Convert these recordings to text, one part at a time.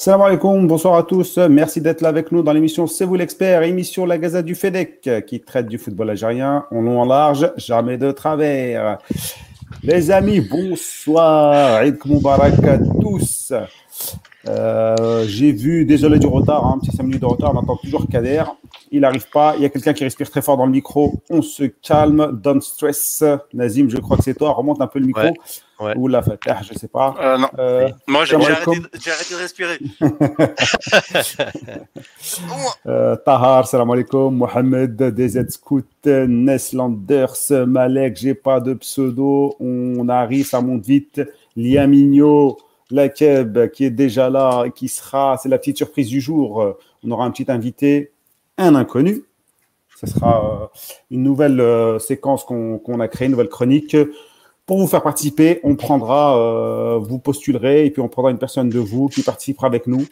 Salam alaikum, bonsoir à tous. Merci d'être là avec nous dans l'émission C'est vous l'expert, émission La Gazette du FEDEC qui traite du football algérien en long en large, jamais de travers. Les amis, bonsoir. Eid Moubarak à tous. Euh, j'ai vu, désolé du retard, un hein, petit 5 minutes de retard, on attend toujours Kader. Il n'arrive pas. Il y a quelqu'un qui respire très fort dans le micro. On se calme. Don't stress. Nazim, je crois que c'est toi. Remonte un peu le micro. Ou la fatah, je ne sais pas. Euh, non. Euh, Moi, j'ai arrêté, arrêté, de respirer. euh, Tahar, salam alaikum. Mohamed, DZ Scout, Neslanders, Malek, j'ai pas de pseudo. On arrive, ça monte vite. Liamigno, Lakeb, qui est déjà là, qui sera, c'est la petite surprise du jour. On aura un petit invité un inconnu. Ce sera euh, une nouvelle euh, séquence qu'on a créée, une nouvelle chronique. Pour vous faire participer, on prendra, euh, vous postulerez, et puis on prendra une personne de vous qui participera avec nous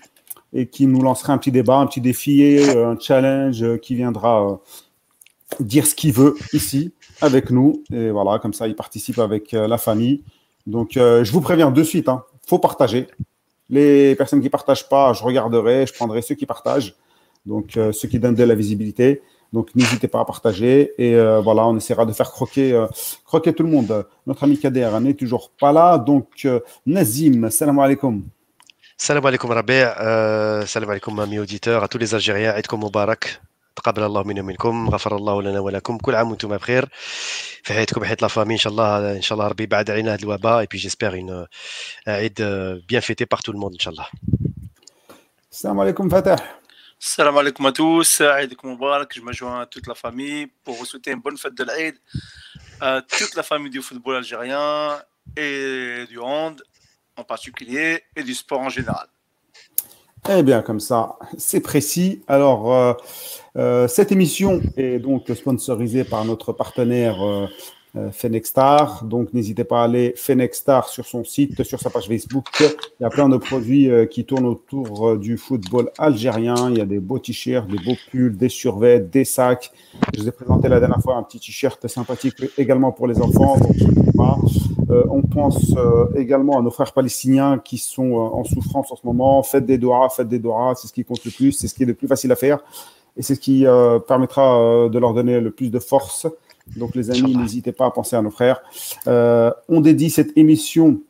et qui nous lancera un petit débat, un petit défi, un challenge qui viendra dire ce qu'il veut ici avec nous. Et voilà, comme ça, il participe avec la famille. Donc, je vous préviens de suite, hein, faut partager. Les personnes qui partagent pas, je regarderai, je prendrai ceux qui partagent, donc euh, ceux qui donnent de la visibilité. Donc n'hésitez pas à partager et euh, voilà, on essaiera de faire croquer, euh, croquer tout le monde. Notre ami Kader n'est toujours pas là, donc Nazim, salam alaikum. Salam alaikum Rabé, salam alaikum amis auditeurs, à tous les Algériens, et comme تقبل الله منا ومنكم غفر الله لنا ولكم كل عام وانتم بخير في حياتكم حياة لا فامي ان شاء الله ان شاء الله ربي بعد علينا هذا الوباء et puis j'espère une عيد bien fêté par tout le monde ان شاء الله السلام عليكم فتح Salam alaikum à tous, Aïd Moubarak, je me joins à toute la famille pour vous souhaiter une bonne fête de l'Aïd à toute la famille du football algérien et du hand en particulier et du sport en général. Eh bien, comme ça, c'est précis. Alors, euh, euh, cette émission est donc sponsorisée par notre partenaire euh, Fenexstar. Donc, n'hésitez pas à aller sur son site, sur sa page Facebook. Il y a plein de produits euh, qui tournent autour euh, du football algérien. Il y a des beaux t-shirts, des beaux pulls, des survêts, des sacs. Je vous ai présenté la dernière fois un petit t-shirt sympathique également pour les enfants. on pense également à nos frères palestiniens qui sont en souffrance en ce moment. Faites des doigts, faites des doigts. C'est ce qui compte le plus. C'est ce qui est le plus facile à faire. Et c'est ce qui permettra de leur donner le plus de force donc, les amis, n'hésitez pas à penser à nos frères. Euh, on dédie cette émission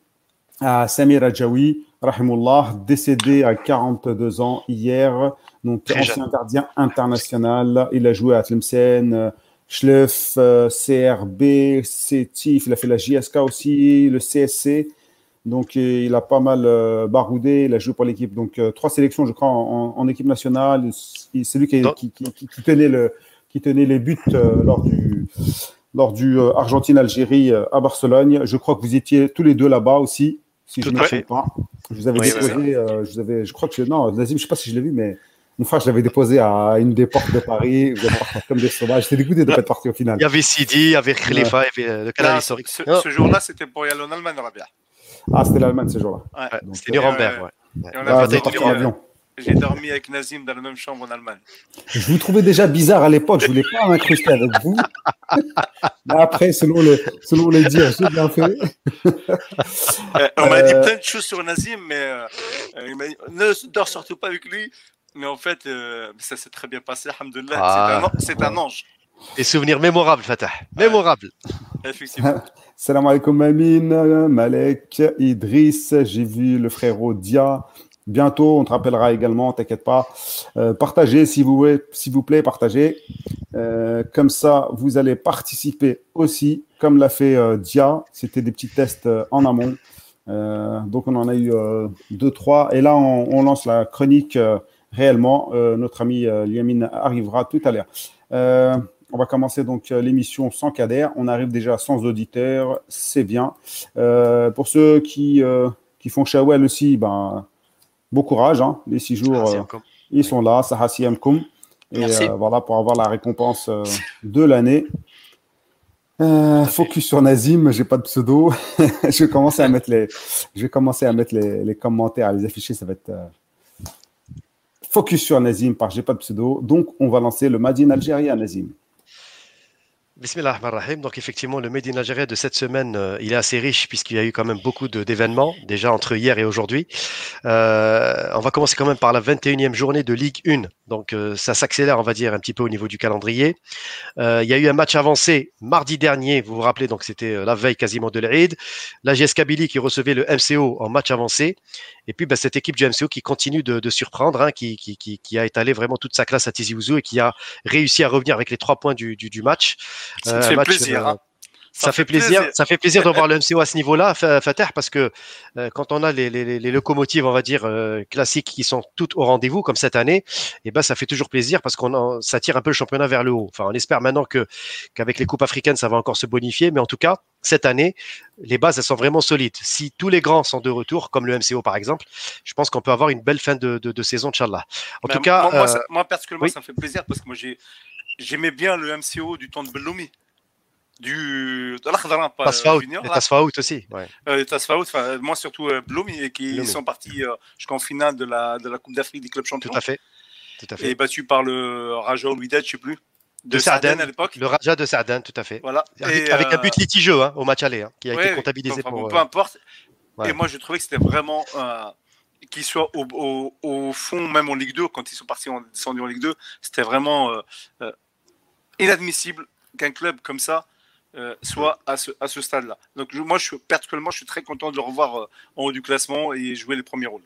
à Samir Adjawi, rahimullah, décédé à 42 ans hier. Donc, ancien gardien international. Il a joué à Tlemcen, Schleff, euh, CRB, CETIF. Il a fait la JSK aussi, le CSC. Donc, il a pas mal euh, baroudé. Il a joué pour l'équipe. Donc, trois sélections, je crois, en, équipe nationale. C'est lui qui, qui, tenait le, qui tenait les buts euh, lors du, lors du euh, Argentine-Algérie euh, à Barcelone. Je crois que vous étiez tous les deux là-bas aussi, si je ne me trompe pas. Je vous avais déposé, je, vous avais, je crois que non, Nazim, je ne sais pas si je l'ai vu, mais mon frère, je l'avais déposé à une des portes de Paris. Vous avez comme des sauvages. J'étais dégoûté de ne pas être parti au final. Il y avait Sidi, il y avait Khalifa, il y avait le canal historique. Ce, ce jour-là, c'était pour y aller en Allemagne, Rabia. Ah, c'était l'Allemagne ce jour-là. Ouais, c'était Nuremberg, ouais. Et on a ah, fait en avion. J'ai dormi avec Nazim dans la même chambre en Allemagne. Je vous trouvais déjà bizarre à l'époque. Je voulais pas m'incruster avec vous. Mais après, selon, le, selon les dires, j'ai bien fait. Euh, on m'a dit euh, plein de choses sur Nazim, mais euh, il m'a dit ne dors surtout pas avec lui. Mais en fait, ça s'est très bien passé, alhamdoulilah. Ah, c'est un, ange. Des souvenirs mémorables, Fatah. Mémorables. Effectivement. Salam alaikum Amin, Malek, Idriss, j'ai vu le frérot Dia, Bientôt, on te rappellera également, t'inquiète pas. Euh, partagez, s'il vous, plaît, partagez. Euh, comme ça, vous allez participer aussi, comme l'a fait euh, Dia. C'était des petits tests en amont. donc, on en a eu deux, trois. Et là, on, lance la chronique réellement. notre ami Liamine arrivera tout à l'heure. on va commencer donc l'émission sans cadère. On arrive déjà sans auditeurs. C'est bien. pour ceux qui, qui font Shawel aussi, ben Bon courage, hein. les six jours, euh, ils sont là, Sahasiamkum. Et euh, voilà, pour avoir la récompense euh, de l'année. focus sur Nazim, j'ai pas de pseudo. je vais commencer à mettre les, je vais commencer à mettre les, les commentaires, les afficher. Ça va être focus sur Nazim, par j'ai pas de pseudo. Donc, on va lancer le Madin Algérie à Nazim. Bismillah rahim Donc effectivement, le Made in de cette semaine, euh, il est assez riche puisqu'il y a eu quand même beaucoup d'événements déjà entre hier et aujourd'hui. Euh, on va commencer quand même par la 21e journée de Ligue 1. Donc euh, ça s'accélère, on va dire, un petit peu au niveau du calendrier. il y a eu un match avancé mardi dernier, vous vous rappelez, donc c'était la veille quasiment de l'Eid. La GS Kabylie qui recevait le MCO en match avancé. Et puis bah, cette équipe du MCO qui continue de, surprendre, hein, qui, qui, qui, a étalé vraiment toute sa classe à Tizi Ouzou et qui a réussi à revenir avec les trois points du, du, du match. Ça fait plaisir. Hein. Ça, fait, plaisir, ça fait plaisir de voir le MCO à ce niveau-là, Fatah, parce que euh, quand on a les, les, les, locomotives, on va dire euh, classiques, qui sont toutes au rendez-vous, comme cette année, et eh ben ça fait toujours plaisir parce qu'on ça tire un peu le championnat vers le haut. Enfin, on espère maintenant que qu'avec les coupes africaines, ça va encore se bonifier, mais en tout cas, cette année, les bases elles sont vraiment solides. Si tous les grands sont de retour, comme le MCO par exemple, je pense qu'on peut avoir une belle fin de, de, de saison, Inch'Allah. En tout cas, moi, euh, moi, personnellement, ça me fait plaisir parce que moi j'ai j'aimais bien le MCO du temps de Belloumi. Du l'Akhdara, pas Tasfaout aussi. Ouais. Euh, moi surtout euh, Bloumi, qui sont partis euh, jusqu'en finale de la, de la Coupe d'Afrique des clubs champions. Tout à fait. Tout à fait. Et battu par le Raja Ouidet, je sais plus. De, de à l'époque. Le Raja de Sarden, tout à fait. Voilà. Avec, avec un but litigieux hein, au match aller, hein, qui a été comptabilisé pour. peu importe. Et moi, je trouvais que c'était vraiment qu'ils soient au, au, au, fond, même en Ligue 2, quand ils sont partis en, descendus en Ligue 2, c'était vraiment inadmissible qu'un club comme ça euh, soit à ce, à ce stade-là. Donc moi, je, particulièrement, je suis très content de le revoir euh, en haut du classement et jouer les premiers rôles.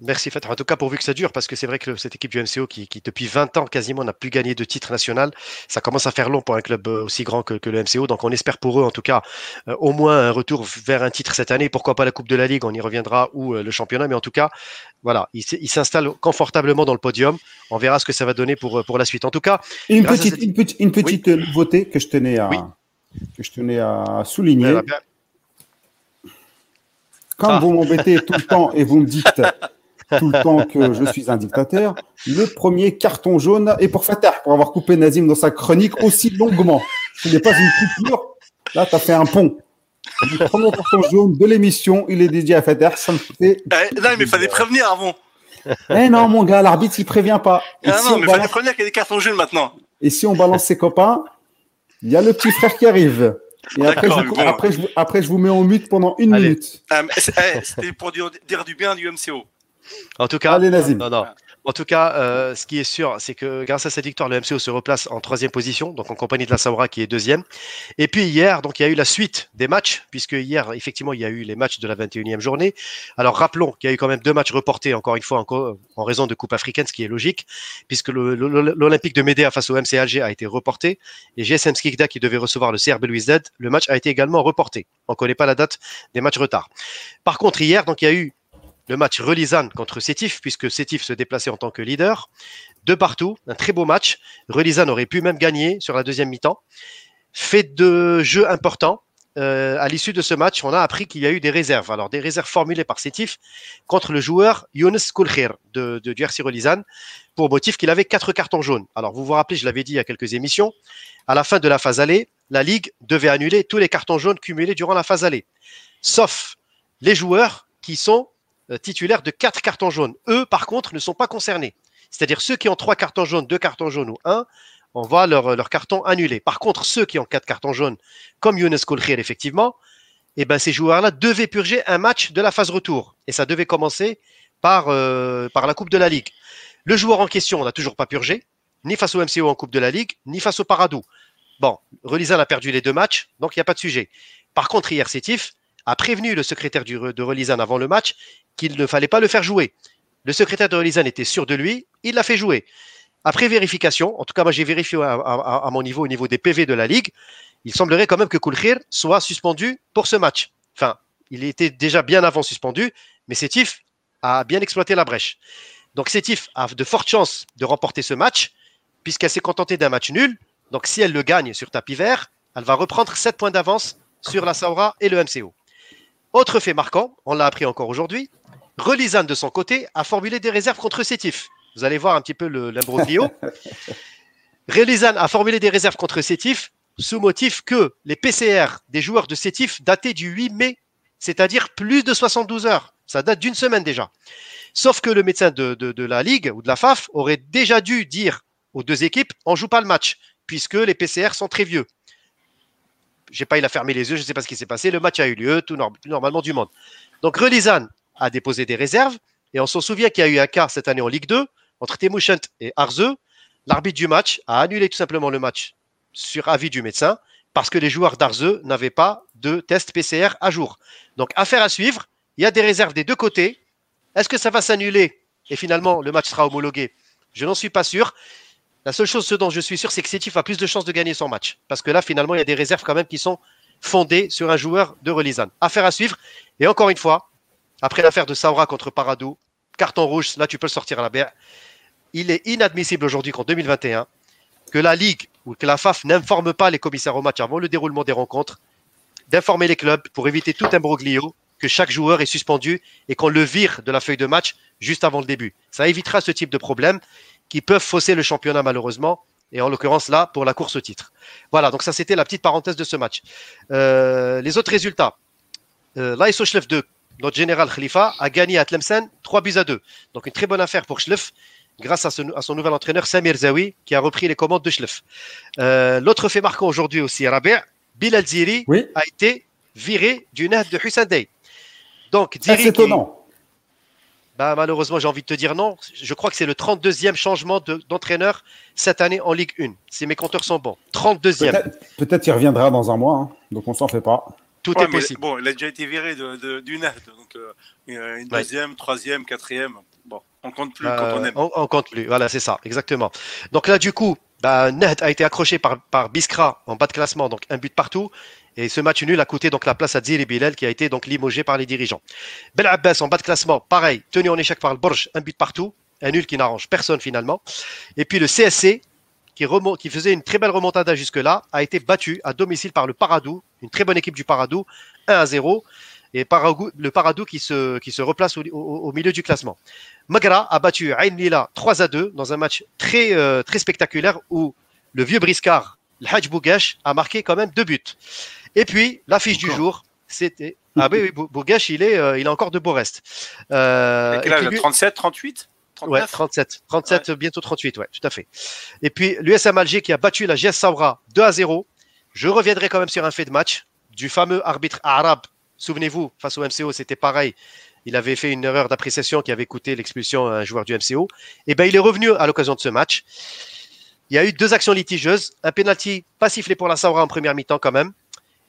Merci Fatah. En tout cas, pourvu que ça dure, parce que c'est vrai que cette équipe du MCO qui, qui depuis 20 ans quasiment n'a plus gagné de titre national, ça commence à faire long pour un club euh, aussi grand que, que le MCO. Donc on espère pour eux, en tout cas, au moins un retour vers un titre cette année. Pourquoi pas la Coupe de la Ligue, on y reviendra, ou le championnat. Mais en tout cas, voilà, il, s'installe confortablement dans le podium. On verra ce que ça va donner pour, pour la suite. En tout cas, une petite, une petite, une petite nouveauté que je tenais à, que je tenais à souligner. Quand vous m'embêtez tout le temps et vous me dites tout le temps que je suis un dictateur, le premier carton jaune est pour Fatah, pour avoir coupé Nazim dans sa chronique aussi longuement. Ce n'est pas une coupure. Là, tu as fait un pont. Le premier carton jaune de l'émission, il est dédié à Fatah. Ça me fait. Eh, non, mais il fallait prévenir avant. Eh non, mon gars, l'arbitre, il prévient pas. Ah non, mais il fallait prévenir qu'il y a des cartons jaunes maintenant. Et si on balance ses copains, il y a le petit frère qui arrive. Et après je, après, je, après, je, vous mets en mute pendant une minute. Ah, eh, c'était pour dire, du bien du MCO. En tout cas, Allez, Nazim. Non, non. En tout cas, euh, ce qui est sûr, c'est que grâce à cette victoire, le MCO se replace en troisième position, donc en compagnie de la Saoura qui est deuxième. Et puis hier, il y a eu la suite des matchs, puisque hier, effectivement, il y a eu les matchs de la 21e journée. Alors rappelons qu'il y a eu quand même deux matchs reportés, encore une fois, en raison de Coupe africaine, ce qui est logique, puisque l'Olympique de Médéa face au MC Alger a été reporté, et GSM Skikda qui devait recevoir le CRB Louis Z, le match a été également reporté. On ne connaît pas la date des matchs retard. Par contre, hier, donc il y a eu le match Relizane contre Sétif, puisque Sétif se déplaçait en tant que leader. De partout, un très beau match. Relizane aurait pu même gagner sur la deuxième mi-temps. Fait de jeu important. Euh, à l'issue de ce match, on a appris qu'il y a eu des réserves. Alors, des réserves formulées par Sétif contre le joueur Younes Koulkhir de, de, du RC Relizane pour motif qu'il avait quatre cartons jaunes. Alors, vous vous rappelez, je l'avais dit il y a quelques émissions, à la fin de la phase allée, la Ligue devait annuler tous les cartons jaunes cumulés durant la phase allée, sauf les joueurs qui sont titulaires de quatre cartons jaunes. Eux, par contre, ne sont pas concernés. C'est-à-dire ceux qui ont trois cartons jaunes, deux cartons jaunes ou un, on voit leur, leur carton annulé. Par contre, ceux qui ont quatre cartons jaunes, comme Younes Kolkhir, effectivement, eh ben, ces joueurs-là devaient purger un match de la phase retour. Et ça devait commencer par, euh, la Coupe de la Ligue. Le joueur en question n'a toujours pas purgé, ni face au MCO en Coupe de la Ligue, ni face au Paradou. Bon, Relizan a perdu les deux matchs, donc il n'y a pas de sujet. Par contre, hier, Sétif a prévenu le secrétaire de Relizan avant le match qu'il ne fallait pas le faire jouer. Le secrétaire de Relizan était sûr de lui, il l'a fait jouer. Après vérification, en tout cas moi j'ai vérifié à, mon niveau, au niveau des PV de la Ligue, il semblerait quand même que Koulkhir soit suspendu pour ce match. Enfin, il était déjà bien avant suspendu, mais Sétif a bien exploité la brèche. Donc Sétif a de fortes chances de remporter ce match, puisqu'elle s'est contentée d'un match nul. Donc si elle le gagne sur tapis vert, elle va reprendre 7 points d'avance sur la Saura et le MCO. Autre fait marquant, on l'a appris encore aujourd'hui, Relizane, de son côté, a formulé des réserves contre Sétif. Vous allez voir un petit peu l'imbroglio. Relizane a formulé des réserves contre Sétif sous motif que les PCR des joueurs de Sétif dataient du 8 mai, c'est-à-dire plus de 72 heures. Ça date d'une semaine déjà. Sauf que le médecin de, de, la Ligue ou de la FAF aurait déjà dû dire aux deux équipes on joue pas le match, puisque les PCR sont très vieux. J'ai pas, il a fermé les yeux, je ne sais pas ce qui s'est passé. Le match a eu lieu, tout normalement du monde. Donc Relizan a déposé des réserves. Et on s'en souvient qu'il y a eu un cas cette année en Ligue 2 entre Temouchent et Arze. L'arbitre du match a annulé tout simplement le match sur avis du médecin parce que les joueurs d'Arze n'avaient pas de test PCR à jour. Donc, affaire à suivre. Il y a des réserves des deux côtés. Est-ce que ça va s'annuler et finalement le match sera homologué? Je n'en suis pas sûr. La seule chose, dont je suis sûr, c'est que Sétif a plus de chances de gagner son match. Parce que là, finalement, il y a des réserves quand même qui sont fondées sur un joueur de Relizan. Affaire à suivre. Et encore une fois, après l'affaire de Saura contre Paradou, carton rouge, là, tu peux le sortir à la bière. Il est inadmissible aujourd'hui qu'en 2021, que la Ligue ou que la FAF n'informe pas les commissaires au match avant le déroulement des rencontres, d'informer les clubs pour éviter tout imbroglio, que chaque joueur est suspendu et qu'on le vire de la feuille de match juste avant le début. Ça évitera ce type de problème qui peuvent fausser le championnat malheureusement, et en l'occurrence là pour la course au titre. Voilà, donc ça c'était la petite parenthèse de ce match. Euh, les autres résultats. Euh, L'ASO Schleff 2, notre général Khalifa, a gagné à Tlemcen 3 buts à 2. Donc une très bonne affaire pour Schleff grâce à, son nouvel entraîneur Samir Zawi qui a repris les commandes de Schleff. Euh, l'autre fait marquant aujourd'hui aussi, Rabi' Bilal Ziri a été viré du net de Hussein Day. Donc, ah, C'est étonnant. Bah, malheureusement, j'ai envie de te dire non. Je crois que c'est le 32e changement d'entraîneur cette année en Ligue 1. Si mes compteurs sont bons. 32e. Peut-être qu'il reviendra dans un mois, hein. donc on s'en fait pas. Tout est possible. Bon, il a déjà été viré de, du net, donc euh, une deuxième, troisième, quatrième. Bon, on compte plus quand on euh, aime. On, compte plus, voilà, c'est ça, exactement. Donc là, du coup, bah, Net a été accroché par, par Biskra en bas de classement, donc un but partout. Et ce match nul a coûté donc la place à Ziri Bilal qui a été donc limogé par les dirigeants. Bel Abbas en bas de classement, pareil, tenu en échec par le Borj, un but partout, un nul qui n'arrange personne finalement. Et puis le CSC qui, faisait une très belle remontada jusque-là a été battu à domicile par le Paradou, une très bonne équipe du Paradou, 1 à 0. Et le Paradou qui se, qui se replace au, milieu du classement. Magra a battu Ain Lila 3 à 2 dans un match très, euh, très spectaculaire où le vieux briscard, le Hajj Bougash, a marqué quand même deux buts. Et puis, l'affiche du jour, c'était. Ah oui, oui Bougache, il est, euh, il a encore de beaux restes. Euh, et 37, 38 Ouais, 37. 37, bientôt 38, ouais, tout à fait. Et puis, l'USM Alger qui a battu la GS Saoura 2 à 0. Je reviendrai quand même sur un fait de match du fameux arbitre arabe. Souvenez-vous, face au MCO, c'était pareil. Il avait fait une erreur d'appréciation qui avait coûté l'expulsion à un joueur du MCO. Et eh ben, il est revenu à l'occasion de ce match. Il y a eu deux actions litigieuses. Un penalty pas sifflé pour la Saoura en première mi-temps quand même.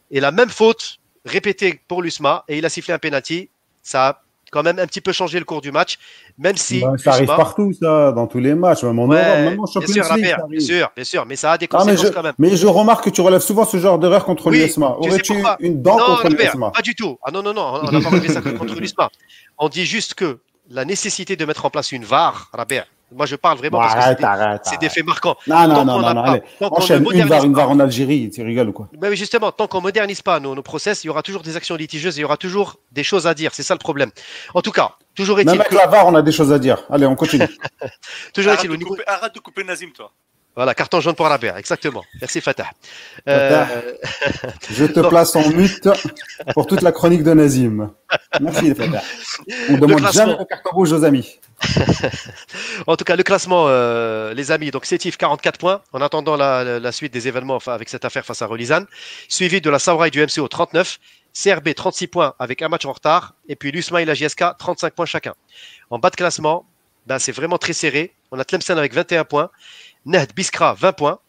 Et la même faute répétée pour l'USMA et il a sifflé un penalty. Ça a quand même un petit peu changé le cours du match, même si ça arrive partout ça, dans tous les matchs, même en bien, sûr, bien sûr, bien sûr, mais ça a des conséquences mais quand même. Mais je remarque que tu relèves souvent ce genre d'erreur contre l'USMA. Aurais-tu une dent contre l'USMA Pas du tout. Ah non non non, on n'a pas relevé ça contre l'USMA. On dit juste que la nécessité de mettre en place une VAR, Rabert, moi, je parle vraiment parce que c'est des, faits marquants. Non, non, non, non, non, allez. Enchaîne, une var, une var en Algérie, tu rigoles ou quoi? Mais justement, tant qu'on ne modernise pas nos, nos, process, il y aura toujours des actions litigieuses, il y aura toujours des choses à dire. C'est ça le problème. En tout cas, toujours est-il. Même avec la VAR, on a des choses à dire. Allez, on continue. toujours est-il. Arrête de couper Nazim, toi. Voilà, carton jaune pour Rabia, exactement. Merci Fatah. Euh... Je te place en mute pour toute la chronique de Nazim. Merci Fatah. On ne demande jamais le carton rouge aux amis. en tout cas, le classement, euh, les amis, donc Sétif 44 points, en attendant la, la, suite des événements enfin, avec cette affaire face à Rolizan, suivi de la Saouraï du MCO 39, CRB 36 points avec un match en retard, et puis l'USMA et la JSK 35 points chacun. En bas de classement, ben, c'est vraiment très serré. On a Tlemcen avec 21 points, Nehd Biskra 20 points,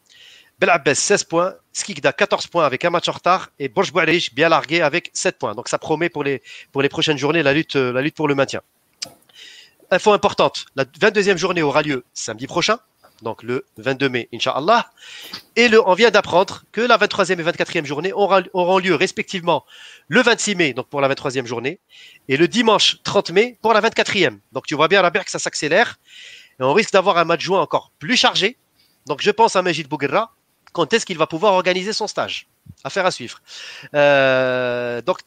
Belabbès 16 points, Skikda 14 points avec un match en retard et Borj bien largué avec 7 points. Donc ça promet pour les, pour les prochaines journées la lutte, pour le maintien. Info importante, la 22e journée aura lieu samedi prochain, donc le 22 mai, Inch'Allah. Et le, on vient d'apprendre que la 23e et 24e journée auront lieu respectivement le 26 mai, donc pour la 23e journée, et le dimanche 30 mai pour la 24e. Donc tu vois bien, Robert, que ça s'accélère. Et on risque d'avoir un match juin encore plus chargé. Donc je pense à Majid Bouguerra. Quand est-ce qu'il va pouvoir organiser son stage? Affaire à suivre. Euh, donc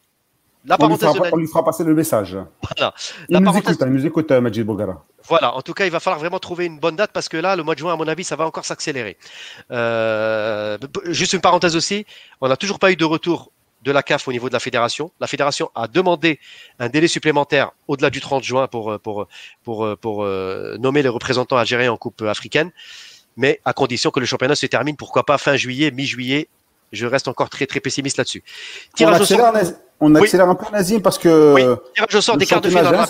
la on, lui fera, on, lui fera, passer le message. Voilà. Il, nous écoute, il nous écoute, Majid Bogara. Voilà, en tout cas, il va falloir vraiment trouver une bonne date parce que là, le mois de juin, à mon avis, ça va encore s'accélérer. Euh, juste une parenthèse aussi, on n'a toujours pas eu de retour de la CAF au niveau de la fédération. La fédération a demandé un délai supplémentaire au-delà du 30 juin pour, pour, pour, pour, euh, nommer les représentants algériens en Coupe africaine, mais à condition que le championnat se termine, pourquoi pas fin juillet, mi-juillet Je reste encore très très pessimiste là-dessus. On accélère, on accélère un peu Nazim parce que oui. tirage au sort des quarts de finale.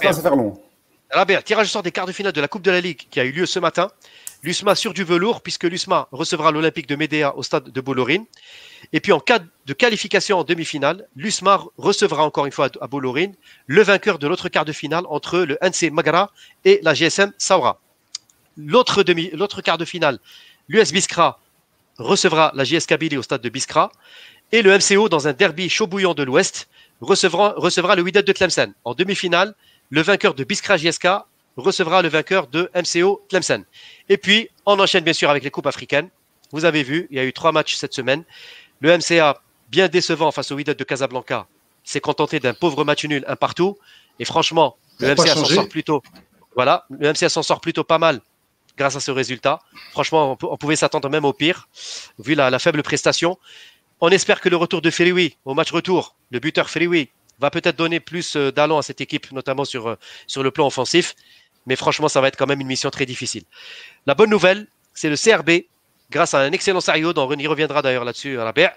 Tirage au sort des quarts de finale de la Coupe de la Ligue qui a eu lieu ce matin. L'USMA sur du velours, puisque l'USMA recevra l'Olympique de Médéa au stade de Bollorine. Et puis en cas de qualification en demi-finale, l'USMA recevra encore une fois à Bollorine le vainqueur de l'autre quart de finale entre le NC Magara et la GSM Saura. L'autre demi, l'autre quart de finale, l'US Biskra recevra la JS Kabylie au stade de Biskra et le MCO dans un derby chaud bouillant de l'Ouest recevra, recevra le Wydad de Tlemcen. En demi-finale, le vainqueur de Biskra JSK recevra le vainqueur de MCO Tlemcen. Et puis, on enchaîne bien sûr avec les coupes africaines. Vous avez vu, il y a eu trois matchs cette semaine. Le MCA, bien décevant face au Wydad de Casablanca, s'est contenté d'un pauvre match nul, un partout. Et franchement, le MCA s'en sort plutôt. Voilà, le MCA s'en sort plutôt pas mal grâce à ce résultat. Franchement, on, pouvait s'attendre même au pire, vu la, faible prestation. On espère que le retour de Feliwi au match retour, le buteur Feliwi, va peut-être donner plus euh, d'allant à cette équipe, notamment sur, euh, sur le plan offensif. Mais franchement, ça va être quand même une mission très difficile. La bonne nouvelle, c'est le CRB, grâce à un excellent Sario, dont René reviendra d'ailleurs là-dessus à la BR,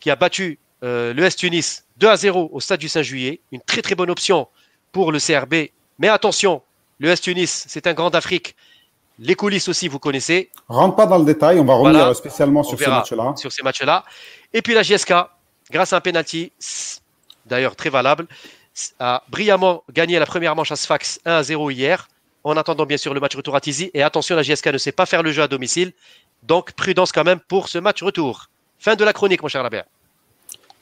qui a battu euh, le S Tunis 2 à 0 au stade du Saint-Juillet. Une très très bonne option pour le CRB. Mais attention, le S Tunis, c'est un grand d'Afrique. Les coulisses aussi, vous connaissez. Rentre pas dans le détail, on va revenir spécialement sur ces matchs-là. Sur ces matchs-là. Et puis la GSK, grâce à un penalty, d'ailleurs très valable, a brillamment gagné la première manche à Sfax 1 à 0 hier en attendant bien sûr le match retour à Tizi. Et attention, la JSK ne sait pas faire le jeu à domicile. Donc prudence quand même pour ce match retour. Fin de la chronique, mon cher Labert.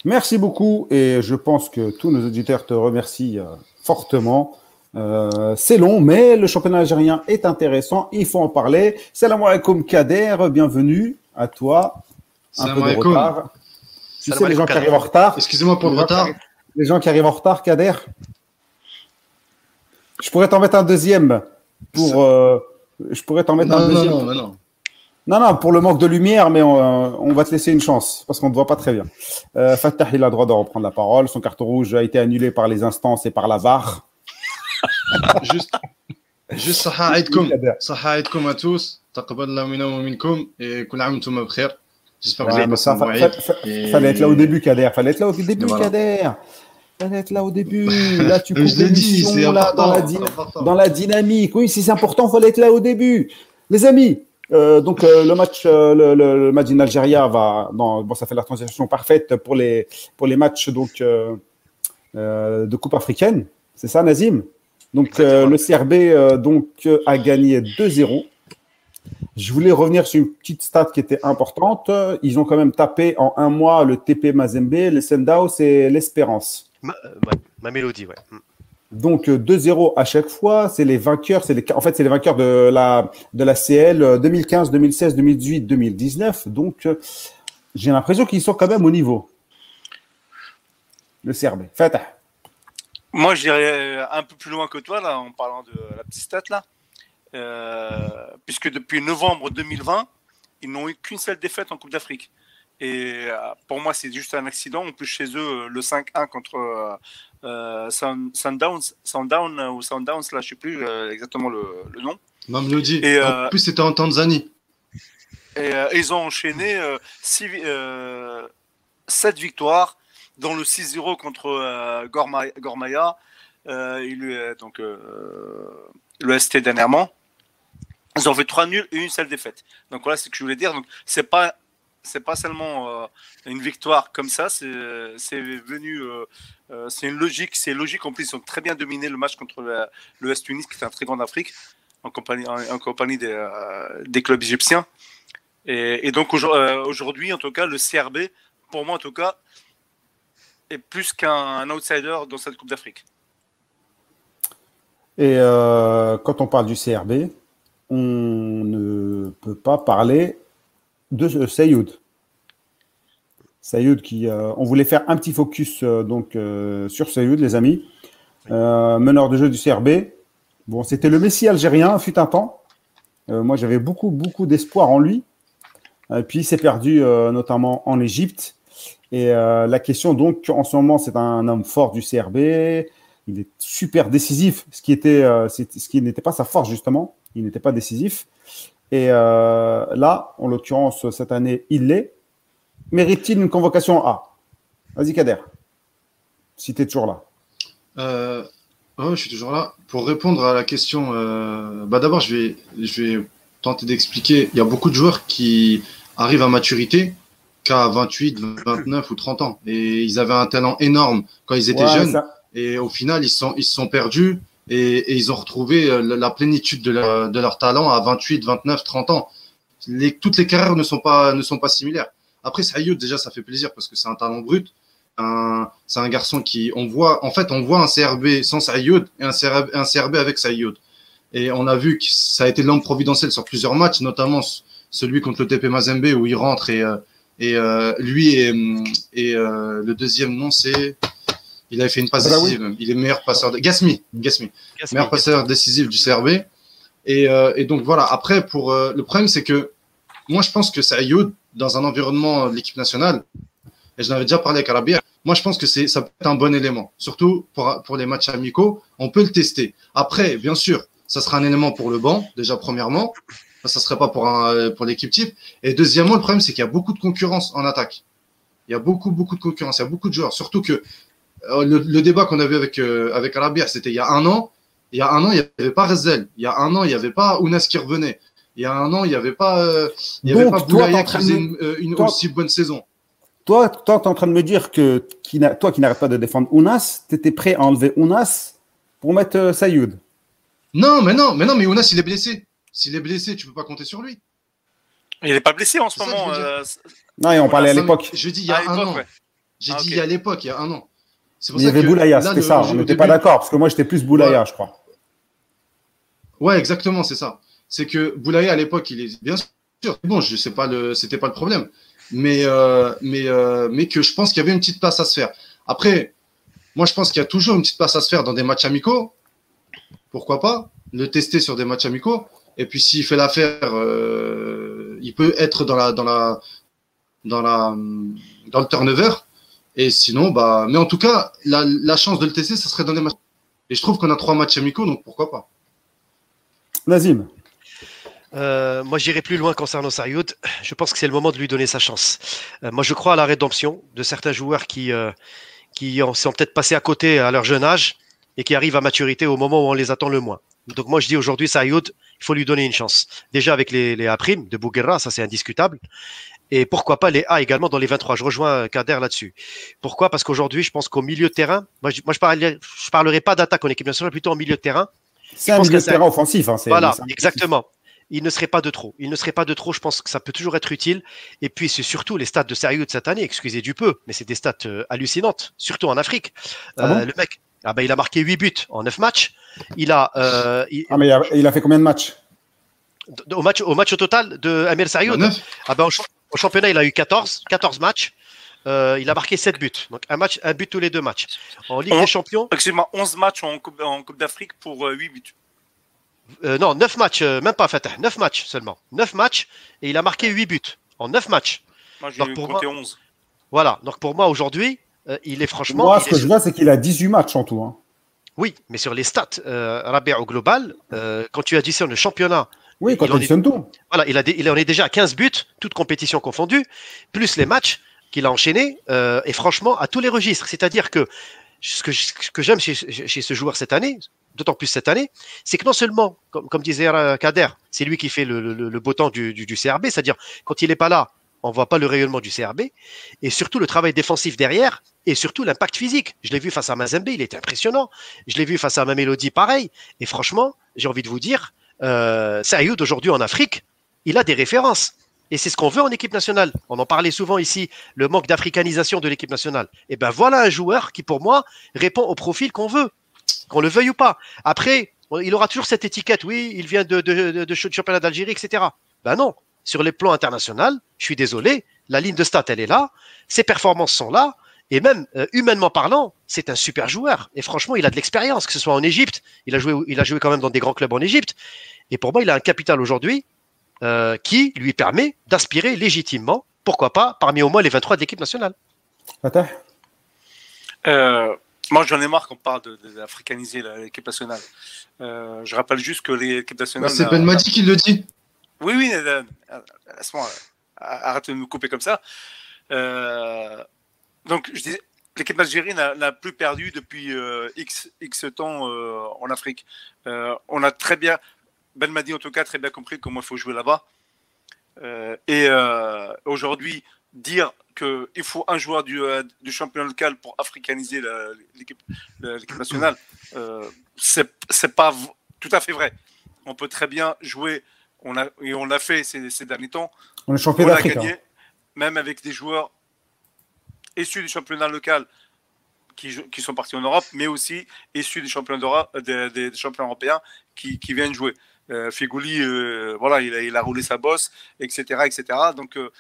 Merci beaucoup et je pense que tous nos auditeurs te remercient euh, fortement. Euh, c'est long, mais le championnat algérien est intéressant. Il faut en parler. Salam alaikum Kader, bienvenue à toi. Un peu de retard. Tu sais, les gens qui arrivent en retard. Excusez-moi pour le retard. Les gens qui arrivent en retard, Kader. Je pourrais t'en mettre un deuxième pour. Euh, je pourrais t'en mettre un deuxième. Non, non, non. Non, non, pour le manque de lumière, mais on, va te laisser une chance parce qu'on ne te voit pas très bien. Euh, Fatah, il a le droit de reprendre la parole. Son carton rouge a été annulé par les instances et par la VAR juste, juste صحة عيدكم صحة عيدكم à tous تقبل الله منا ومنكم et كل عام وانتم بخير J'espère que vous avez passé un bon Fallait être là au début, Kader. Fallait être là au début, Kader fallait être là au début. Là, tu coupes l'émission là, dans, la dans la dynamique. Oui, si c'est important, il fallait être là au début. Les amis, euh, donc euh, le match, euh, le, le, match in Algérie va, non, bon, ça fait la transition parfaite pour les pour les matchs donc de coupe africaine. C'est ça, Nazim. Donc le CRB donc a gagné 2-0. Je voulais revenir sur une petite stat qui était importante. Ils ont quand même tapé en un mois le TP Mazembe, le Sendao, c'est l'Espérance. Ma, ma, mélodie, ouais. Mm. Donc 2-0 à chaque fois, c'est les vainqueurs, c'est les, en fait c'est les vainqueurs de la de la CL 2015, 2016, 2018, 2019. Donc euh, j'ai l'impression qu'ils sont quand même au niveau. Le CRB. Fatah. Moi, je dirais un peu plus loin que toi là, en parlant de la petite stat là, euh, puisque depuis novembre 2020, ils n'ont eu qu'une seule défaite en Coupe d'Afrique. Et euh, pour moi, c'est juste un accident. En plus, chez eux, le 5-1 contre euh, euh Sundowns, Sundown ou Sundowns, là, je ne sais plus euh, exactement le, le nom. Mamloudi. Et, en plus, c'était en Tanzanie. Et ils ont enchaîné 7 victoires, dont le 6-0 contre Gormaya, Gormaya donc le ST dernièrement. Ils ont fait 3 nuls et une seule défaite. Donc voilà ce que je voulais dire. Donc c'est pas c'est pas seulement euh, une victoire comme ça, c'est venu, euh, euh, c'est une logique, c'est logique. En plus, ils ont très bien dominé le match contre le West Tunis, qui est un très grand Afrique, en compagnie, en, compagnie des, des, clubs égyptiens. Et, donc aujourd'hui, en tout cas, le CRB, pour moi en tout cas, est plus qu'un outsider dans cette Coupe d'Afrique. Et quand on parle du CRB, on ne peut pas parler de Sayoud. Sayoud qui, euh, on voulait faire un petit focus euh, donc euh, sur Sayoud, les amis, meneur de jeu du CRB. Bon, c'était le Messi algérien, fut un temps. moi, j'avais beaucoup, beaucoup d'espoir en lui. Et puis, il s'est perdu notamment en Égypte. Et la question, donc, en ce moment, c'est un homme fort du CRB. Il est super décisif, ce qui était, ce qui n'était pas sa force justement. Il n'était pas décisif. Et euh, là, en l'occurrence, cette année, il l'est. mérite-t-il une convocation A? Vas-y, Kader. Si tu es toujours là. Euh, je suis toujours là. Pour répondre à la question, euh, bah d'abord, je vais, je vais tenter d'expliquer. Il y a beaucoup de joueurs qui arrivent à maturité qu'à 28, 29 ou 30 ans. Et ils avaient un talent énorme quand ils étaient jeunes. Et au final, ils sont, ils se sont perdus et, ils ont retrouvé euh, la, plénitude de leur, de leur talent à 28, 29, 30 ans. Les, toutes les carrières ne sont pas, ne sont pas similaires. Après, Sayoud, déjà, ça fait plaisir parce que c'est un talent brut. C'est un garçon qui, on voit, en fait, on voit un CRB sans Sayoud et un CRB, un CRB avec Sayoud. Et on a vu que ça a été l'homme providentiel sur plusieurs matchs, notamment celui contre le TP Mazembe où il rentre et, euh, et euh, lui et, et le deuxième nom c'est il avait fait une passe ah bah décisive. Il est meilleur passeur de Gasmi, Gasmi, meilleur passeur décisif du CRB. Et, euh, et, donc voilà. Après, pour euh, le problème, c'est que moi, je pense que Sayoud, dans un environnement de l'équipe nationale, et je l'avais déjà parlé avec Arabia, moi, je pense que c'est ça peut être un bon élément, surtout pour, pour les matchs amicaux. On peut le tester. Après, bien sûr, ça sera un élément pour le banc, déjà premièrement. Ça serait pas pour, un, pour l'équipe type. Et deuxièmement, le problème, c'est qu'il y a beaucoup de concurrence en attaque. Il y a beaucoup, beaucoup de concurrence. Il y a beaucoup de joueurs. Surtout que euh, le, débat qu'on a vu avec, euh, avec c'était il y a un an. Il y a un an, il n'y avait pas Rezel. Il y a un an, il n'y avait pas Ounas qui revenait. Il y a un an, il n'y avait pas, euh, il y avait pas Boulaya qui faisait une, aussi bonne saison. Toi, toi, tu es en train de me dire que qui toi qui n'arrêtes pas de défendre Ounas, tu étais prêt à enlever Ounas pour mettre Sayoud Non, mais non, mais non, mais Ounas, il est blessé. S'il est blessé, tu peux pas compter sur lui. Il n'est pas blessé en ce moment. non, et on parlait à l'époque. Je dis il y a un an. J'ai ah, dit il y a l'époque, il y a un an. Il y avait Boulaya, c'était ça. On n'était pas d'accord, parce que moi, j'étais plus Boulaya, je crois. Ouais, exactement, c'est ça. C'est que Boulaya, à l'époque, il est bien sûr. Bon, je sais pas le, c'était pas le problème. Mais, euh, mais, euh, mais que je pense qu'il y avait une petite place à se faire. Après, moi, je pense qu'il y a toujours une petite place à se faire dans des matchs amicaux. Pourquoi pas le tester sur des matchs amicaux. Et puis, s'il fait l'affaire, euh, il peut être dans la, dans la, dans la, dans le turnover. Et sinon, bah, mais en tout cas, la, chance de le tester, ça serait dans les matchs. Et je trouve qu'on a trois matchs amicaux, donc pourquoi pas. Nazim. Euh, moi, j'irai plus loin concernant Sarioud. Je pense que c'est le moment de lui donner sa chance. Euh, moi, je crois à la rédemption de certains joueurs qui, euh, qui sont peut-être passés à côté à leur jeune âge et qui arrivent à maturité au moment où on les attend le moins. Donc, moi, je dis aujourd'hui, Sarioud, il faut lui donner une chance. Déjà avec les, les A' de Bouguerra, ça c'est indiscutable. Et pourquoi pas les A également dans les 23 Je rejoins Kader là-dessus. Pourquoi? Parce qu'aujourd'hui, je pense qu'au milieu de terrain, moi je, moi, je, parlerai, je parlerai pas d'attaque en équipe nationale, plutôt en milieu de terrain. C'est un milieu de terrain offensif. Hein, voilà, exactement. Il ne serait pas de trop. Il ne serait pas de trop. Je pense que ça peut toujours être utile. Et puis, c'est surtout les stats de sérieux de cette année. Excusez du peu, mais c'est des stats euh, hallucinantes, surtout en Afrique. Ah euh, le mec, ah ben, il a marqué 8 buts en 9 matchs. Il a. Euh, ah, mais il a, fait combien de matchs? Au match, au match au total de Amir Sarioud ah ben, au championnat, il a eu 14, 14 matchs. Euh, il a marqué 7 buts. Donc un, match, un but tous les deux matchs. En Ligue des Champions. Excusez-moi, 11 matchs en Coupe, en coupe d'Afrique pour 8 euh, buts. Euh, non, 9 matchs, même pas Fatah, 9 matchs seulement. 9 matchs et il a marqué 8 buts en 9 matchs. Moi, j'ai compté 11. Voilà, donc pour moi aujourd'hui, il est franchement. Moi, ce que je vois, c'est qu'il a 18 matchs en tout. Hein. Oui, mais sur les stats, Rabia au global, quand tu additionnes le championnat oui, quand il additionne tout. Voilà, il, a il en est déjà à 15 buts, toutes compétitions confondues, plus les matchs qu'il a enchaînés, euh, et franchement, à tous les registres. C'est-à-dire que ce que, que j'aime chez, chez, ce joueur cette année, d'autant plus cette année, c'est que non seulement, comme, comme disait Kader, c'est lui qui fait le, le, le beau temps du, du, du CRB, c'est-à-dire quand il n'est pas là, on voit pas le rayonnement du CRB, et surtout le travail défensif derrière, et surtout l'impact physique. Je l'ai vu face à Mazembe, il était impressionnant. Je l'ai vu face à Mamelody, pareil. Et franchement, j'ai envie de vous dire, euh, Sayoud aujourd'hui en Afrique, il a des références. Et c'est ce qu'on veut en équipe nationale. On en parlait souvent ici, le manque d'africanisation de l'équipe nationale. Et ben voilà un joueur qui, pour moi, répond au profil qu'on veut, qu'on le veuille ou pas. Après, il aura toujours cette étiquette, oui, il vient de, de, championnat d'Algérie, etc. Ben non, sur les plans internationaux, je suis désolé, la ligne de stats, elle est là, ses performances sont là, et même euh, humainement parlant, c'est un super joueur. Et franchement, il a de l'expérience, que ce soit en Égypte. Il a joué, il a joué quand même dans des grands clubs en Égypte. Et pour moi, il a un capital aujourd'hui euh, qui lui permet d'aspirer légitimement, pourquoi pas, parmi au moins les 23 de l'équipe nationale. Euh, moi, j'en ai marre qu'on parle d'africaniser l'équipe nationale. Euh, je rappelle juste que l'équipe nationale. c'est Ben Madi qui le dit. Oui, oui, laisse-moi. Arrête de me couper comme ça. Euh, donc, je disais, l'équipe d'Algérie n'a plus perdu depuis euh, X, X temps euh, en Afrique. on a très bien, Ben m'a dit en tout cas, très bien compris comment il faut jouer là-bas. et aujourd'hui, dire qu'il faut un joueur du, du, championnat local pour africaniser l'équipe nationale, c'est pas tout à fait vrai. On peut très bien jouer, on a, et on l'a fait ces, ces, derniers temps. On est champion d'Afrique. Hein. Même avec des joueurs issus du championnat local qui, qui, sont partis en Europe, mais aussi issus des championnats, des, des, championnats européens qui, qui, viennent jouer. Euh, Figouli, euh, voilà, il a, il a, roulé sa bosse, etc. etc. Donc, euh,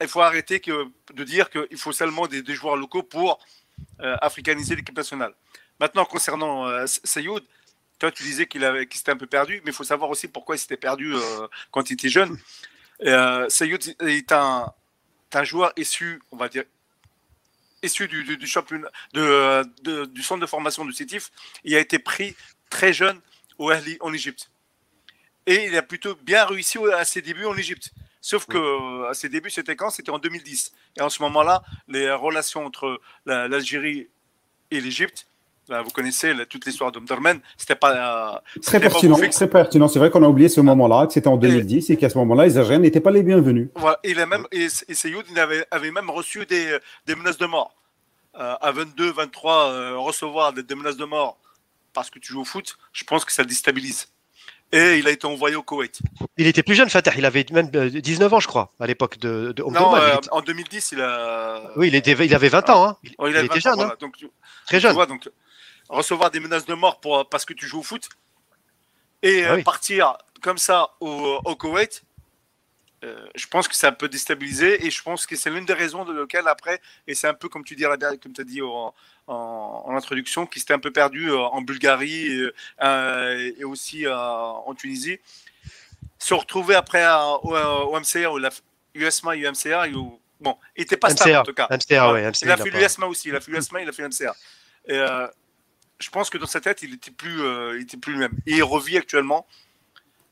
il faut arrêter que, de dire qu'il faut seulement des, des, joueurs locaux pour euh, africaniser l'équipe nationale. Maintenant, concernant euh, Sayoud, toi, tu disais qu'il qu s'était un peu perdu, mais il faut savoir aussi pourquoi il s'était perdu quand il était jeune. Sayoud est un, un joueur issu, on va dire, issu du, du, du championnat, de, de, du centre de formation du CITIF. Il a été pris très jeune au Ahli en Égypte. Et il a plutôt bien réussi à ses débuts en Égypte. Sauf que à ses débuts, c'était quand? C'était en 2010. Et en ce moment-là, les relations entre l'Algérie et l'Égypte, vous connaissez toute l'histoire d'Omdurman, c'était pas. Euh, très pertinent, très pertinent. C'est vrai qu'on a oublié ce moment-là, que c'était en 2010 et, qu'à ce moment-là, les Algériens n'étaient pas les bienvenus. Voilà, et, même, et, et Seyoud il avait, avait, même reçu des, des menaces de mort. Euh, à 22, 23, euh, recevoir des, des, menaces de mort parce que tu joues au foot, je pense que ça déstabilise. Et il a été envoyé au Koweït. Il était plus jeune, Fatah. Il avait même 19 ans, je crois, à l'époque de, de Non, euh, en 2010, il a. Oui, il, était, il avait 20 ans. Hein. Il, oh, il, il était jeune. Voilà. Hein. Donc, Très jeune. Vois, donc, recevoir des menaces de mort pour, parce que tu joues au foot et ah oui. partir comme ça au, au Koweït, euh, je pense que ça peut déstabiliser et je pense que c'est l'une des raisons de laquelle après, et c'est un peu comme tu dis, comme tu as dit en, en, en introduction, qui s'était un peu perdu euh, en Bulgarie et, euh, et aussi euh, en Tunisie, se retrouver après au, au, MCA ou la USMA et UMCA, où, bon, il n'était pas stable en tout cas. MCA, ouais, MCA, il a fait l'USMA aussi, il a fait l'USMA, il a fait l'UMCA. Je pense que dans sa tête, il était plus, euh, il était plus lui-même. Et il revit actuellement.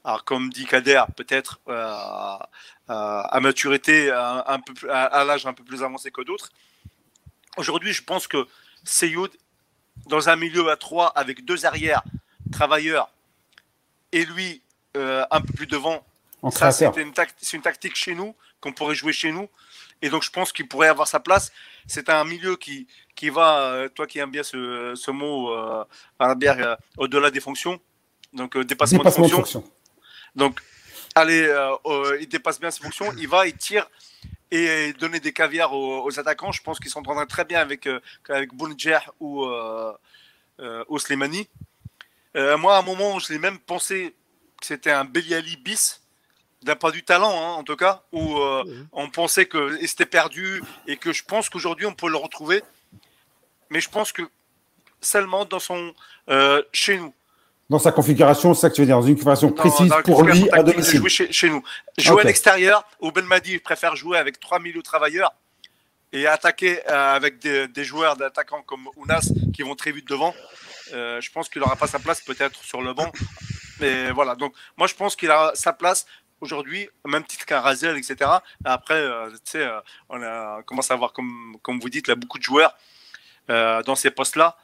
Alors, comme dit Kader, peut-être euh, à, à, maturité, à, un peu, à, l'âge un peu plus avancé que d'autres. Aujourd'hui, je pense que Seyoud, dans un milieu à trois avec deux arrières travailleurs et lui euh, un peu plus devant, c'est une, une, tactique chez nous qu'on pourrait jouer chez nous. Et donc, je pense qu'il pourrait avoir sa place. C'est un milieu qui, qui va, euh, toi qui aimes bien ce, ce mot, euh, euh, au-delà des fonctions, donc euh, dépassement, dépassement, de fonctions. Fonction. Donc, allez, euh, il dépasse bien ses fonctions, il va, il tire et donner des caviars aux, aux attaquants. Je pense qu'ils s'entendront très bien avec, avec ou, ou Slimani. moi, à un moment, je l'ai même pensé que c'était un Beliali bis d'un point du talent, hein, en tout cas, où euh, mmh. on pensait que c'était perdu et que je pense qu'aujourd'hui on peut le retrouver. Mais je pense que seulement dans son euh, chez nous. Dans sa configuration, c'est ça que tu veux dire, dans une configuration précise dans, dans pour lui à domicile. Jouer chez, chez, nous. Jouer okay. à l'extérieur, au Belmadi, il préfère jouer avec trois milieux travailleurs et attaquer euh, avec des, des joueurs d'attaquants comme Ounas qui vont très vite devant. Euh, je pense qu'il n'aura pas sa place peut-être sur le banc. Mais voilà, donc moi je pense qu'il a sa place aujourd'hui, même titre qu'un Razel, etc. Après, euh, tu sais, euh, on, a, commence à avoir, comme, comme vous dites, là, beaucoup de joueurs euh, dans ces postes-là.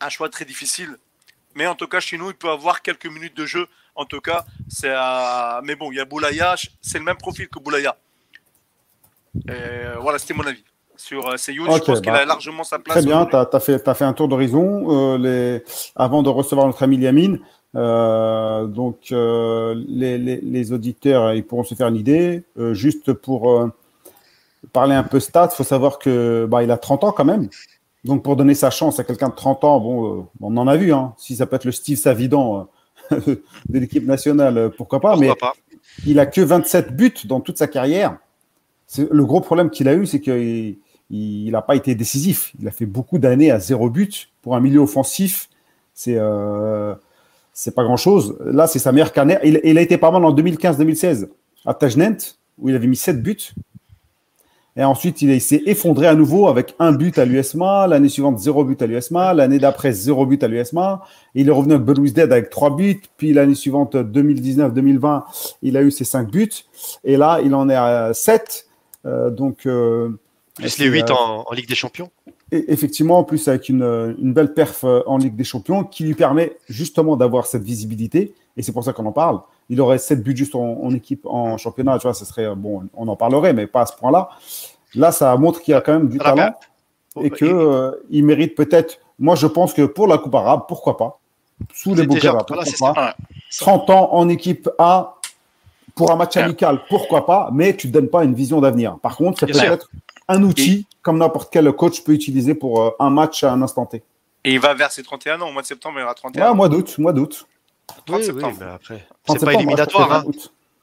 Un choix très difficile. Mais en tout cas, chez nous, il peut avoir quelques minutes de jeu. En tout cas, c'est mais bon, il y a Boulaya, c'est le même profil que Boulaya. Et voilà, c'était mon avis sur Seyoud. Okay, je pense bah, qu'il a largement sa place. Très bien, tu as, as, fait, un tour d'horizon. Euh, les... Avant de recevoir notre ami Yamine, donc euh, les, les, les, auditeurs ils pourront se faire une idée. Euh, juste pour euh, parler un peu stats, il faut savoir que bah, il a 30 ans quand même. Donc pour donner sa chance à quelqu'un de 30 ans, bon, on en a vu. Hein, si ça peut être le Steve Savidan de l'équipe nationale, pourquoi pas. Pourquoi mais pas. il a que 27 buts dans toute sa carrière. Le gros problème qu'il a eu, c'est qu'il il n'a pas été décisif. Il a fait beaucoup d'années à zéro but. Pour un milieu offensif, c'est euh, c'est pas grand chose. Là, c'est sa meilleure carrière. Il, il, a été pas mal en 2015-2016 à Tajnent, où il avait mis 7 buts. Et ensuite, il, il s'est effondré à nouveau avec un but à l'USMA. L'année suivante, zéro but à l'USMA. L'année d'après, zéro but à l'USMA. Il est revenu avec Belouis Dead avec trois buts. Puis l'année suivante, 2019-2020, il a eu ses cinq buts. Et là, il en est à 7 donc, plus les 8 en, en, Ligue des Champions. Et effectivement, en plus avec une, une, belle perf en Ligue des Champions qui lui permet justement d'avoir cette visibilité. Et c'est pour ça qu'on en parle. Il aurait 7 buts juste en, en, équipe en championnat, tu vois, ce serait bon, on en parlerait, mais pas à ce point-là. Là, ça montre qu'il y a quand même du talent et qu'il euh, il mérite peut-être. Moi, je pense que pour la Coupe arabe, pourquoi pas? Sous les bouquets, pourquoi pas? 30 ans en équipe A pour un match amical, pourquoi pas? Mais tu ne donnes pas une vision d'avenir. Par contre, ça peut être un outil comme n'importe quel coach peut utiliser pour euh, un match à un instant T. Et il va vers ses 31 ans. Au mois de septembre, il aura 31 ans. mois d'août, mois d'août. Oui, oui, mais après, c'est pas éliminatoire. Hein.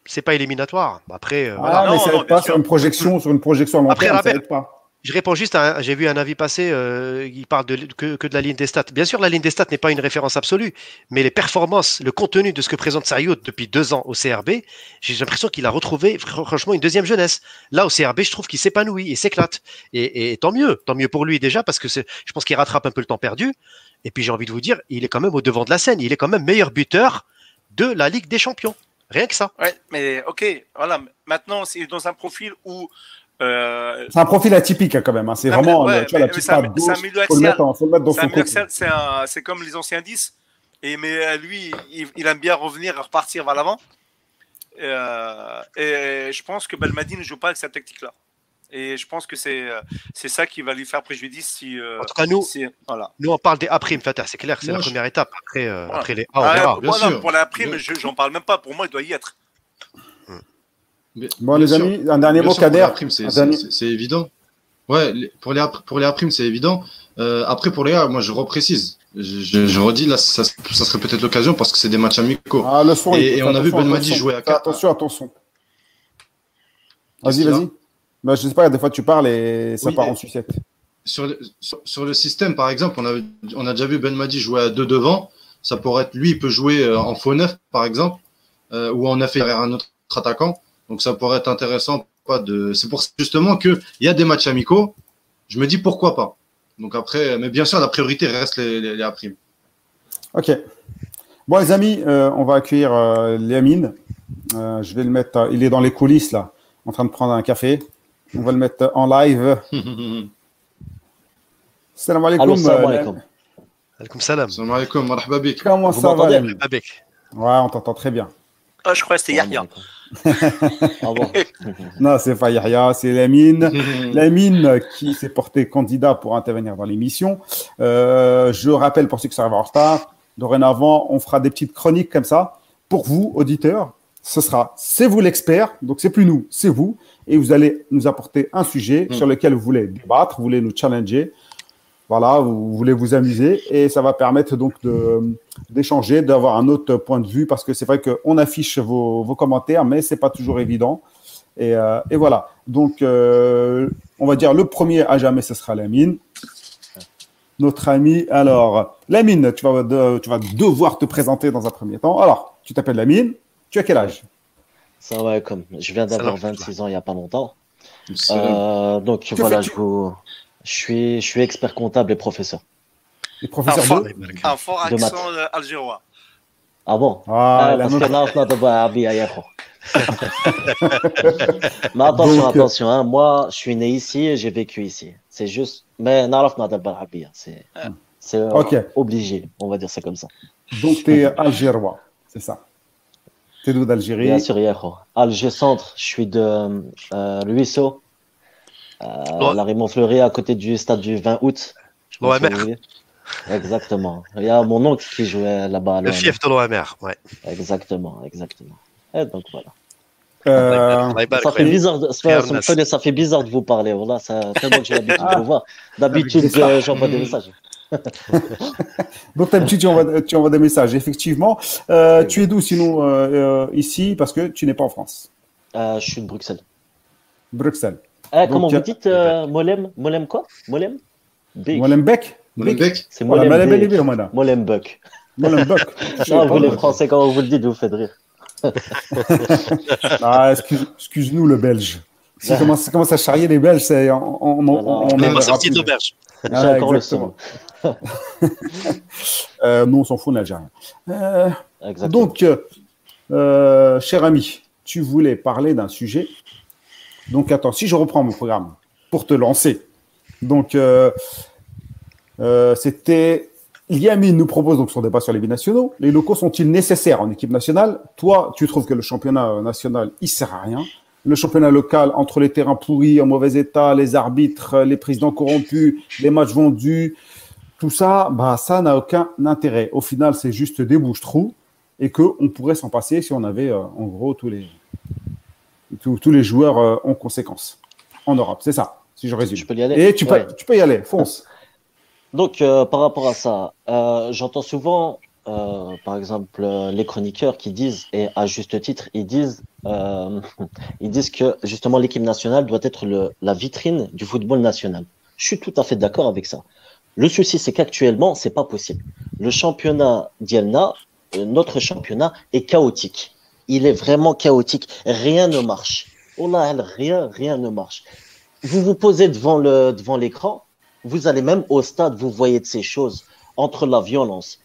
C'est pas éliminatoire. Après, euh, ah, mais ça n'aide pas sur une projection, sur une projection à long terme, ça aide pas. Je réponds juste. J'ai vu un avis passer, euh, il parle que, de la ligne des stats. Bien sûr, la ligne des stats n'est pas une référence absolue, mais les performances, le contenu de ce que présente Sayoud depuis deux ans au CRB, j'ai l'impression qu'il a retrouvé franchement une deuxième jeunesse. Là, au CRB, je trouve qu'il s'épanouit et s'éclate. Et, et, tant mieux, tant mieux pour lui déjà, parce que je pense qu'il rattrape un peu le temps perdu. Et puis j'ai envie de vous dire, il est quand même au devant de la scène. Il est quand même meilleur buteur de la Ligue des Champions. Rien que ça. Ouais, mais ok, voilà. Maintenant, c'est dans un profil où euh... C'est un profil atypique hein, quand même. Hein. C'est vraiment ouais, tu vois, la petite côté. C'est comme les anciens 10. Et mais euh, lui, il, il aime bien revenir, repartir vers l'avant. Euh, et je pense que Belmadi ne joue pas avec cette tactique-là. Et je pense que c'est euh, c'est ça qui va lui faire préjudice si. Euh, en tout cas, nous, si, voilà. nous on parle des A prime, c'est clair, c'est la première étape. Après, euh, après les A, on ah, verra. Moi, non, pour la prime, j'en parle même pas. Pour moi, il doit y être. Bon, les amis, un dernier mot, Kader. C'est évident. Ouais, pour les, pour les A prime, c'est évident. Euh, après, pour les A, moi, je reprécise. Je, je, je redis, là, ça, ça serait peut-être l'occasion parce que c'est des matchs amicaux. Ah, le son, et, et on a vu Ben Madi jouer à 4. Attention, attention. Vas-y, vas-y. Bah, je sais pas, des fois tu parles et ça part en sucette. Sur le, sur, le, système, par exemple, on a, on a déjà vu Ben Madi jouer à deux devant. Ça pourrait être lui, il peut jouer euh, en faux neuf, par exemple, euh, ou en neuf derrière un autre attaquant. Donc ça pourrait être intéressant. Pas de... C'est pour justement qu'il y a des matchs amicaux. Je me dis pourquoi pas. Donc après, mais bien sûr, la priorité reste les, les, les primes. Ok. Bon, les amis, euh, on va accueillir euh, Léamine. Euh, je vais le mettre. il est dans les coulisses là, en train de prendre un café. On va le mettre en live. salam alaikum. Salam alaikum. Alaikum salam. Salam alaikum. Comment ça va Ouais, on t'entend très bien. Ah, je crois que c'était Yahya. Ah non, c'est pas Yahya, c'est Lamine. Lamine qui s'est porté candidat pour intervenir dans l'émission. Euh, je rappelle pour ceux qui sont en retard, dorénavant, on fera des petites chroniques comme ça. Pour vous, auditeurs, ce sera c'est vous l'expert, donc c'est plus nous, c'est vous et vous allez nous apporter un sujet mm. sur lequel vous voulez débattre, vous voulez nous challenger. Voilà, vous voulez vous amuser et ça va permettre donc d'échanger, d'avoir un autre point de vue parce que c'est vrai qu'on affiche vos, vos, commentaires, mais c'est pas toujours évident. Et, euh, et voilà. Donc, euh, on va dire le premier à jamais, ce sera Lamine. Notre ami. Alors, Lamine, tu vas, de, tu vas devoir te présenter dans un premier temps. Alors, tu t'appelles Lamine. Tu as quel âge? Ça va comme je viens d'avoir 26 ans il n'y a pas longtemps. Euh, donc voilà, je, vous... je, suis, je suis expert comptable et professeur. Et professeur un, fort, un fort accent algérois. Ah bon? Ah, ah, Parce que là, on a Mais attention, donc, attention, hein, moi je suis né ici et j'ai vécu ici. C'est juste, mais c'est c'est okay. obligé, on va dire ça comme ça. Donc tu es algérois, c'est ça T'es d'où d'Algérie? Bien sûr, Yahoo. Alger Centre, je suis de euh, Ruisseau, euh, la Raymond Fleury, à côté du stade du 20 août. L'OMR. Exactement. Il y a mon oncle qui jouait là-bas. Le fief de l'OMR, ouais. Exactement, exactement. Et donc voilà. Euh, ça, fait bizarre de, ça, ça, fait bizarre de vous parler. Voilà, ça, tellement que j'ai l'habitude de vous voir. D'habitude, j'envoie des messages. Donc, d'habitude, tu envoies, tu envoies des messages. Effectivement. Euh, tu es d'où sinon euh, euh, ici? Parce que tu n'es pas en France. je suis de Bruxelles. Bruxelles. Eh, comment vous dites Molem Molem quoi? Molem? Molembeek Molembeek C'est Molembeek. Molembeek. Molembeek. Non, vous les Français, quand vous le dites, vous faites rire. ah, excuse, excuse-nous le Belge. Si ça commence, commence, à charrier les Belges, c'est on, on, on, on est sorti de l'auberge. Ah, encore le son. euh, nous, on s'en fout, on l'Algérien. Euh, donc, euh, cher ami, tu voulais parler d'un sujet Donc, attends, si je reprends mon programme pour te lancer. Donc, euh, euh, c'était. Liamine nous propose donc son débat sur les binationaux. Les locaux sont-ils nécessaires en équipe nationale? Toi, tu trouves que le championnat national, il sert à rien. Le championnat local, entre les terrains pourris, en mauvais état, les arbitres, les présidents corrompus, les matchs vendus, tout ça, bah, ça n'a aucun intérêt. Au final, c'est juste des bouches-trous et qu'on pourrait s'en passer si on avait, euh, en gros, tous les, tous, les joueurs euh, en conséquence en Europe. C'est ça, si je résume. Je peux y aller. Et tu, peux, tu peux y aller, fonce. Donc, euh, par rapport à ça, j'entends souvent, par exemple, les chroniqueurs qui disent, et à juste titre, ils disent, ils disent que justement l'équipe nationale doit être la vitrine du football national. Je suis tout à fait d'accord avec ça. Le souci, c'est qu'actuellement, c'est pas possible. Le championnat d'Yelna, euh, notre championnat est chaotique. Il est vraiment chaotique. Rien ne marche. Oh là, rien, rien ne marche. Vous vous posez devant le devant l'écran, vous allez même au stade, vous voyez de ces choses entre la violence.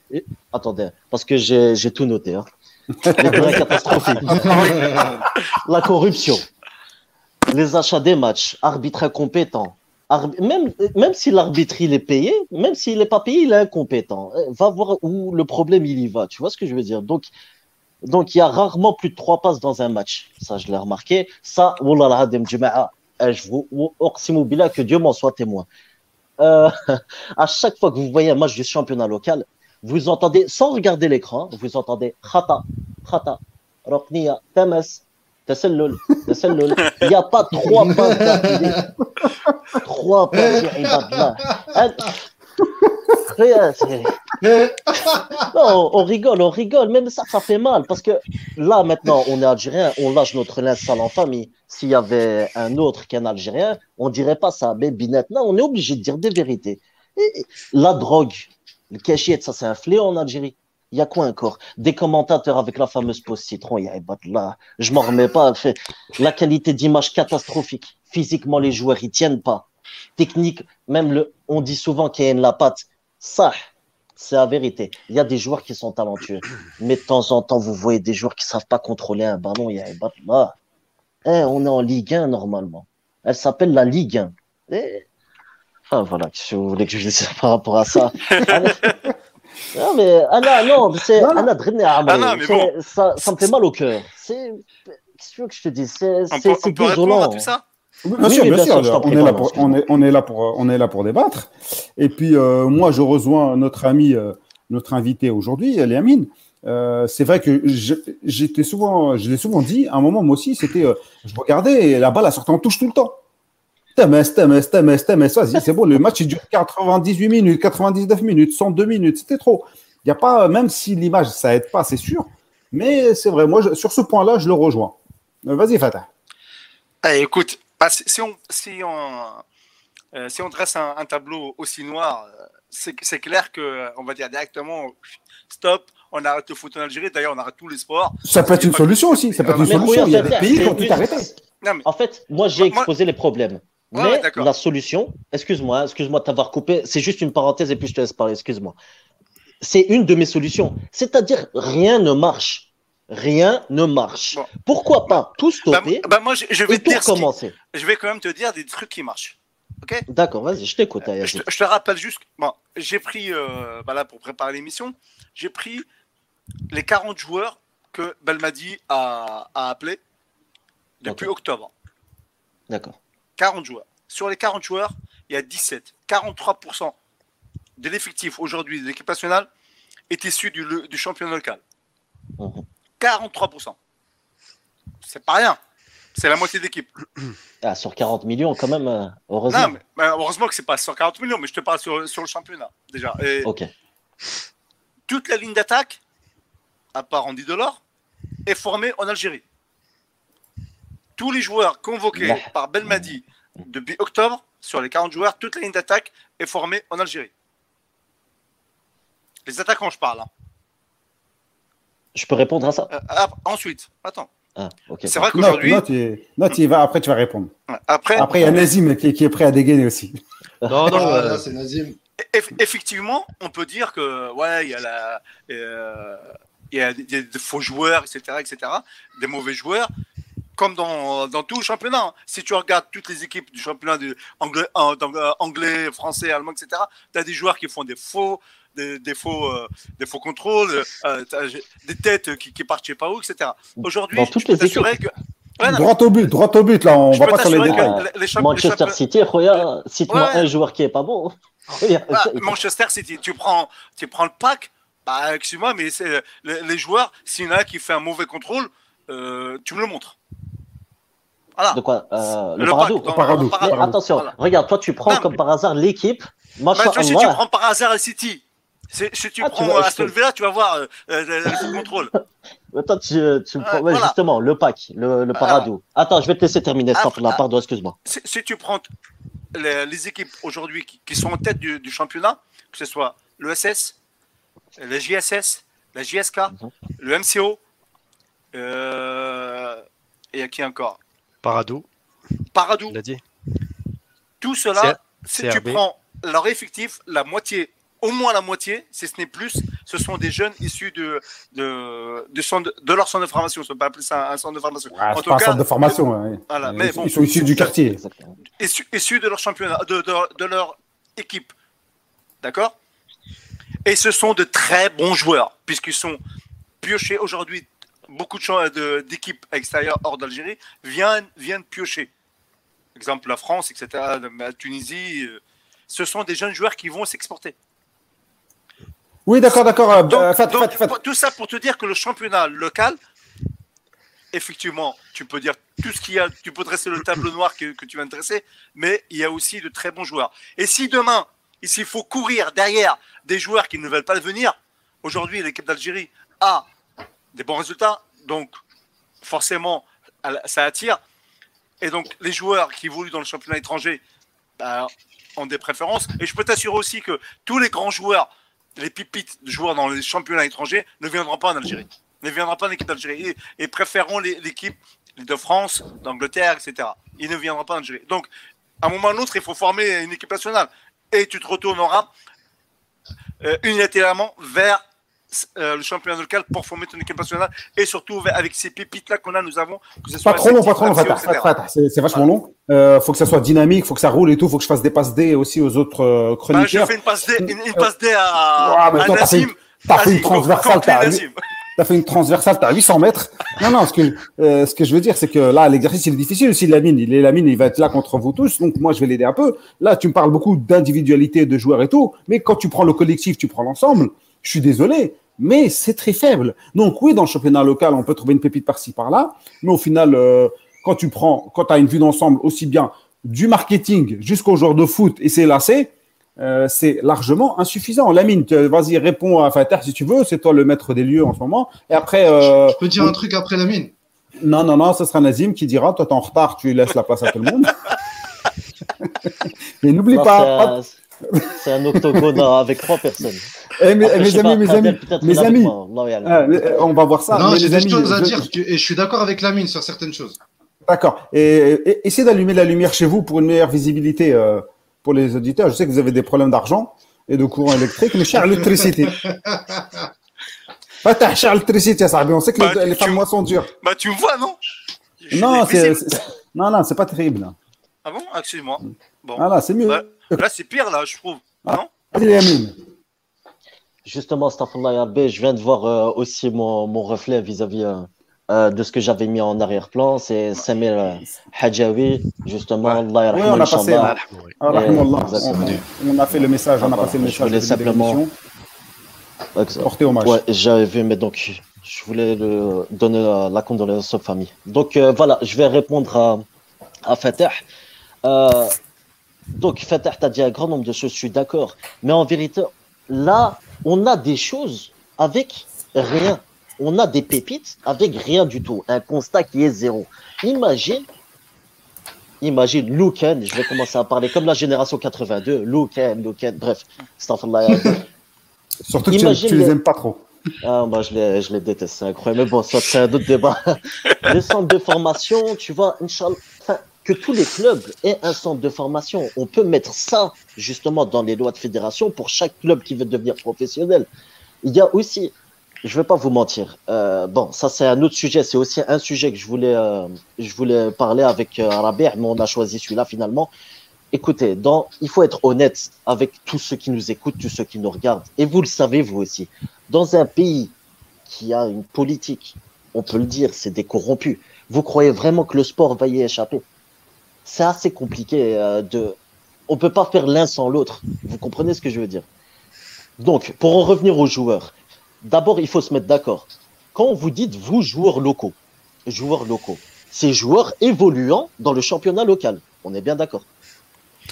attendez, parce que j'ai tout noté. Hein. Les catastrophiques. la corruption. Les achats des matchs, arbitres incompétents, même, même si l'arbitre il est payé, même s'il n'est pas payé, il est incompétent. Euh, va voir où le problème il y va. Tu vois ce que je veux dire? Donc, donc il y a rarement plus de trois passes dans un match. Ça, je l'ai remarqué. Ça, euh, je vous que Dieu m'en soit témoin. Euh, à chaque fois que vous voyez un match du championnat local, vous entendez, sans regarder l'écran, vous entendez Khata, Khata, Temes, Tesselul, Tesselul. Il n'y a pas trois pintes pas non, on rigole, on rigole. Même ça, ça fait mal parce que là, maintenant, on est algérien, on lâche notre linge sale en famille. S'il y avait un autre qu'un algérien, on dirait pas ça. Mais Binette, non, on est obligé de dire des vérités. la drogue, le cachet, ça, c'est un fléau en Algérie. Il y a quoi encore? Des commentateurs avec la fameuse pause citron. Il y a là, je m'en remets pas. La qualité d'image catastrophique. Physiquement, les joueurs ils tiennent pas. Technique, même le, on dit souvent qu'il y a une la patte. Ça, c'est la vérité. Il y a des joueurs qui sont talentueux, mais de temps en temps, vous voyez des joueurs qui savent pas contrôler un ballon. Il y a là. Eh, on est en Ligue 1 normalement. Elle s'appelle la Ligue 1. Eh. Enfin voilà, si vous voulez que je dise par rapport à ça? Non, mais Anna, non, c'est Anna Anna, mais bon. ça, ça me fait mal au cœur. C'est. Qu'est-ce que tu veux que je te dise? C'est désolant. tout ça? Bien, sûr, bien, sûr, on, est là pour, on, est, on, est là pour, on est là pour débattre. Et puis, euh, moi, je rejoins notre ami, euh, notre invité aujourd'hui, Léamine. Euh, c'est vrai que j'étais souvent, je l'ai souvent dit, à un moment, moi aussi, c'était, euh, je regardais et la balle, elle sortait en touche tout le temps. Temes, Temes, Temes, Temes, vas-y, c'est bon, le match il dure 98 minutes, 99 minutes, 102 minutes, c'était trop. Il n'y a pas, même si l'image ça aide pas, c'est sûr, mais c'est vrai, moi sur ce point-là, je le rejoins. Euh, vas-y, Fatah. Eh, écoute, bah, si, on, si, on, euh, si on dresse un, tableau aussi noir, euh, c'est clair que on va dire directement stop, on arrête le foot en Algérie. D'ailleurs, on arrête tous les sports. Ça peut être une solution aussi. Ça peut être une solution. Il y a des pays qui ont tout arrêté. En fait, moi, j'ai exposé les problèmes mais la solution, excuse-moi, excuse-moi de t'avoir coupé, c'est juste une parenthèse et puis je te laisse parler, excuse-moi. C'est une de mes solutions. C'est-à-dire, rien ne marche. Rien ne marche. Pourquoi pas tout stopper bah, bah moi, je, vais te dire commencer. Je vais quand même te dire des trucs qui marchent. Ok? D'accord, vas-y, je t'écoute. Euh, je, te rappelle juste, bon, j'ai pris, euh, bah pour préparer l'émission, j'ai pris les 40 joueurs que Belmadi a, a appelés depuis octobre. D'accord. 40 joueurs. Sur les 40 joueurs, il y a 17. 43% de l'effectif aujourd'hui de l'équipe nationale est issu du, championnat local. 43%. C'est pas rien. C'est la moitié d'équipe. Ah, sur 40 millions, quand même, euh, heureusement. Non, mais, heureusement que c'est pas sur 40 millions, mais je te parle sur, le championnat, déjà. ok. Toute la ligne d'attaque, à part Andy Delors, est formée en Algérie tous les joueurs convoqués par Belmadi depuis octobre, sur les 40 joueurs, toute la ligne d'attaque est formée en Algérie. Les attaquants, je parle. Hein. Je peux répondre à ça euh, ah, Ensuite, attends. Ah, c'est vrai qu'aujourd'hui. Non, tu vas, après tu vas répondre. Après, après, il y a Nazim qui, est prêt à dégainer aussi. Non, non, ah, c'est Nazim. Effectivement, on peut dire que ouais, il y a la, euh, il y a des, faux joueurs, etc., etc., des mauvais joueurs. comme dans, dans tout championnat. hein. Si tu regardes toutes les équipes du championnat de anglais, euh, euh, anglais, français, allemand, etc., tu as des joueurs qui font des faux, des, des faux, euh, des faux contrôles, euh, des têtes qui, qui partent je sais pas où, etc. Aujourd'hui, Dans toutes je peux t'assurer que. Ouais, non, Droit au but, droit au but, là, on je va pas sur les détails. que les- les champ- les Manchester City, regarde, cite-moi Ouais. un joueur qui est pas bon. Ah, ça- Manchester City, tu prends, tu prends le pack, bah, excuse-moi, mais c'est les, les joueurs, s'il y en a un qui fait un mauvais contrôle, euh, tu me le montres. Voilà. De quoi euh, Le, Le Paradou. pack, dans- Paradou. dans- Mais Paradou. attention, Voilà. regarde, toi tu prends Non, comme mais- par hasard l'équipe. Bah, tu vois, si tu prends par hasard City, si tu Ah, tu prends vois, je Aston Villa, tu vas voir euh, euh, le, le contrôle. Toi, tu, tu prends, ouais, voilà. justement, le pack, le, le Paradou. Attends, je vais te laisser terminer, Ah, Safra, ah. pardon, excuse-moi. Si, si tu prends les, les équipes aujourd'hui qui, qui sont en tête du, du championnat, que ce soit le SS, le JSS, la JSK, Mhm. le MCO, euh, et à qui encore? Paradou, Paradou. il a dit. Tout cela, si tu prends leur effectif, la moitié, au moins la moitié, si ce n'est plus, ce sont des jeunes issus de, de, de, centre- de leur centre de formation. On peut pas appeler ça un centre de formation. Ah, en tout pas un cas, centre de formation. voilà, Ils mais sont- bon. Ils sont issus du quartier. Issus, issus de leur championnat, de, de- de leur équipe. D'accord? Et ce sont de très bons joueurs, puisqu'ils sont piochés aujourd'hui. Beaucoup d'équipes extérieures hors d'Algérie viennent, viennent piocher. Exemple, la France, etc., la Tunisie. euh, Ce sont des jeunes joueurs qui vont s'exporter. Oui, d'accord, d'accord. euh, Donc, euh, Fat, donc, Fat, Fat. pour- tout ça pour te dire que le championnat local, effectivement, tu peux dire tout ce qu'il y a, tu peux dresser le tableau noir que, que tu de dresser, mais il y a aussi de très bons joueurs. Et si demain, s'il faut courir derrière des joueurs qui ne veulent pas venir, aujourd'hui, l'équipe d'Algérie a des bons résultats, donc forcément, ça attire. Et donc, les joueurs qui évoluent dans le championnat étranger bah, ont des préférences. Et je peux t'assurer aussi que tous les grands joueurs, les pipites de joueurs dans les championnats étrangers ne viendront pas en Algérie. Ne viendront pas en équipe d'Algérie et, et préféreront l'équipe de France, d'Angleterre, etc. Ils ne viendront pas en Algérie. Donc, à un moment ou à un autre, il faut former une équipe nationale. Et tu te retourneras euh, unilatéralement vers euh, le championnat local pour former ton équipe nationale et surtout avec ces pépites-là qu'on a, nous avons. Que ce soit Pas trop long, pas trop long, c'est vachement long. Euh, faut que ça soit dynamique, faut que ça roule et tout, faut que je fasse des passes D aussi aux autres euh, Bah, je chroniqueurs. fais une passe D, une, une passe D à, Ouais, toi, Nassim. T'as fait une transversale, t'as fait une transversale, t'as 800 mètres. Non, non, ce que, euh, ce que je veux dire, c'est que là, l'exercice, il est difficile aussi. Lamine, il est Lamine, il va être là contre vous tous. Donc, moi, je vais l'aider un peu. Là, tu me parles beaucoup d'individualité de joueurs et tout. Mais quand tu prends le collectif, tu prends l'ensemble. Je suis désolé, mais c'est très faible. Donc, oui, dans le championnat local, on peut trouver une pépite par-ci, par-là. Mais au final, euh, quand tu prends, quand tu as une vue d'ensemble aussi bien du marketing jusqu'aux joueurs de foot et c'est lassé, euh, c'est largement insuffisant. Lamine, vas-y, réponds à Fatah si tu veux. C'est toi le maître des lieux en ce moment. Et après, euh, Je peux dire un truc après la mine non, non, non, ce sera Nazim qui dira Toi, t'es en retard, tu laisses la place à tout le monde. Mais n'oublie pas. C'est un- octogone avec trois personnes. eh, mes, Après, amis, pas, mes amis, mes moi. Ah, euh, on va voir ça. Non, j'ai les des amis, choses à je- dire et je suis d'accord avec la mine sur certaines choses. D'accord. Et, et- essayez d'allumer la lumière chez vous pour une meilleure visibilité euh, pour les auditeurs. Je sais que vous avez des problèmes d'argent et de courant électrique, mais cher l'électricité. Fatah, cher l'électricité, ça On sait que Bah, les, les tu- fins de mois sont dures. Bah, tu me vois, non? Non, c'est- non, non, c'est pas terrible. Ah bon? Ah, Excuse-moi. Bon. Ah là, c'est mieux. Ouais. Là, c'est pire, là, je trouve. Ah. Non? Justement, Rabbi, je viens de voir euh, aussi mon, mon reflet vis-à-vis euh, euh, de ce que j'avais mis en arrière-plan. C'est Samir euh, Hadjawi, justement. Allah Oui, on a passé. Hein. Ah, rahimallah. exactement. on, on a fait le message, on a passé le je message. voulais début de simplement-. Porter hommage. Ouais, j'avais vu, mais donc je voulais le- donner la, la condoléance aux familles. Donc euh, voilà, je vais répondre à, à Fatah. Euh, donc Fatah, tu as dit un grand nombre de choses, je suis d'accord. Mais en vérité, là, on a des choses avec rien. On a des pépites avec rien du tout. Un constat qui est zéro. Imagine, imagine Luken, je vais commencer à parler comme la génération 82. Luken, Luken, bref. Surtout que tu, Imagine tu les les- aimes pas trop. Ah, moi, je les, je les déteste, c'est incroyable. Mais bon, ça, c'est un autre débat. Les centres de formation, tu vois, Inch'Allah, que tous les clubs aient un centre de formation. On peut mettre ça, justement, dans les lois de fédération pour chaque club qui veut devenir professionnel. Il y a aussi je vais pas vous mentir. Euh, bon, ça c'est un autre sujet. C'est aussi un sujet que je voulais, euh, je voulais parler avec euh, mais on a choisi celui-là finalement. Écoutez, il faut être honnête avec tous ceux qui nous écoutent, tous ceux qui nous regardent. Et vous le savez, vous aussi. Dans un pays qui a une politique, on peut le dire, c'est des corrompus. Vous croyez vraiment que le sport va y échapper? C'est assez compliqué euh, de. On peut pas faire l'un sans l'autre. Vous comprenez ce que je veux dire? Donc, pour en revenir aux joueurs, d'abord, il faut se mettre d'accord. Quand vous dites vous, joueurs locaux, joueurs locaux, c'est joueurs évoluant dans le championnat local. On est bien d'accord?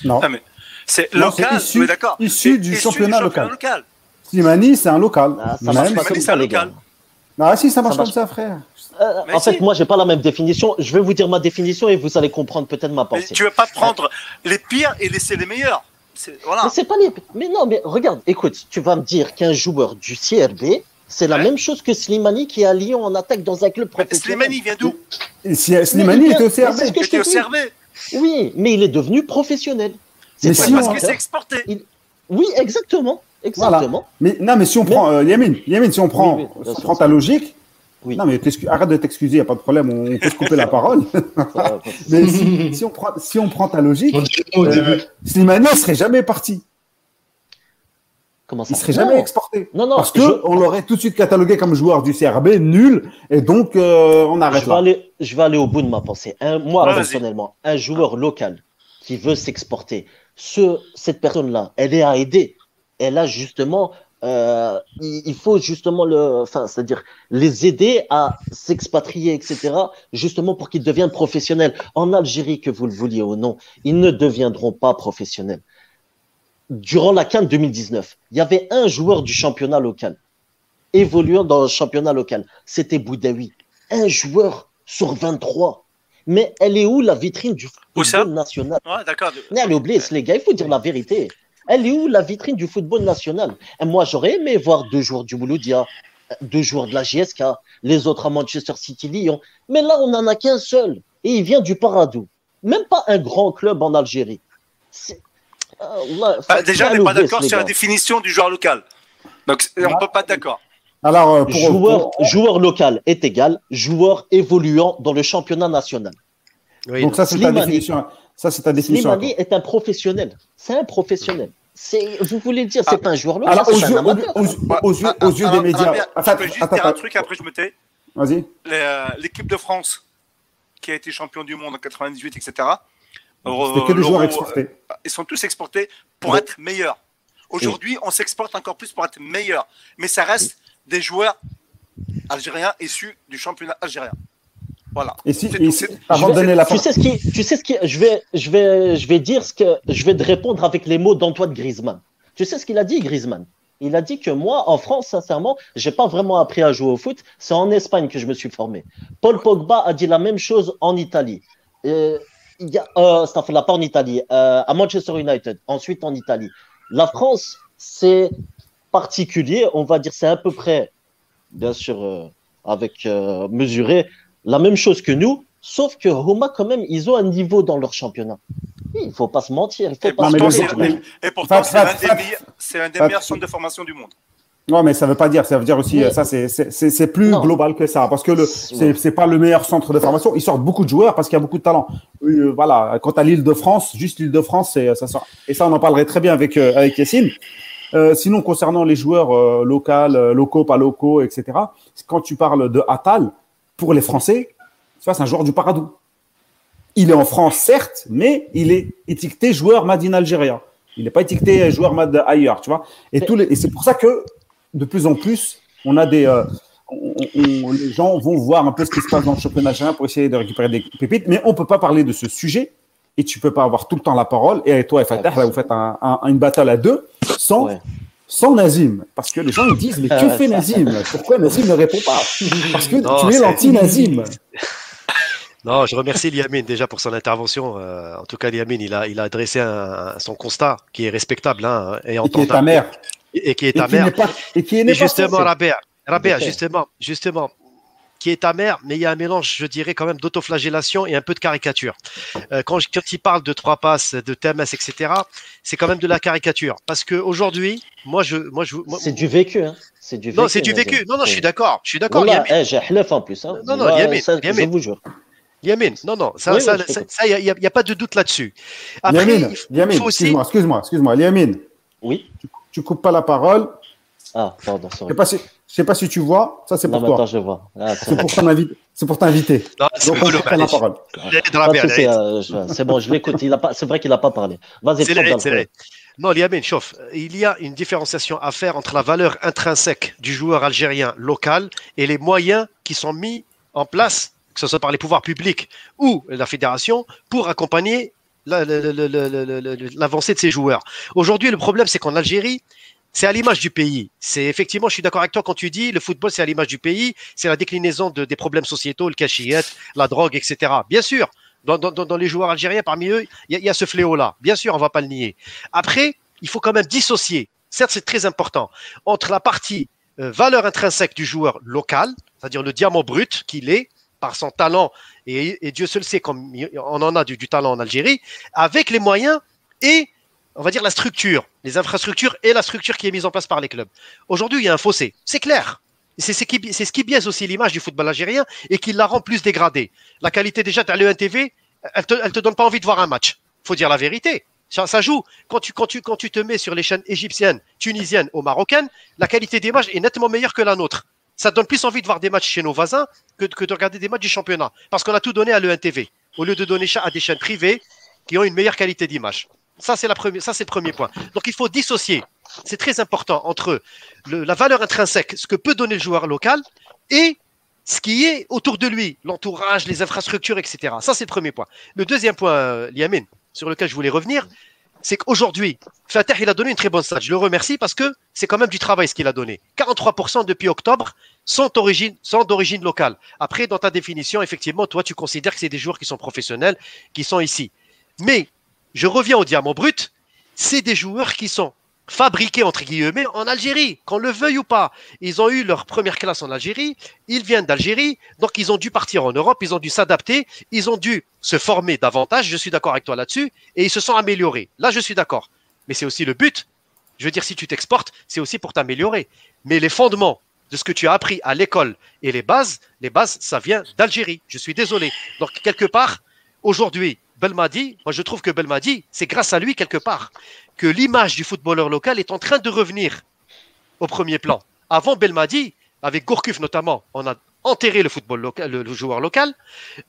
Non. Ah, mais c'est Non, local, c'est issu- mais d'accord? issu C'est du championnat local. local. Slimani, c'est un local. Ah, ça Même- comme c'est un local. Ah si, ça marche Ça comme marche. ça, frère. Euh, Mais en fait, moi, j'ai pas la même définition. Je vais vous dire ma définition et vous allez comprendre peut-être ma Mais pensée. tu veux pas prendre les pires et laisser les meilleurs. C'est- Voilà. Mais c'est pas les. Mais non, mais regarde, écoute, tu vas me dire qu'un joueur du CRB, c'est la Ouais. même chose que Slimani qui est à Lyon en attaque dans un club Mais professionnel. Slimani vient d'où? Si- Slimani Mais il était au mais CRB. que Il je au. Oui, mais il est devenu professionnel. Mais C'est Parce que c'est exporté. Oui, exactement. Exactement. Mais non, mais si on Mais- prend euh, Yamine, Yamine, si on prend, Oui, oui, bien si on sûr. prend ta logique, Oui. non mais arrête de t'excuser, y a pas de problème, on peut se couper la parole. Mais si, si on prend, si on prend ta logique, euh. Slimani ne serait jamais parti, comment ça il serait Non. jamais exporté, Non, non, parce que je- on l'aurait tout de suite catalogué comme joueur du CRB nul, et donc euh, on arrête je vais, là. aller, je vais aller au bout de ma pensée. Un- moi, personnellement, un joueur local qui veut s'exporter, ce, cette personne-là, elle est à aider. Elle a justement, euh, il, faut justement le, enfin, c'est-à-dire les aider à s'expatrier, etc., justement pour qu'ils deviennent professionnels. En Algérie, que vous le vouliez ou non, ils ne deviendront pas professionnels. Durant la CAN 2019, il y avait un joueur du championnat local évoluant dans le championnat local. C'était Boudaoui un joueur sur 23. Mais elle est où la vitrine du football national? Ouais, d'accord. Non, mais oubliez, les gars, il faut dire la vérité. Elle est où la vitrine du football national? Et Moi, j'aurais aimé voir deux joueurs du Mouloudia, deux joueurs de la GSK, les autres à Manchester City, Lyon. Mais là, on n'en a qu'un seul. Et il vient du Paradou. Même pas un grand club en Algérie. C'est- Ah, Allah, Bah, déjà, on n'est pas d'accord sur la définition du joueur local. Donc, on Bah, peut pas être d'accord. Alors euh, pour, Joueur, pour- joueur local est égal, joueur évoluant dans le championnat national. Oui, donc ça c'est ta définition, ça c'est ta définition. Slimani est un professionnel. C'est un professionnel. Vous voulez le dire, c'est Ah. pas un joueur local, Alors aux c'est yeux, un amateur. aux, aux- aux yeux, Ah, yeux ah, des ah, médias. Attends, je peux juste attends, dire un truc, après je me tais. Vas-y. Les, euh, L'équipe de France, qui a été champion du monde en 98, etc. C'était que des joueurs euh, exportés. Ils sont tous exportés pour Ouais. être meilleurs. Aujourd'hui, on s'exporte encore plus pour être meilleurs. Mais ça reste des joueurs algériens issus du championnat algérien. Voilà. Et si, et si- avant de donner la tu parole. sais ce qui, tu sais ce qui, je vais, je vais, je vais dire ce que, je vais te répondre avec les mots d'Antoine Griezmann. Tu sais ce qu'il a dit, Griezmann? Il a dit que moi, en France, sincèrement, j'ai pas vraiment appris à jouer au foot. C'est en Espagne que je me suis formé. Paul Pogba a dit la même chose en Italie. Euh, il y a, euh, Astaghfirullah, pas en Italie, euh, à Manchester United, ensuite en Italie. La France, c'est particulier, on va dire, c'est à peu près, bien sûr, euh, avec euh, mesuré, la même chose que nous, sauf que Roma, quand même, ils ont un niveau dans leur championnat. Il faut pas se mentir, il faut Et pas se pourtant, le- mentir. c'est- mais- et pourtant, c'est un des meilleurs- c'est un des Fat. meilleurs centres de formation du monde. Non, mais ça veut pas dire. Ça veut dire aussi, Mais- ça, c'est- c'est c'est- c'est plus Non. global que ça. Parce que le, C'est- pas le meilleur centre de formation. Ils sortent beaucoup de joueurs parce qu'il y a beaucoup de talent. Euh, voilà. Quant à l'île de France, juste l'île de France, c'est ça sort. Et ça, on en parlerait très bien avec euh, avec Yacine. Euh, sinon, concernant les joueurs euh, locaux, locaux, pas locaux, etc. Quand tu parles de Atal, pour les Français, tu vois, c'est un joueur du Paradou. Il est en France, certes, mais il est étiqueté joueur Made in Algéria. Il n'est pas étiqueté joueur Made ailleurs, tu vois. Et, Mais- tous les, et c'est pour ça que de plus en plus, on a des, euh, on- on- les gens vont voir un peu ce qui se passe dans le championnat algérien pour essayer de récupérer des pépites, mais on peut pas parler de ce sujet et tu peux pas avoir tout le temps la parole. Et toi et Fatah, là, vous faites un- un- une battle à deux sans, Ouais. Sans Nazim. Parce que les gens ils disent, mais que Ah fait. Nazim? Pourquoi Nazim ne répond pas? Parce que Non, tu es l'anti-Nazim. Non, je remercie Liamine déjà pour son intervention. Euh, en tout cas, Liamine, il a, il a adressé un- son constat qui est respectable hein, et Et qui est ta mère. Et qui est Et ta mère. et qui Et n'est pas justement. Rabia, Rabia, justement, justement, qui est amer, mais il y a un mélange, je dirais, quand même d'autoflagellation et un peu de caricature. Euh, quand, quand il parle de trois passes, de TMS, etc., c'est quand même de la caricature. Parce qu'aujourd'hui, moi, je. Moi, je c'est du vécu. Hein. C'est du vécu. Non, c'est du vécu. Non, non, je suis d'accord. Je suis d'accord. Eh, j'ai Hlef en plus. Hein. Non, non, Yamin, Je vous jure. Yamin, non, non, ça, il ça, n'y a, a, pas de doute là-dessus. Yamin, Yamin excuse-moi, excuse-moi, excuse-moi. Yamin. Oui. Tu, tu coupes pas la parole. Ah, pardon, sorry. Je sais pas si tu vois, ça c'est pour toi. je vois. Ah, c'est pour t'inviter. C'est pour t'inviter. C'est la parole. C'est bon, je l'écoute. C'est vrai qu'il n'a pas parlé. Vas-y, c'est Non, Liamin, chauffe. Il y a une différenciation à faire entre la valeur intrinsèque du joueur algérien local et les moyens qui sont mis en place, que ce soit par les pouvoirs publics ou la fédération, pour accompagner l'avancée de ces joueurs. Aujourd'hui, le problème, c'est qu'en Algérie, c'est à l'image du pays. C'est effectivement, je suis d'accord avec toi quand tu dis le football, c'est à l'image du pays, c'est la déclinaison de, des problèmes sociétaux, le cachillette, la drogue, etc. Bien sûr, dans, les joueurs algériens, parmi eux, il y, a ce fléau-là. Bien sûr, on va pas le nier. Après, il faut quand même dissocier. Certes, c'est très important entre la partie euh, valeur intrinsèque du joueur local, c'est-à-dire le diamant brut qu'il est par son talent et, Dieu seul sait comme on en a du talent en Algérie, avec les moyens et on va dire la structure, les infrastructures et la structure qui est mise en place par les clubs. Aujourd'hui, il y a un fossé, c'est clair. C'est ce, qui, biaise aussi l'image du football algérien et qui la rend plus dégradée. La qualité déjà, tu as le TV, elle te, elle te donne pas envie de voir un match. faut dire la vérité. Ça, joue. Quand tu, te mets sur les chaînes égyptiennes, tunisiennes ou marocaines, la qualité d'image est nettement meilleure que la nôtre. Ça te donne plus envie de voir des matchs chez nos voisins que, que de regarder des matchs du championnat. Parce qu'on a tout donné à l'ENTV, au lieu de donner ça à des chaînes privées qui ont une meilleure qualité d'image. Ça, c'est la ça, c'est le premier point. Donc, il faut dissocier. C'est très important entre la valeur intrinsèque, ce que peut donner le joueur local, et ce qui est autour de lui, l'entourage, les infrastructures, etc. Ça, c'est le premier point. Le deuxième point, euh, Liamine, sur lequel je voulais revenir, c'est qu'aujourd'hui, Fatah, il a donné une très bonne stat. Je le remercie parce que c'est quand même du travail ce qu'il a donné. 43% depuis octobre sont sont d'origine locale. Après, dans ta définition, effectivement, toi, tu considères que c'est des joueurs qui sont professionnels, qui sont ici. Mais je reviens au diamant brut, c'est des joueurs qui sont fabriqués entre guillemets en Algérie, qu'on le veuille ou pas. Ils ont eu leur première classe en Algérie, ils viennent d'Algérie, donc ils ont dû partir en Europe, ils ont dû s'adapter, ils ont dû se former davantage, je suis d'accord avec toi là-dessus, et ils se sont améliorés. Là, je suis d'accord. Mais c'est aussi le but. Je veux dire, si tu t'exportes, c'est aussi pour t'améliorer. Mais les fondements de ce que tu as appris à l'école et les bases, les bases, ça vient d'Algérie. Je suis désolé. Donc, quelque part, aujourd'hui, Belmadi, moi je trouve que Belmadi, c'est grâce à lui quelque part que l'image du footballeur local est en train de revenir au premier plan. Avant Belmadi, avec Gourcuff notamment, on a enterré le football local, le, joueur local.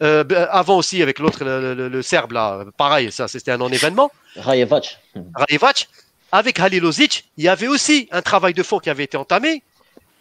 Euh, avant aussi avec l'autre, le, Serbe là, pareil, ça c'était un non-événement. Rajevac. Rajevac. Avec Halilozic, il y avait aussi un travail de fond qui avait été entamé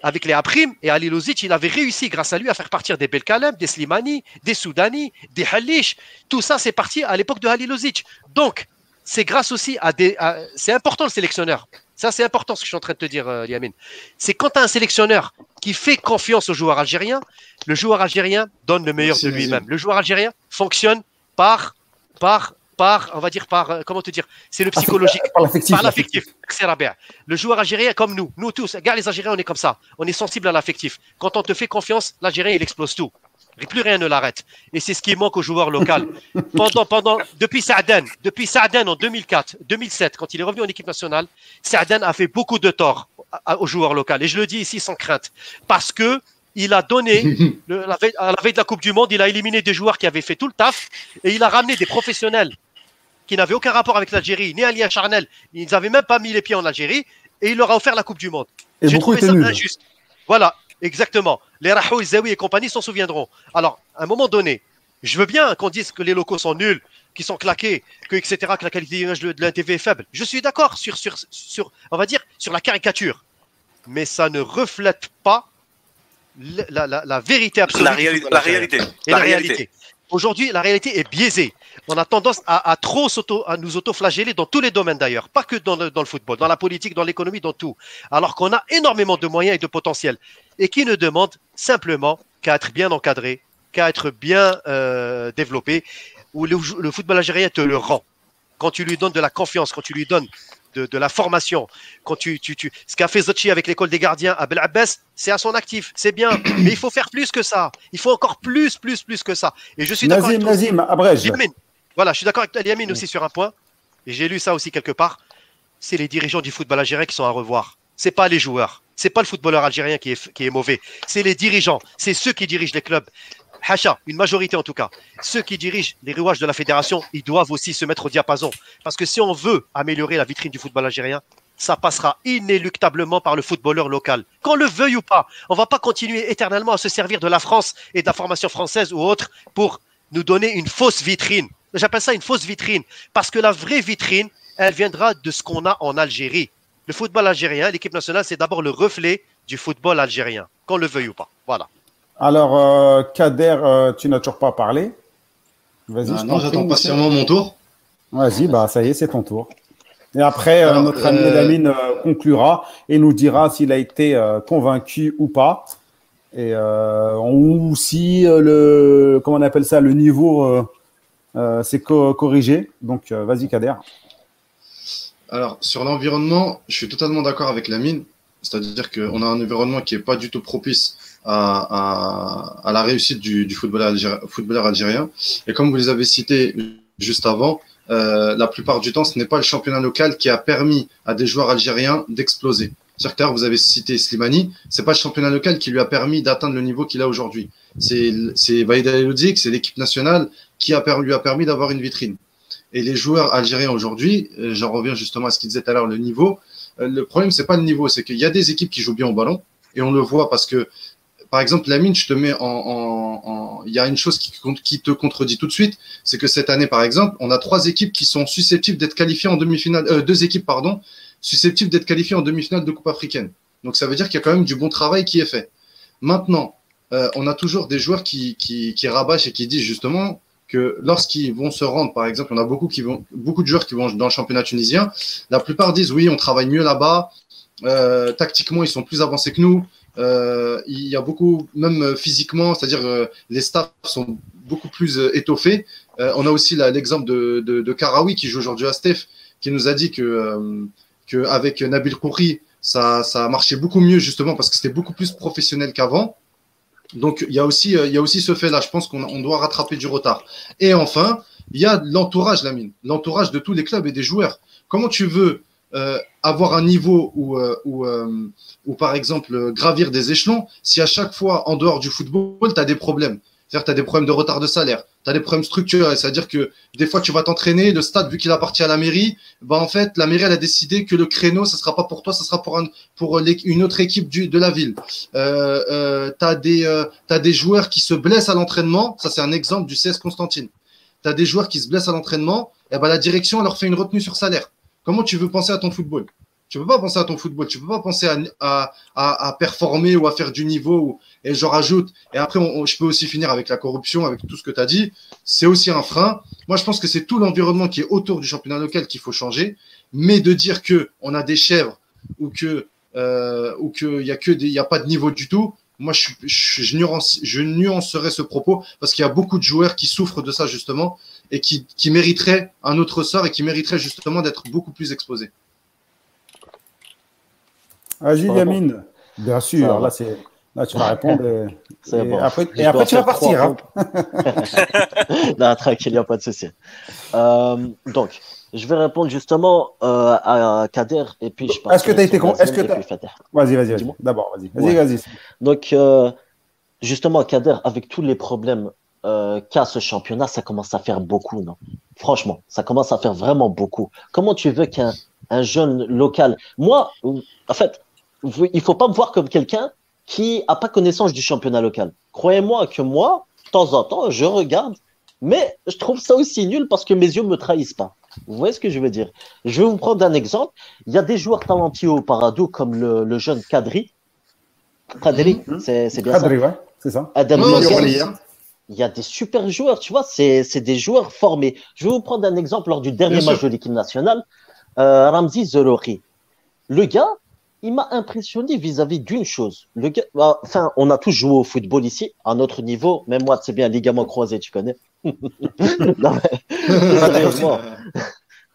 avec les Aprim et Ali Lozic, il avait réussi grâce à lui à faire partir des Belkalem, des Slimani, des Soudani, des Halish. Tout ça, c'est parti à l'époque de Ali Lozic. Donc, c'est grâce aussi à des. C'est important le sélectionneur. Ça, c'est important ce que je suis en train de te dire, euh, Yamine. C'est quand tu as un sélectionneur qui fait confiance au joueur algérien, le joueur algérien donne le meilleur de lui-même. Le joueur algérien fonctionne par, par par, on va dire, par, euh, comment te dire, c'est le psychologique. Par l'affectif. Le joueur algérien, comme nous, nous tous, regarde les Algériens, on est comme ça. On est sensible à l'affectif. Quand on te fait confiance, l'Algérien, il explose tout. Et plus rien ne l'arrête. Et c'est ce qui manque aux joueurs locaux. pendant, pendant, depuis Saaden, depuis Saaden en 2004, 2007, quand il est revenu en équipe nationale, Saaden a fait beaucoup de tort aux joueurs locaux. Et je le dis ici sans crainte. Parce que il a donné, le, à la veille de la Coupe du Monde, il a éliminé des joueurs qui avaient fait tout le taf et il a ramené des professionnels qui n'avaient aucun rapport avec l'Algérie, ni un lien charnel. Ils n'avaient même pas mis les pieds en Algérie et il leur a offert la Coupe du Monde. J'ai trouvé ça injuste. Voilà, exactement. Les Rahoul, Zawi et compagnie s'en souviendront. Alors, à un moment donné, je veux bien qu'on dise que les locaux sont nuls, qu'ils sont claqués, que etc., que la qualité d'image de la TV est faible. Je suis d'accord sur, sur, sur, on va dire, sur la caricature. Mais ça ne reflète pas la, la, la vérité absolue. La, réalité. la réalité. Et la, réalité. Aujourd'hui, la réalité est biaisée. On a tendance à, à trop auto, à nous auto-flageller dans tous les domaines d'ailleurs, pas que dans le, dans le, football, dans la politique, dans l'économie, dans tout. Alors qu'on a énormément de moyens et de potentiel et qui ne demandent simplement qu'à être bien encadré, qu'à être bien euh, développé, où le, le, football algérien te le rend. Quand tu lui donnes de la confiance, quand tu lui donnes de, de la formation. Quand tu, tu, tu, ce qu'a fait Zochi avec l'école des gardiens à Bel Abbès, c'est à son actif, c'est bien. Mais il faut faire plus que ça. Il faut encore plus, plus, plus que ça. Et je suis d'accord Nazim. Nazim, abrège. Voilà, je suis d'accord avec toi, Yamine aussi sur un point. Et j'ai lu ça aussi quelque part. C'est les dirigeants du football algérien qui sont à revoir. C'est pas les joueurs. C'est pas le footballeur algérien qui est, qui est mauvais. C'est les dirigeants. C'est ceux qui dirigent les clubs. Hacha, une majorité en tout cas. Ceux qui dirigent les rouages de la fédération, ils doivent aussi se mettre au diapason. Parce que si on veut améliorer la vitrine du football algérien, ça passera inéluctablement par le footballeur local. Qu'on le veuille ou pas, on va pas continuer éternellement à se servir de la France et de la formation française ou autre pour nous donner une fausse vitrine. J'appelle ça une fausse vitrine. Parce que la vraie vitrine, elle viendra de ce qu'on a en Algérie. Le football algérien, l'équipe nationale, c'est d'abord le reflet du football algérien, qu'on le veuille ou pas. Voilà. Alors, euh, Kader, euh, tu n'as toujours pas parlé. Vas-y. Ah je non, t'en j'attends patiemment mon tour. Vas-y, bah ça y est, c'est ton tour. Et après, euh, notre ami euh, Lamine euh, conclura et nous dira s'il a été euh, convaincu ou pas. Et euh, ou si euh, le comment on appelle ça, le niveau euh, co- corrigé. Donc, euh, vas-y, Kader. Alors, sur l'environnement, je suis totalement d'accord avec la mine. C'est-à-dire qu'on a un environnement qui n'est pas du tout propice à, la réussite du, footballeur, algérien. Et comme vous les avez cités juste avant, euh, la plupart du temps, ce n'est pas le championnat local qui a permis à des joueurs algériens d'exploser. C'est-à-dire que vous avez cité Slimani, c'est pas le championnat local qui lui a permis d'atteindre le niveau qu'il a aujourd'hui. C'est c'est Vaïd Elodzik, c'est l'équipe nationale qui a, lui a permis d'avoir une vitrine. Et les joueurs algériens aujourd'hui, euh, j'en reviens justement à ce qu'il disait tout à l'heure, le niveau. euh, Le problème, c'est pas le niveau, c'est qu'il y a des équipes qui jouent bien au ballon, et on le voit parce que, par exemple, Lamine, je te mets en, en, en- il y a une chose qui, qui te contredit tout de suite, c'est que cette année, par exemple, on a trois équipes qui sont susceptibles d'être qualifiées en demi-finale, euh, deux équipes, pardon, susceptibles d'être qualifiées en demi-finale de Coupe africaine. Donc ça veut dire qu'il y a quand même du bon travail qui est fait. Maintenant, euh, on a toujours des joueurs qui, qui, qui rabâchent et qui disent justement que lorsqu'ils vont se rendre, par exemple, on a beaucoup de joueurs qui vont dans le championnat tunisien. La plupart disent oui, on travaille mieux là-bas. Euh, tactiquement, ils sont plus avancés que nous. Euh, il y a beaucoup, même physiquement, c'est-à-dire euh, les staffs sont beaucoup plus étoffés. On a aussi l'exemple de, de, Karawi qui joue aujourd'hui à Steph, qui nous a dit que, euh, que avec Nabil Kouri, ça, ça a marché beaucoup mieux justement parce que c'était beaucoup plus professionnel qu'avant. Donc il y a aussi, euh, il y a aussi ce fait-là. Je pense qu'on on doit rattraper du retard. Et enfin, il y a l'entourage, Lamine, l'entourage de tous les clubs et des joueurs. Comment tu veux euh, avoir un niveau où, euh, où, euh, où, par exemple, gravir des échelons si à chaque fois, en dehors du football, tu as des problèmes? C'est-à-dire tu as des problèmes de retard de salaire, tu as des problèmes structurels. C'est-à-dire que des fois, tu vas t'entraîner, le stade, vu qu'il appartient à la mairie, bah, en fait, la mairie, elle a décidé que le créneau, ça sera pas pour toi, ça sera pour, l'é- une autre équipe de la ville. Euh, euh, tu as, des, euh, des joueurs qui se blessent à l'entraînement. Ça, c'est un exemple du CS Constantine. Tu as des joueurs qui se blessent à l'entraînement, et ben la direction elle leur fait une retenue sur salaire. Comment tu veux penser à ton football? Tu peux pas penser à ton football, tu peux pas penser à, à, à, performer ou à faire du niveau. Et je rajoute, et après je peux aussi finir avec la corruption, avec tout ce que tu as dit. C'est aussi un frein. Moi je pense que c'est tout l'environnement qui est autour du championnat local qu'il faut changer. Mais de dire que on a des chèvres ou que euh, ou qu'il y a que des, y a pas de niveau du tout. Moi, je, je, je, nuance, je nuancerais ce propos parce qu'il y a beaucoup de joueurs qui souffrent de ça justement et qui, qui mériteraient un autre sort et qui mériteraient justement d'être beaucoup plus exposés. Vas-y, Yamine. Bien sûr, va. là, c'est, là, tu vas répondre. Et, C'est et bon. après, et tu vas partir. Hein. non, tranquille, il n'y a pas de souci. Euh, donc, je vais répondre justement euh, à Kader et puis je Est-ce que t'as été con- est-ce que. Vas-y, vas-y, vas-y. Dis-moi. D'abord, vas-y. Vas-y, Ouais. vas-y. Donc, euh, justement, Kader, avec tous les problèmes euh, qu'a ce championnat, ça commence à faire beaucoup, non? Franchement, ça commence à faire vraiment beaucoup. Comment tu veux qu'un un jeune local... Moi, en fait, vous- il faut pas me voir comme quelqu'un qui a pas connaissance du championnat local. Croyez-moi que moi, de temps en temps, je regarde, mais je trouve ça aussi nul parce que mes yeux me trahissent pas. Vous voyez ce que je veux dire? Je vais vous prendre un exemple. Il y a des joueurs talentueux au Parado comme le, le jeune Kadri. Kadri, Mhm. c'est c'est bien ça. Kadri, ouais, c'est ça. Adam Logan. hein. Il y a des super joueurs, tu vois, c'est c'est des joueurs formés. Je vais vous prendre un exemple lors du dernier Bien sûr. match de l'équipe nationale. Euh, Ramzi Zerouri. Le gars, il m'a impressionné vis-à-vis d'une chose. Le gars, bah, enfin, on a tous joué au football ici, à notre niveau. Même moi, c'est bien, ligament croisé, tu connais. non, mais, plus sérieusement,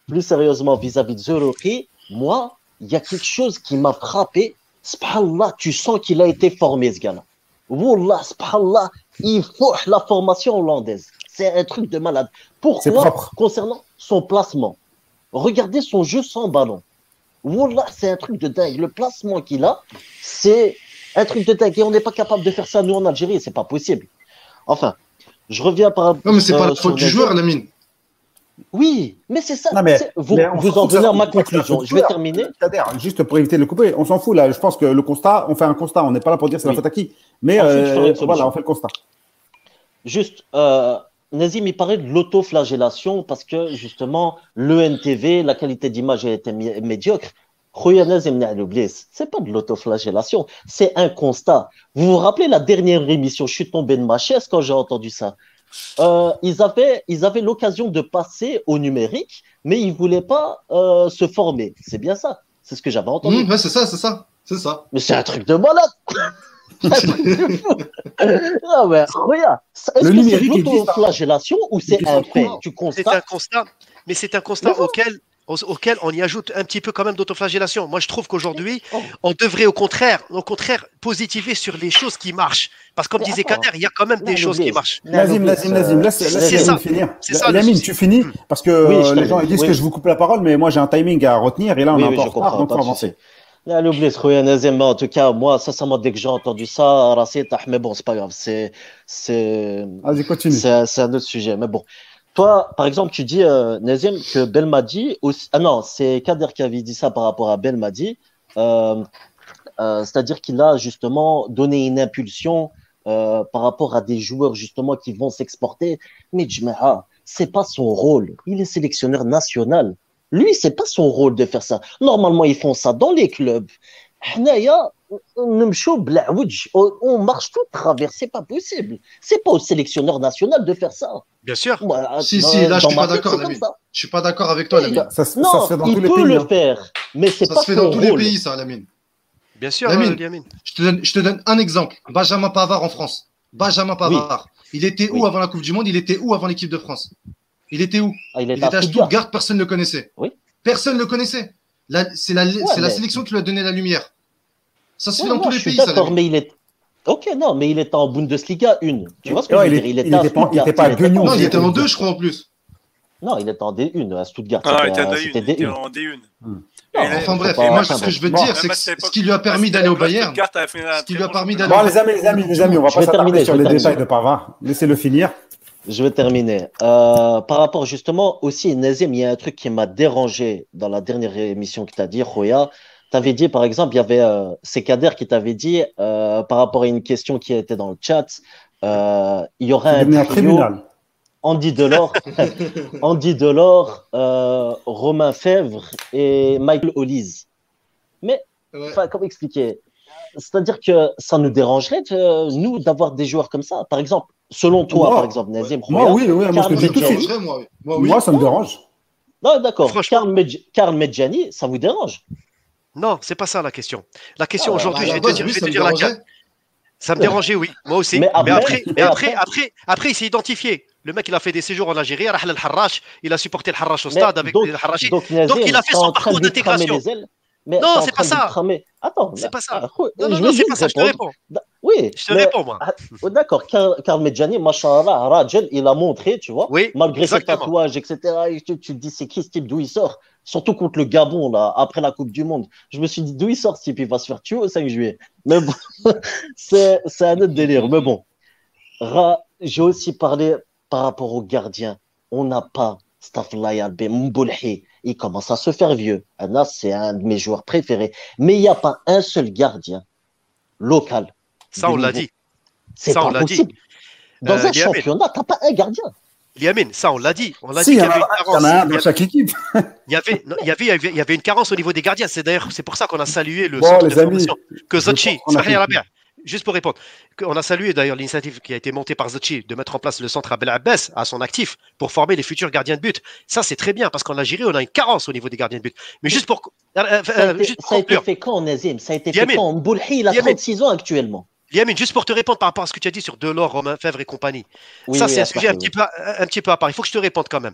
plus sérieusement vis-à-vis de Zerouri, moi, il y a quelque chose qui m'a frappé. Subhanallah, tu sens qu'il a été formé, ce gars-là. Wallah, subhanallah, il faut la formation hollandaise. C'est un truc de malade. Pourquoi. Concernant son placement, regardez son jeu sans ballon. Wallah, c'est un truc de dingue. Le placement qu'il a, c'est un truc de dingue. Et on n'est pas capable de faire ça, nous, en Algérie. C'est pas possible. Enfin, je reviens par Non, mais c'est pas euh, la sur faute du joueur, Lamine. Oui, mais c'est ça. Non, mais- vous mais en à ma conclusion. Je vais terminer. Juste pour éviter de le couper, on s'en fout là. Je pense que le constat, on fait un constat, on n'est pas là pour dire c'est Oui. la faute à qui. Mais Ensuite, je euh, voilà, on fait le constat. Juste, euh, Nazim, il parlait de l'autoflagellation parce que justement, l'ENTV, la qualité d'image mi- médiocre. C'est pas de l'autoflagellation, c'est un constat. Vous vous rappelez la dernière émission, je suis tombé de ma chaise quand j'ai entendu ça? Euh, ils avaient, ils avaient l'occasion de passer au numérique, mais ils voulaient pas euh, se former. C'est bien ça. C'est ce que j'avais entendu. Mmh, ouais, c'est ça, c'est ça. C'est ça. Mais c'est un truc de malade. Ah ouais, regarde. Est-ce Le que c'est l'autoflagellation ou c'est un fait. Tu C'est un constates constat, mais c'est un constat Mais auquel, au- auquel on y ajoute un petit peu quand même d'autoflagellation. Moi, je trouve qu'aujourd'hui, Oh. on devrait au contraire, au contraire, positiver sur les choses qui marchent. Parce que comme Mais disait. Kader, il y a quand même Non, des choses qui marchent. Nazim, Nazim, Nazim, laisse, c'est ça. Finir. C'est ça, Lamine, tu finis parce que Oui, euh, les gens ils disent Oui. que je vous coupe la parole, mais moi j'ai un timing à retenir et là on Oui, est un oui, peu en je retard, donc faut avancer. Ah, Là, en tout cas, moi, sincèrement, dès que j'ai entendu ça, ah, mais bon, c'est pas grave, c'est. C'est un autre sujet, mais bon. Toi, par exemple, tu dis, euh, que Belmadi. Aussi... Ah non, c'est Kader qui avait dit ça par rapport à Belmadi. Euh, euh C'est-à-dire qu'il a justement donné une impulsion euh, par rapport à des joueurs justement qui vont s'exporter. Mais Jmeha, c'est pas son rôle. Il est sélectionneur national. Lui, c'est pas son rôle de faire ça. Normalement, ils font ça dans les clubs. On marche tout travers, c'est pas possible. C'est pas au sélectionneur national de faire ça. Bien sûr. Si, si, là, je suis pas d'accord, Je suis pas d'accord avec toi, Lamine. Ça, ça, ça se fait dans tous les peut le hein. faire, mais c'est pas Ça se fait dans tous les pays, ça, Lamine. Bien sûr, euh, Lamine. Je, te donne, je te donne un exemple. Benjamin Pavard en France. Benjamin Pavard. Il était où avant la Coupe du Monde? Il était où avant l'équipe de France? Il était où? Ah, il Il est à était à Stuttgart. Personne ne le connaissait. Oui. Personne ne le connaissait. C'est la, c'est la sélection qui lui a donné la lumière. Ça se fait Ouais, dans moi, tous les je suis pays, ça. d'accord, mais il est. Ok, non, mais il était en Bundesliga 1. Tu vois ce que Ouais, je veux il dire Il était, pas- il était pas à Guignon, Non, il était en était- deux, je crois, en plus. Non, il était en D1 à Stuttgart. Ah, il était en un- D1. C'était Il était D1. en D1. Hmm. Et Non, il est- Enfin bref, moi, ce que je veux te dire, c'est ce qui lui a permis d'aller au Bayern, Ce qui lui a permis d'aller- Bon, les amis, les amis, les amis, on va pas s'attarder terminer, sur les détails de Pavard. Laissez-le finir. Je vais terminer. Euh, par rapport justement aussi, Nazim, il y a un truc qui m'a dérangé dans la dernière émission que tu as dit, Khoya. Tu avais dit, par exemple, il y avait, euh, Kader qui t'avait dit, euh, par rapport à une question qui était dans le chat, euh, il y aura C'est un trio. Andy Delors, Andy Delors, euh, Romain Fèvre et Michael Hollis. Mais Ouais. Enfin, comment expliquer? C'est-à-dire que ça nous dérangerait, euh, nous, d'avoir des joueurs comme ça. Par exemple, selon toi, Moi, par exemple, Nazim, Moi, regarde, oui, oui, moi je te Karl le dis tout de Medjani. suite. dérangerait, moi, oui. Moi, oui. Moi, ça me dérange. Non, d'accord. Karl, Medj- Karl Medjani, ça vous dérange? Non, c'est pas ça la question. La question Ah, aujourd'hui, À je vais te base, dire, oui, je vais ça te me dire la dérangeait. Ça me dérangeait, oui, moi aussi. Mais Mais, après- après, mais après, après- il s'est identifié. Le mec, il a fait des séjours en Algérie, il a supporté le Harrach au Mais stade avec donc- les. Donc, Nazim, Donc, il a fait son parcours d'intégration. Mais Non, c'est pas ça. Attends, C'est pas ça. ah, Non, je non, c'est pas ça, je te réponds. Oui, Je te réponds, moi. ah, oh, D'accord, Karl, Medjani, machallah, Rajel, il a montré, tu vois, Oui, malgré ses tatouages, etc. Et tu, te dis, c'est qui ce type, d'où il sort? Surtout contre le Gabon, là, après la Coupe du Monde. Je me suis dit, d'où il sort ce type? Il va se faire tuer au 5 juillet. Mais bon, c'est un autre délire. Mais bon, Ra- j'ai aussi parlé par rapport aux gardiens. On n'a pas. Il commence à se faire vieux. Anas, c'est un de mes joueurs préférés. Mais il n'y a pas un seul gardien local. Ça, on l'a dit. C'est Ça, on pas l'a dit. possible. Dans Euh, un Liamine. championnat, t'as pas un gardien. Liamine, ça, on l'a dit. On l'a Si, dit il y qu'il y en avait a une un, il y carence. en a un Il y dans avait- chaque équipe. il y avait, non, il y avait, il y avait- il y avait une carence au niveau des gardiens. C'est d'ailleurs, c'est pour ça qu'on a salué le Bon, centre les de amis, formation. Que je Juste pour répondre, on a salué d'ailleurs l'initiative qui a été montée par Zotchi de mettre en place le centre Abel Abbas à son actif pour former les futurs gardiens de but. Ça, c'est très bien parce qu'en Algérie, on a une carence au niveau des gardiens de but. Mais juste pour, euh, Ça a été, juste pour ça a été conclure, fait quand, Nazim? Ça a été fait quand? Mboulhi, il a Liamine. 36 ans actuellement. Liamine, juste pour te répondre par rapport à ce que tu as dit sur Delors, Romain Fèvre et compagnie. Oui, ça, oui, c'est un sujet un part, petit, peu, un petit peu à part. Il faut que je te réponde quand même.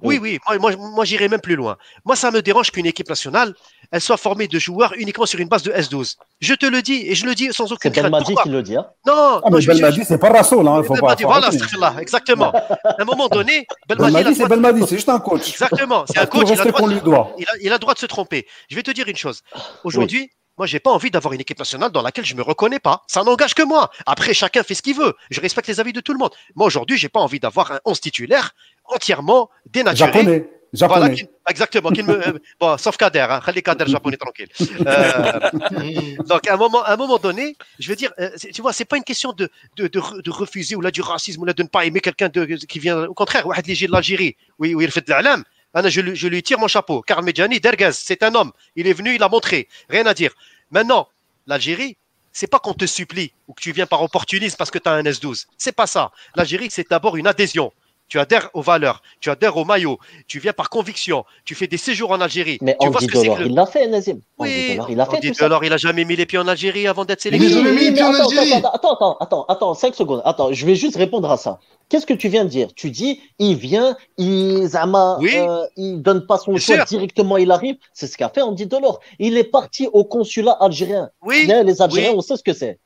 Oui, Oui. oui, moi, moi, moi, j'irai même plus loin. Moi, ça me dérange qu'une équipe nationale, elle soit formée de joueurs uniquement sur une base de S12. Je te le dis, et je le dis sans C'est aucune crainte. Belmadi Pourquoi qui le dit. Hein. Non, Ah, non, je, Belmadi, c'est pas Rassoul, hein, il faut pas. Belmadi, faut voilà, exactement. À un moment donné, Belmadi, Belmadi, c'est Belmadi, c'est juste un coach. Exactement, c'est un coach, il a, droit qu'on de, lui doit. il, a, il a le droit de se tromper. Je vais te dire une chose. Aujourd'hui, moi, j'ai pas envie d'avoir une équipe nationale dans laquelle je me reconnais pas. Ça n'engage que moi. Après, chacun fait ce qu'il veut. Je respecte les avis de tout le monde. Moi, aujourd'hui, j'ai pas envie d'avoir un 11 titulaire entièrement dénaturé. Japonais. Voilà, exactement. Euh, bon, sauf Kader, hein, les Kader japonais tranquille. Euh, donc, à un moment, à un moment donné, je veux dire, euh, tu vois, c'est pas une question de, de, de, refuser ou là du racisme ou là de ne pas aimer quelqu'un qui vient. Au contraire, ou de l'Algérie, oui, il fait de l'Alam. Lui- je lui tire mon chapeau. Karl Medjani, Dergaz, c'est un homme. Il est venu, il a montré. Rien à dire. Maintenant, l'Algérie, c'est pas qu'on te supplie ou que tu viens par opportunisme parce que tu as un S12. C'est pas ça. L'Algérie, c'est d'abord une adhésion. Tu adhères aux valeurs, tu adhères au maillot, tu viens par conviction, tu fais des séjours en Algérie. Mais tu vois Andy ce que c'est Delors, que il l'a fait, Nazim. Andy Oui, Delors, il a fait Andy tout ça. Il a jamais mis les pieds en Algérie avant d'être sélectionné. jamais mis les mais pieds en attends, Algérie. attends, attends, attends, attends, attends, 5 secondes. Attends, je vais juste répondre à ça. Qu'est-ce que tu viens de dire? Tu dis, il vient, il, Zama, Oui. euh, il donne pas son choix directement, il arrive. C'est ce qu'a fait Andy Delors. Il est parti au consulat algérien. Oui, les Algériens, oui. on sait ce que c'est.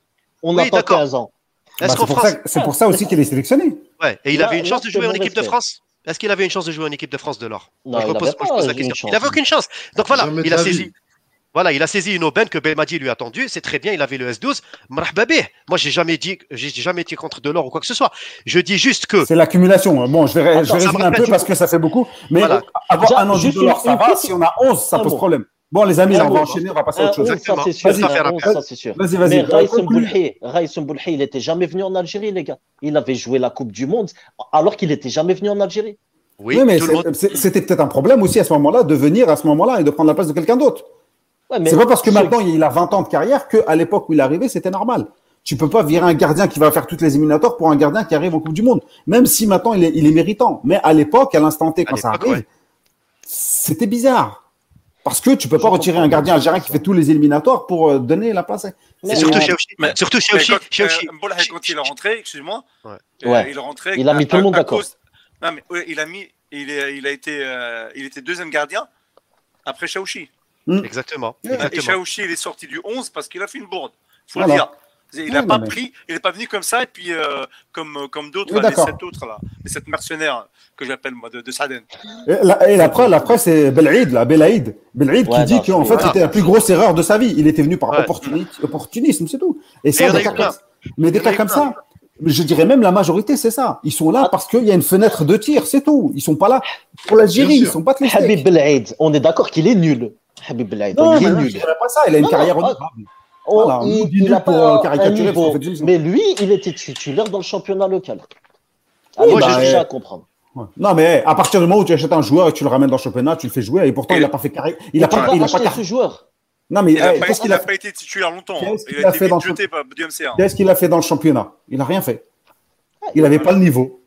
On Oui, n'a pas d'accord. 15 ans. Est-ce Bah, qu'en c'est pour France, ça- C'est pour ça aussi qu'il est sélectionné. ouais, et il Là- avait une là, chance de jouer en équipe de. France Est-ce qu'il avait une chance de jouer en équipe de France de l'or Moi, je moi, pose la question. chance. Il avait aucune chance. Donc voilà, de il a saisi. vie. Voilà, il a saisi une aubaine que Belmadi lui a tendue. C'est très bien, il avait le S12. Marhaba bih. Moi, j'ai jamais dit, j'ai jamais été contre Delors ou quoi que ce soit. Je dis juste que C'est l'accumulation. Bon, je vais, je résumer un peu parce coup. que ça fait beaucoup. Mais Voilà. avoir Déjà, un an de une- ça va. Si on a 11, ça pose problème. Bon, les amis, là, on va enchaîner, on va passer à Un autre chose. 11, ça c'est sûr. Vas-y, Un faire 11, après. ça c'est sûr. Vas-y, Mais. Raïs Mboulhi, il n'était jamais venu en Algérie, les gars. Il avait joué la Coupe du Monde alors qu'il n'était jamais venu en Algérie. oui, Oui, mais monde. c'était peut-être un problème aussi à ce moment-là de venir à ce moment-là et de prendre la place de quelqu'un d'autre. Ouais, mais C'est pas parce que maintenant il a 20 ans de carrière qu'à l'époque où il est arrivé, c'était normal. Tu peux pas virer un gardien qui va faire toutes les éliminatoires pour un gardien qui arrive en Coupe du Monde. Même si maintenant il est, il est méritant. Mais à l'époque, à l'instant T, quand À ça arrive, ouais. c'était bizarre. Parce que tu peux pas retirer un gardien algérien qui fait tous les éliminatoires pour euh, donner la place. Et surtout. Mais- Surtout quand, euh, quand il est rentré, excuse-moi, Ouais. euh, il est rentré. Il a mis à- tout le monde à d'accord. cause- Non, mais il a mis, il, est, il a été, euh, il était deuxième gardien après Chaouchi. Exactement. Ouais. Et Exactement. Chaouchi, il est sorti du 11 parce qu'il a fait une bourde. Faut Voilà. le dire. Il n'a Ouais, pas non, mais- pris, il n'est pas venu comme ça et puis euh, comme comme d'autres, Oui, les sept autres là, les sept mercenaires que j'appelle moi de, de Saden. Et la, et la preuve, la preuve, c'est Belaïd, là, Belaïd. Belaïd qui Ouais, dit non, qu'en fait, voilà. c'était la plus grosse erreur de sa vie. Il était venu par Ouais. opportuni- opportunisme, c'est tout. Et ça, des cas comme, mais des cas comme ça, je dirais même la majorité, c'est ça. Ils sont là Ah. parce qu'il y a une fenêtre de tir, c'est tout. Ils sont pas là pour l'Algérie, ils sont pas Habib Belaïd, on est d'accord qu'il est nul. Habib Belaïd, Non, il est non, je nul. dirais pas ça. Il a une Non, carrière non, honorable. Voilà, on il, dit il nul a pour, pas euh, caricaturer, niveau. fait Mais lui, il était titulaire dans le championnat local. Oui, Allez, bah, j'ai déjà euh, à comprendre. Ouais. Non, mais à partir du moment où tu achètes un joueur et que tu le ramènes dans le championnat, tu le fais jouer. Et pourtant, Et- il a pas fait carré. Il a tu pas, il a pas car- ce joueur. Non, mais Il n'a pas, qu'est-ce il qu'il a a pas été titulaire longtemps. Qu'est-ce Il qu'il a fait dans le jeté par du MCA. Qu'est-ce qu'il a fait dans le championnat? Il a rien fait. Il n'avait pas le niveau.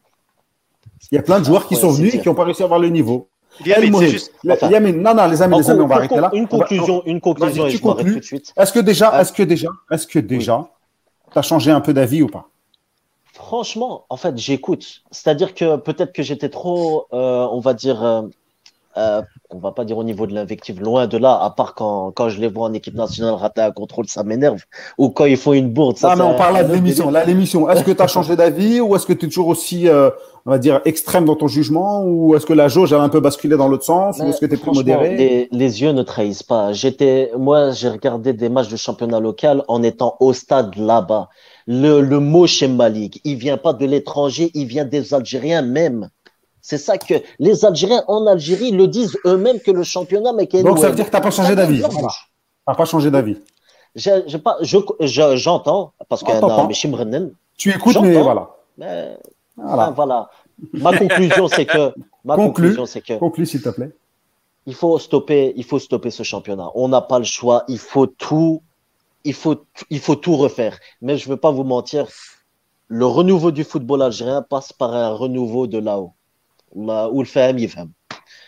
Il y a plein de joueurs qui sont venus et qui n'ont pas réussi à avoir le niveau. Juste. Enfin. Non, non, les amis, les amis, on va arrêter là. Une conclusion, une conclusion et je conclus. tout de suite. Est-ce que déjà, Ah. est-ce que déjà, est-ce que déjà, tu as changé un peu d'avis ou pas? Franchement, en fait, j'écoute. C'est-à-dire que peut-être que j'étais trop, euh, on va dire, euh, on va pas dire au niveau de l'invective, loin de là, à part quand, quand je les vois en équipe nationale rater un contrôle, ça m'énerve. Ou quand ils font une bourde. Ça, Ah, mais on parle là de l'émission. Là, l'émission, est-ce que tu as changé d'avis ou est-ce que tu es toujours aussi, euh, on va dire, extrême dans ton jugement ou est-ce que la jauge a un peu basculé dans l'autre sens ou est-ce que tu es plus modéré les, les yeux ne trahissent pas. J'étais, moi, j'ai regardé des matchs de championnat local en étant au stade là-bas. Le, le mot chez Malik, il vient pas de l'étranger, il vient des Algériens même. C'est ça que les Algériens en Algérie le disent eux-mêmes que le championnat, Donc, ça veut dire que tu n'as pas changé d'avis. Tu n'as pas changé d'avis. Je- je- J'entends, parce que non, mais Chimrennen, Tu écoutes, mais voilà. mais, Voilà. ah, voilà. Ma conclusion, c'est que, ma Conclus. conclusion, c'est que Conclue, s'il te plaît. il faut stopper, il faut stopper ce championnat. On n'a pas le choix. Il faut tout, il faut, il faut tout refaire. Mais je ne veux pas vous mentir, le renouveau du football algérien passe par un renouveau de là-haut. Ou le il.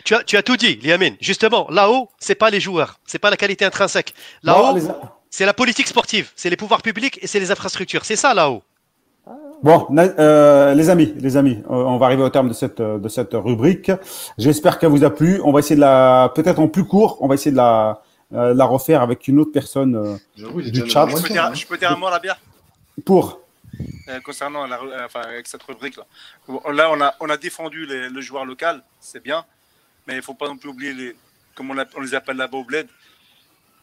Tu as, tu as tout dit, Liamine. Justement, là-haut, c'est pas les joueurs, c'est pas la qualité intrinsèque. Là-haut, les, C'est la politique sportive, c'est les pouvoirs publics et c'est les infrastructures. C'est ça là-haut. Bon, euh, les amis, les amis, on va arriver au terme de cette de cette rubrique. J'espère qu'elle vous a plu. On va essayer de la, peut-être en plus court, on va essayer de la euh, la refaire avec une autre personne euh, du chat. Je peux, dire, je peux dire un mot, la bière? Pour euh, concernant la, enfin, avec cette rubrique là. Là, on a on a défendu les, le joueur local, c'est bien, mais il faut pas non plus oublier les, comme on, on les appelle là-bas au bled,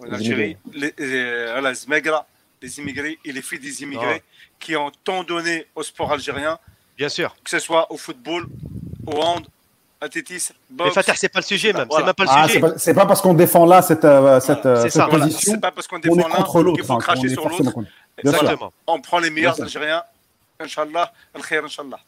en Algérie, les, les, les, les immigrés et les filles des immigrés oh. qui ont tant donné au sport algérien. Bien sûr. Que ce soit au football, au hand, athlétisme, boxe. Mais Fatah, c'est pas le sujet même. Voilà. C'est même pas le ah, sujet. C'est pas, pas, parce qu'on défend là cette, euh, cette, voilà. cette ça, position. Voilà. C'est pas parce qu'on défend là qu'il faut cracher sur l'autre. Exactement. On prend les meilleurs Algériens. Inch'Allah, al-khair, Inch'Allah.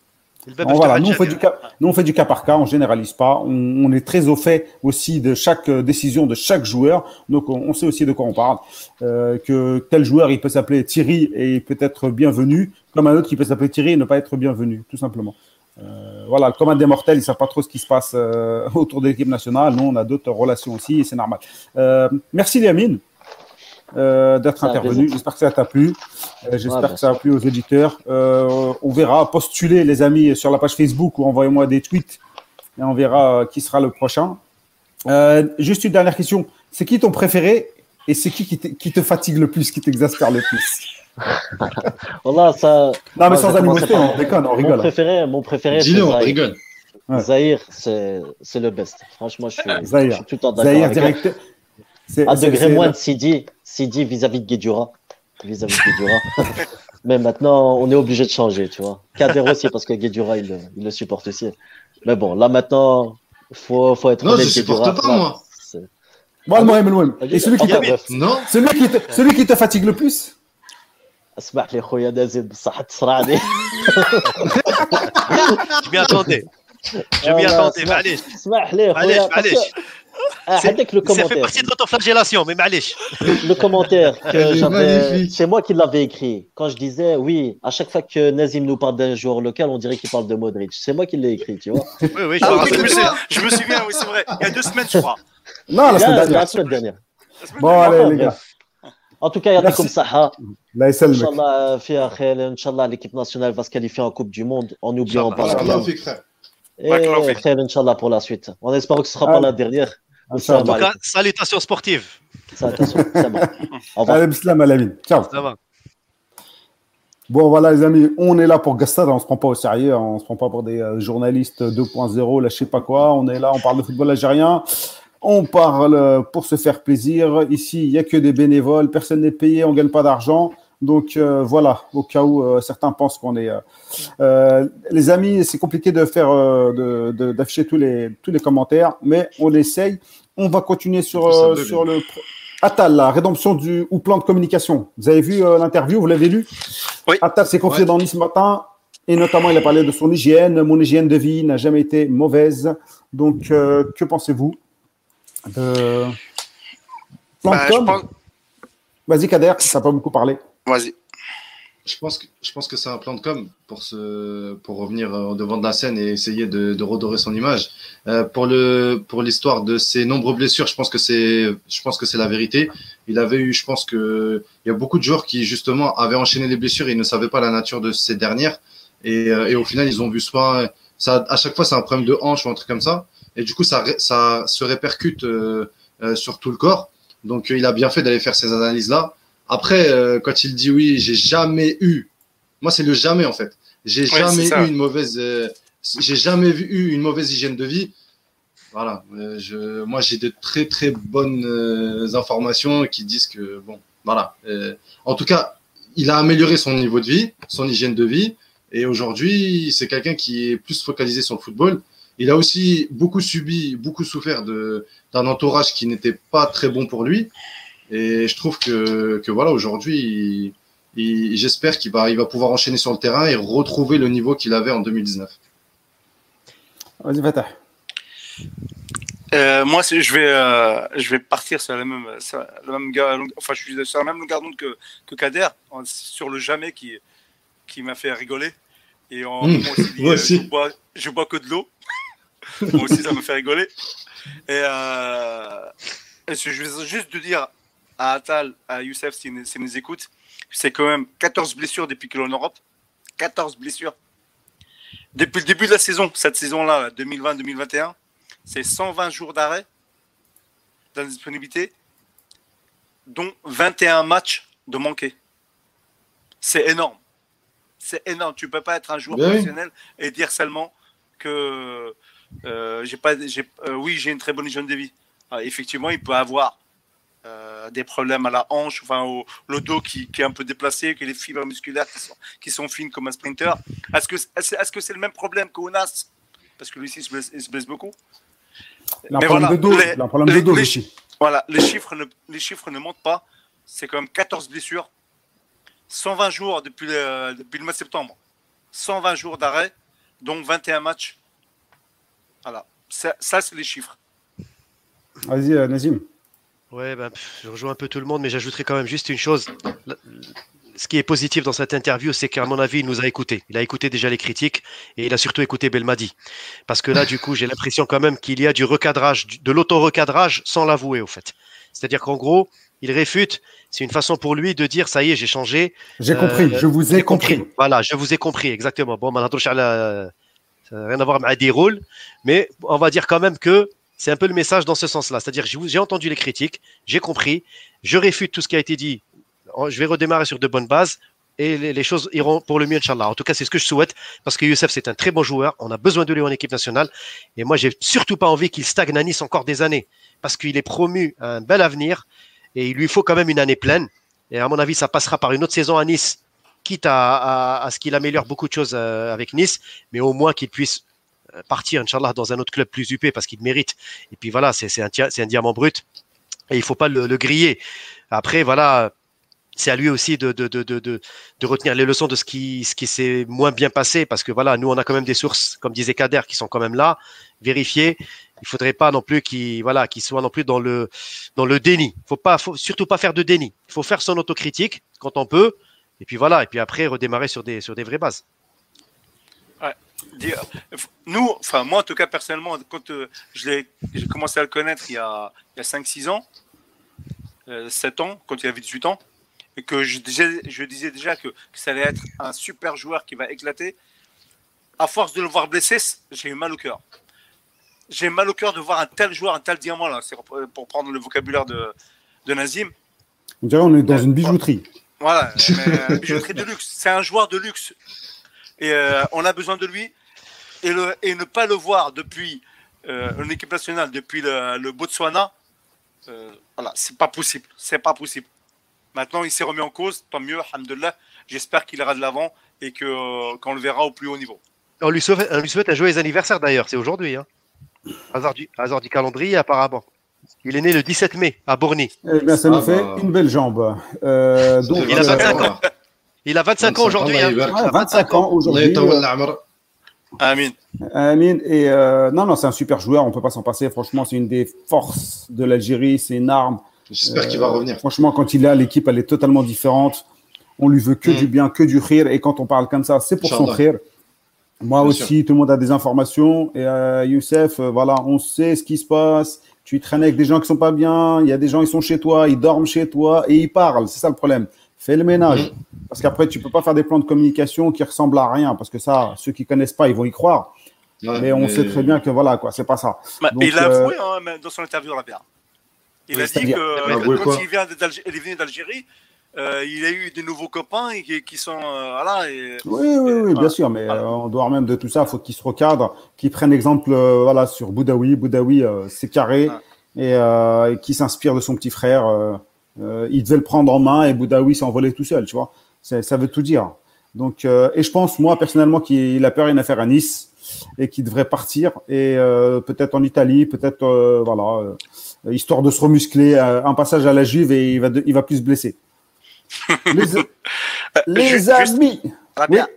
Bon, voilà, nous on, fait du cas, nous on fait du cas par cas, on généralise pas. On, on, est très au fait aussi de chaque décision de chaque joueur, donc on, on sait aussi de quoi on parle. Euh, que tel joueur il peut s'appeler Thierry et peut être bienvenu, comme un autre qui peut s'appeler Thierry et ne pas être bienvenu, tout simplement. Euh, voilà, comme un des mortels, ils savent pas trop ce qui se passe euh, autour de l'équipe nationale. Nous on a d'autres relations aussi et c'est normal. Euh, merci Liamine. Euh, d'être intervenu. J'espère que ça t'a plu. Euh, J'espère ouais, que ça a plu aux auditeurs. Euh, on verra. Postulez, les amis, sur la page Facebook ou envoyez-moi des tweets et on verra qui sera le prochain. Euh, juste une dernière question. C'est qui ton préféré et c'est qui qui te, qui te, fatigue le plus, qui t'exaspère le plus? Voilà, ça... Non, mais sans animosité, on déconne, on rigole. Mon préféré, mon préféré Dis-le, on rigole. Ouais. Zahir, c'est le best. Franchement, je suis, Zahir. je suis tout le temps d'accord. Zahir, direct. Un degré moins de Sidi, Sidi vis-à-vis de Guédura. Vis-à-vis de Guédura. Mais maintenant, on est obligé de changer, tu vois. Kader aussi, parce que Guédura, il, il, le supporte aussi. Mais bon, là maintenant, il faut, faut être Non, je ne supporte pas, moi. Moi, moi, moi. Et celui qui, te... non celui, qui te... celui qui te fatigue le plus اسمح لي خويا نازل بصحة تصرعني Je m'y attendais. Je m'y attendais, معليش. اسمح لي معليش معليش. ah, c'est, avec le commentaire. Ça fait partie de l'autoflagellation, mais malish. Le commentaire que j'avais, c'est moi qui l'avais écrit. Quand je disais, oui, à chaque fois que Nazim nous parle d'un joueur local, on dirait qu'il parle de Modric. C'est moi qui l'ai écrit, tu vois. Oui, oui, je, me, souviens, oui, c'est vrai. Il y a deux semaines, je crois. Non, la semaine dernière. Bon, allez, les gars. En tout cas, il y a des comme ça. Hein. Inch'Allah, euh, Inch'Allah, l'équipe nationale va se qualifier en Coupe du Monde en n'oubliant pas la Et Inch'Allah pour la suite. En espérant que ce ne sera pas la dernière. En tout cas, salutations sportives. Salutations, c'est bon. Au revoir. Ciao. Ça va. Bon, voilà, les amis, on est là pour Gastad, on se prend pas au sérieux, on se prend pas pour des euh, journalistes 2.0, là, je sais pas quoi. On est là, on parle de football algérien. On parle pour se faire plaisir. Ici, il n'y a que des bénévoles, personne n'est payé, on ne gagne pas d'argent. Donc euh, voilà, au cas où euh, certains pensent qu'on est. Euh, les amis, c'est compliqué de faire, d'afficher de, de, tous les tous les commentaires, mais on essaye. On va continuer sur sur le Attal, la rédemption du ou plan de communication. Vous avez vu l'interview, vous l'avez lu? Oui. Attal s'est confié Ouais. dans Nice matin et notamment il a parlé de son hygiène. Mon hygiène de vie n'a jamais été mauvaise. Donc que pensez-vous de plan Bah, de com pense- Vas-y Kader, ça n'a pas beaucoup parlé. Vas-y. Je pense que, je pense que c'est un plan de com pour, se, pour revenir euh, au devant de la scène et essayer de, de redorer son image. Euh, pour le pour l'histoire de ses nombreuses blessures, je pense que c'est je pense que c'est la vérité. Il avait eu, je pense que il y a beaucoup de joueurs qui justement avaient enchaîné les blessures et ne savaient pas la nature de ces dernières. Et, euh, et au final, ils ont vu soit ça à chaque fois c'est un problème de hanche ou un truc comme ça. Et du coup, ça ça se répercute euh, euh, sur tout le corps. Donc, euh, il a bien fait d'aller faire ces analyses là. Après, euh, quand il dit oui, j'ai jamais eu. Moi, c'est le jamais en fait. J'ai Ouais, jamais eu une mauvaise. euh, j'ai jamais vu, eu une mauvaise hygiène de vie. Voilà. Euh, je, moi, j'ai de très très bonnes informations qui disent que bon, voilà. Euh, en tout cas, il a amélioré son niveau de vie, son hygiène de vie, et aujourd'hui, c'est quelqu'un qui est plus focalisé sur le football. Il a aussi beaucoup subi, beaucoup souffert de d'un entourage qui n'était pas très bon pour lui. Et je trouve que, que voilà, aujourd'hui, il- il- j'espère qu'il va, il va pouvoir enchaîner sur le terrain et retrouver le niveau qu'il avait en 2019. Vas-y, Fatah. Euh, moi, je vais, euh, je vais partir sur la même, sur la même enfin, je suis sur la même longueur d'onde que, que Kader, sur le jamais qui, qui m'a fait rigoler. Et en, Mmh, moi aussi, moi euh. Je, bois, je bois que de l'eau. moi aussi, ça me fait rigoler. Et, euh, et c'est juste, juste de dire à Atal, à Youssef, s'ils nous, nous écoutent, c'est quand même 14 blessures depuis qu'il est en Europe. 14 blessures. Depuis le début de la saison, cette saison-là, 2020-2021, c'est 120 jours d'arrêt d'indisponibilité, dont 21 matchs de manquer. C'est énorme. C'est énorme. Tu peux pas être un joueur oui. professionnel et dire seulement que euh, j'ai pas, j'ai, euh, oui, j'ai une très bonne hygiène de vie. Ah, effectivement, il peut avoir euh, des problèmes à la hanche, enfin au le dos qui, qui est un peu déplacé, que les fibres musculaires qui sont, qui sont fines comme un sprinter. Est-ce que est-ce, est-ce que c'est le même problème qu'Onas Parce que lui aussi il se blesse, il se blesse beaucoup. Il a Mais problème voilà, de dos. les- il a un problème de dos les- aussi. Voilà, les chiffres ne, les chiffres ne montent pas. C'est quand même 14 blessures, 120 jours depuis le, depuis le mois de septembre, 120 jours d'arrêt, dont 21 matchs. Voilà, ça, ça, c'est les chiffres. Vas-y, euh, Nazim. Ouais, bah, je rejoins un peu tout le monde, mais j'ajouterai quand même juste une chose. Ce qui est positif dans cette interview, c'est qu'à mon avis, il nous a écoutés. Il a écouté déjà les critiques et il a surtout écouté Belmadi. Parce que là, du coup, j'ai l'impression quand même qu'il y a du recadrage, de l'auto-recadrage sans l'avouer, au fait. C'est-à-dire qu'en gros, il réfute. C'est une façon pour lui de dire ça y est, j'ai changé. J'ai compris, euh, je vous ai compris. Voilà, je vous ai compris, exactement. Bon, maintenant, euh, ça n'a rien à voir avec des rôles, mais on va dire quand même que c'est un peu le message dans ce sens-là. C'est-à-dire, j'ai entendu les critiques, j'ai compris, je réfute tout ce qui a été dit. Je vais redémarrer sur de bonnes bases et les, choses iront pour le mieux, Inch'Allah. En tout cas, c'est ce que je souhaite parce que Youssef, c'est un très bon joueur. On a besoin de lui en équipe nationale. Et moi, j'ai surtout pas envie qu'il stagne à Nice encore des années parce qu'il est promu à un bel avenir et il lui faut quand même une année pleine. Et à mon avis, ça passera par une autre saison à Nice quitte à, ce qu'il améliore beaucoup de choses euh, avec Nice, mais au moins qu'il puisse partir, Inch'Allah, dans un autre club plus UP parce qu'il mérite. Et puis voilà, c'est un, un diamant brut et il faut pas le, le griller. Après, voilà, c'est à lui aussi de, de, de, de, retenir les leçons de ce qui, ce qui s'est moins bien passé parce que voilà, nous, on a quand même des sources, comme disait Kader, qui sont quand même là, vérifiées. Il faudrait pas non plus qu'il voilà, qu'il soit non plus dans le, dans le déni. Faut pas, faut surtout pas faire de déni. Il faut faire son autocritique quand on peut. Et puis voilà, et puis après redémarrer sur des, sur des vraies bases. Dire- Nous, enfin moi en tout cas personnellement, quand euh, j'ai commencé à le connaître il y a, il y a 5-6 ans, euh, 7 ans, quand il avait 18 ans, et que je disais, je disais déjà que, que ça allait être un super joueur qui va éclater, à force de le voir blessé, j'ai eu mal au cœur. J'ai mal au cœur de voir un tel joueur, un tel diamant là, pour prendre le vocabulaire de, de Nazim. On dirait on est dans une bijouterie. Voilà, mais, bijouterie de luxe. C'est un joueur de luxe. Et euh, on a besoin de lui. Et, le, et ne pas le voir depuis euh, une équipe nationale, depuis le, le Botswana, euh, voilà, c'est pas possible. C'est pas possible. Maintenant, il s'est remis en cause, tant mieux, alhamdoulilah. J'espère qu'il ira de l'avant et que, euh, qu'on le verra au plus haut niveau. On lui souhaite, on lui souhaite un joyeux anniversaire d'ailleurs, c'est aujourd'hui. Hein. Hasard, du, hasard du calendrier, apparemment. Il est né le 17 mai à Borny. Eh bien, ça Ah nous fait bah. une belle jambe. Euh, donc, Il a euh, 25 ans. Il a 25 ans aujourd'hui. 25 hein. ah, ans aujourd'hui. Euh, Amin. Amin. Et euh, non, non, c'est un super joueur. On ne peut pas s'en passer. Franchement, c'est une des forces de l'Algérie. C'est une arme. J'espère qu'il va euh, revenir. Franchement, quand il est là, l'équipe, elle est totalement différente. On lui veut que hmm. du bien, que du rire. Et quand on parle comme ça, c'est pour Chandra. son rire. Moi aussi, tout le monde a des informations. Et Youssef, voilà, on sait ce qui se passe. Tu traînes avec des gens qui sont pas bien. Il y a des gens, ils sont chez toi, ils dorment chez toi et ils parlent. C'est ça le problème. Fais le ménage. Parce qu'après, tu peux pas faire des plans de communication qui ressemblent à rien. Parce que ça, ceux qui connaissent pas, ils vont y croire. Ouais, Mais on sait très bien que voilà, quoi, c'est pas ça. Bah, Donc, il a euh, avoué hein, dans son interview, Rabia. Il Oui, a dit que Il a euh, quand il, vient d'Algé- il est venu d'Algérie, euh, il a eu des nouveaux copains et qui, qui sont. euh, voilà, et, Oui, oui, oui, bien sûr, mais Voilà. en dehors même de tout ça, il faut qu'ils se recadrent, qu'ils prennent exemple euh, voilà, sur Boudaoui. Boudaoui, euh, c'est carré Ouais. et, euh, et qui s'inspire de son petit frère. Euh, il devait le prendre en main et Boudaoui s'est envolé tout seul, tu vois. Ça veut tout dire. Donc, euh, et je pense, moi, personnellement, qu'il a plus rien à faire à Nice et qu'il devrait partir et euh, peut-être en Italie, peut-être, voilà, histoire de se remuscler, un passage à la Juve et il va, de- il va plus se blesser. Les, les Juste- amis. Rabia,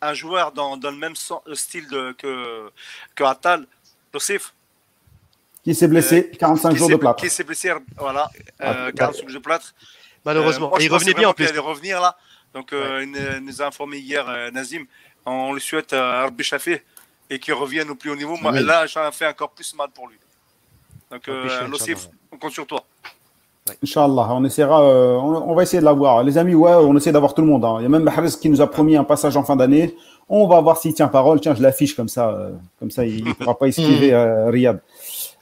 un joueur dans, dans le même style de, que, que Attal, Yossif, qui s'est blessé, 45 qui jours de plâtre. Qui s'est blessé, voilà, euh, Ah, 40 jours de plâtre. Malheureusement. Euh, moi, Et je il revenait bien en plus. allait revenir là. Donc, euh, il nous- a informé hier, euh, Nazim. On lui souhaite euh, Rabbi Shafé et qu'il revienne au plus haut niveau. Moi, là, j'en ai fait encore plus mal pour lui. Donc, euh, on compte sur toi. Ouais. Inch'Allah, on essaiera, euh, on, on va essayer de l'avoir. Les amis, ouais, on essaie d'avoir tout le monde. hein. Il y a même Mahrez qui nous a promis un passage en fin d'année. On va voir s'il tient parole. Tiens, je l'affiche comme ça, euh, comme ça, il ne pourra pas esquiver euh, Riyad.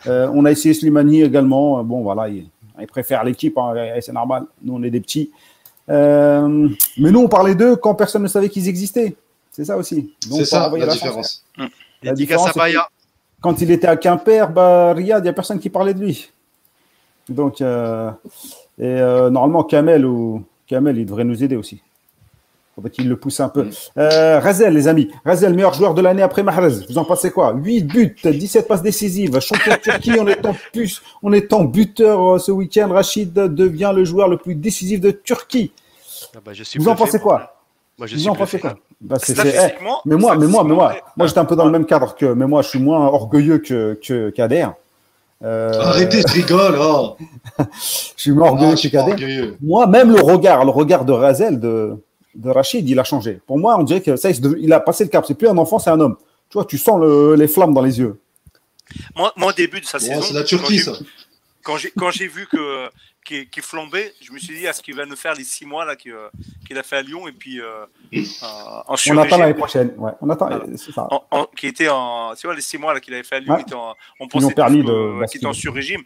Euh, on a essayé Slimani également. Bon, voilà, il, il préfère l'équipe, hein, c'est normal. Nous, on est des petits. Euh, mais nous, on parlait d'eux quand personne ne savait qu'ils existaient. C'est ça aussi. Donc, C'est ça la chance. différence. La différence, à c'est Baya. Quand il était à Quimper, bah, Riyad, il n'y a personne qui parlait de lui. Donc, euh, et euh, normalement, Kamel, ou, Kamel, il devrait nous aider aussi. Qu'il le pousse un peu. Mm. Euh, Razel, les amis. Razel, meilleur joueur de l'année après Mahrez. Vous en pensez quoi? 8 buts, 17 passes décisives, champion de Turquie en étant, plus, en étant buteur euh, ce week-end. Rachid devient le joueur le plus décisif de Turquie. Ah bah, je suis Vous en pensez quoi? Moi, je Vous suis en pensez bluffé. quoi Bah, c'est- c'est- eh, Statistiquement, mais moi, mais moi, mais moi, moi j'étais un peu dans le même cadre que, mais moi, je suis moins orgueilleux que, que Kader. Euh, Arrêtez, je rigole. Oh. Je suis moins orgueilleux Ah, que Kader. orgueilleux. Moi, même le regard, le regard de Razel, de, de Rachid, il a changé. Pour moi, on dirait que ça, il a passé le cap. C'est plus un enfant, c'est un homme. Tu vois, tu sens le- les flammes dans les yeux. moi, moi, au début de sa Bon, saison, c'est la Turquie, quand j'ai quand j'ai vu que qu'il qu'il flambait, je me suis dit à ce qu'il va nous faire les six mois là qu'il a fait à Lyon et puis euh, euh, en On attend l'année prochaine. Ouais, on attend. Voilà. C'est ça. en- en- qui était en tu vois les six mois là qu'il avait fait à Lyon Ouais. était en- on Qui pensait permis de était en sur-régime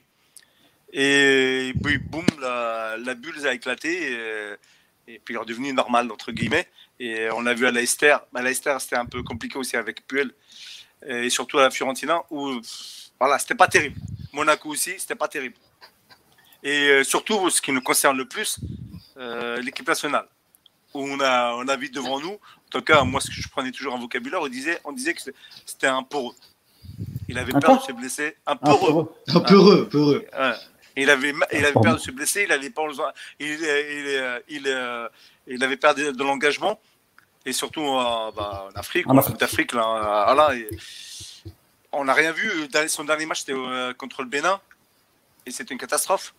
et puis boum la, la bulle a éclaté et, et puis il est redevenu normal entre guillemets. Et on l'a vu à Leicester. À Leicester c'était un peu compliqué aussi avec Puel. Et surtout à la Fiorentina où voilà c'était pas terrible. Monaco aussi c'était pas terrible. Et euh, surtout ce qui nous concerne le plus euh, l'équipe nationale. Où on a on a vu devant nous. En tout cas moi ce que je prenais toujours un vocabulaire on disait on disait que c'était un peureux il avait Un peur de se blesser un Ah, peureux. Un peureux, peureux. Il avait, il avait peur de se blesser, il avait peur, de- il, il, il, il, euh, il avait peur de, de l'engagement et surtout euh, bah, en Afrique, En en Afrique. d'Afrique là, euh, et on n'a rien vu. Son dernier match c'était euh, contre le Bénin et c'était une catastrophe.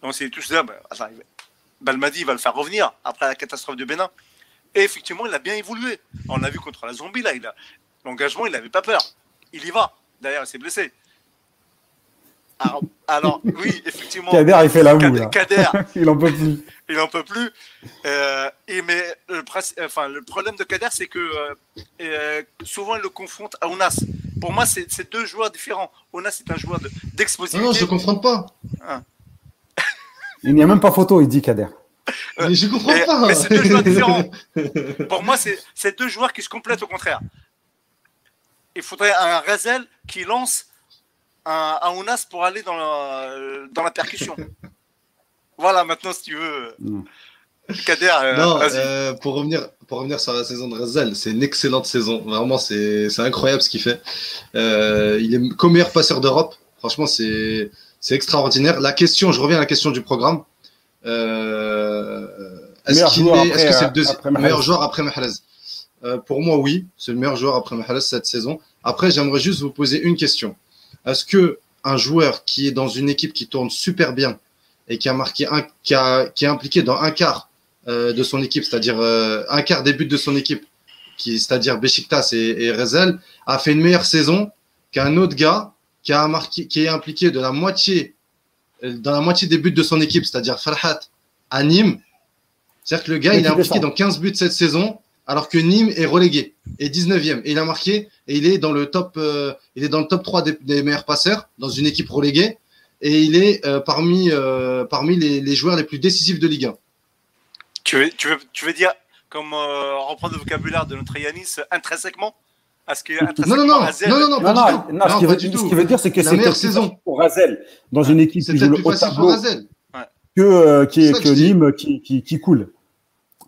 Donc on s'est tous dit, ah, bah, attends, Balmadi il va le faire revenir après la catastrophe du Bénin. Et effectivement, il a bien évolué. On l'a vu contre la zombie là, l'engagement, il n'avait pas peur. Il y va. D'ailleurs, il s'est blessé. Alors, alors, oui, effectivement. Kader, il fait la moue, Kader, là. Kader, Il en peut plus. il n'en peut plus. Euh, et mais le, enfin, le problème de Kader, c'est que euh, euh, souvent il le confronte à Ounas. Pour moi, c'est c'est deux joueurs différents. Ounas c'est un joueur de- Non, je ne confronte pas. Il n'y a même pas photo, il dit Kader. Mais je comprends mais- pas. mais c'est deux joueurs différents. Pour moi, c'est c'est deux joueurs qui se complètent au contraire. Il faudrait un Razel qui lance un, un Ounas pour aller dans la, dans la percussion. Voilà, maintenant, si tu veux. Mm. Kader, euh, Non, vas-y. euh, pour, revenir, pour revenir sur la saison de Razel, c'est une excellente saison. Vraiment, c'est c'est incroyable ce qu'il fait. Euh, il est co-meilleur passeur d'Europe. Franchement, c'est c'est extraordinaire. La question, je reviens à la question du programme. Euh, Est-ce qu'il est, que c'est le deuxième meilleur joueur après Mahrez? Euh, Pour moi, oui, c'est le meilleur joueur après Mahrez cette saison. Après, j'aimerais juste vous poser une question. Est-ce que un joueur qui est dans une équipe qui tourne super bien et qui a marqué un, qui, a, qui est impliqué dans un quart euh, de son équipe, c'est-à-dire euh, un quart des buts de son équipe, qui, c'est-à-dire Besiktas et, et Rezel, a fait une meilleure saison qu'un autre gars qui a marqué, qui est impliqué de la moitié, dans la moitié des buts de son équipe, c'est-à-dire Farhat à Nîmes. C'est-à-dire que le gars, Et il est impliqué dans 15 buts cette saison, alors que Nîmes est relégué, est 19e. Et il a marqué, et il est dans le top, euh, il est dans le top 3 des, des meilleurs passeurs, dans une équipe reléguée, et il est euh, parmi, euh, parmi les, les joueurs les plus décisifs de Ligue 1. Tu veux, tu veux, tu veux dire, comme euh, reprendre le vocabulaire de notre Yanis, intrinsèquement? Est-ce que Non, non, non, Razel- non, non, non, Non, pas non, du tout. non, ce Non, veut, du ce qu'il veut dire, c'est que La c'est meilleure saison. pour Razel dans une équipe C'est qui joue peut-être le plus haut facile pour tableau Razel. que, euh, qui est que. Nîmes qui, qui, qui coule.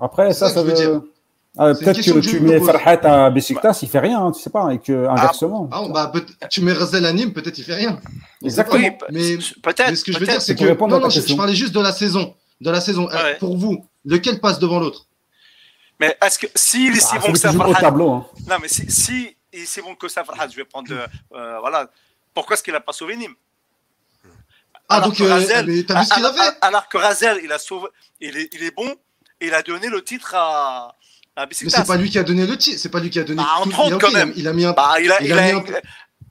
Après, ça, ça ça veut. dire. Ah, Peut-être que que tu me mets. Farhat à Besiktas, il fait rien, hein, tu sais pas, et que inversement. Ah, bah, peut- tu mets Razel à Nîmes, peut-être il fait rien. Exactement. Oui, Mais, peut-être. mais ce que je veux dire, c'est que. Non, non, je, je parlais juste de la saison. De la saison. Euh, Ouais. Pour vous, lequel passe devant l'autre? Mais est-ce que s'il est si Ah, bon que ça, Farhad- tableau. hein. Non, mais si, si il est si bon que ça, Farhad, je vais prendre. euh, voilà. Pourquoi est-ce qu'il n'a pas sauvé Nîmes? Ah, Alors donc, que euh, Razel- mais t'as vu ce qu'il a fait? Alors que Razel, il, a sauvé, il, est, il est bon et il a donné le titre à, à Mais c'est pas lui qui a donné le titre. C'est pas lui qui a donné. Bah, en tout- 30 il a- quand il a- même. Il a mis un. Bah, il, a, Il il, a a mis une, un-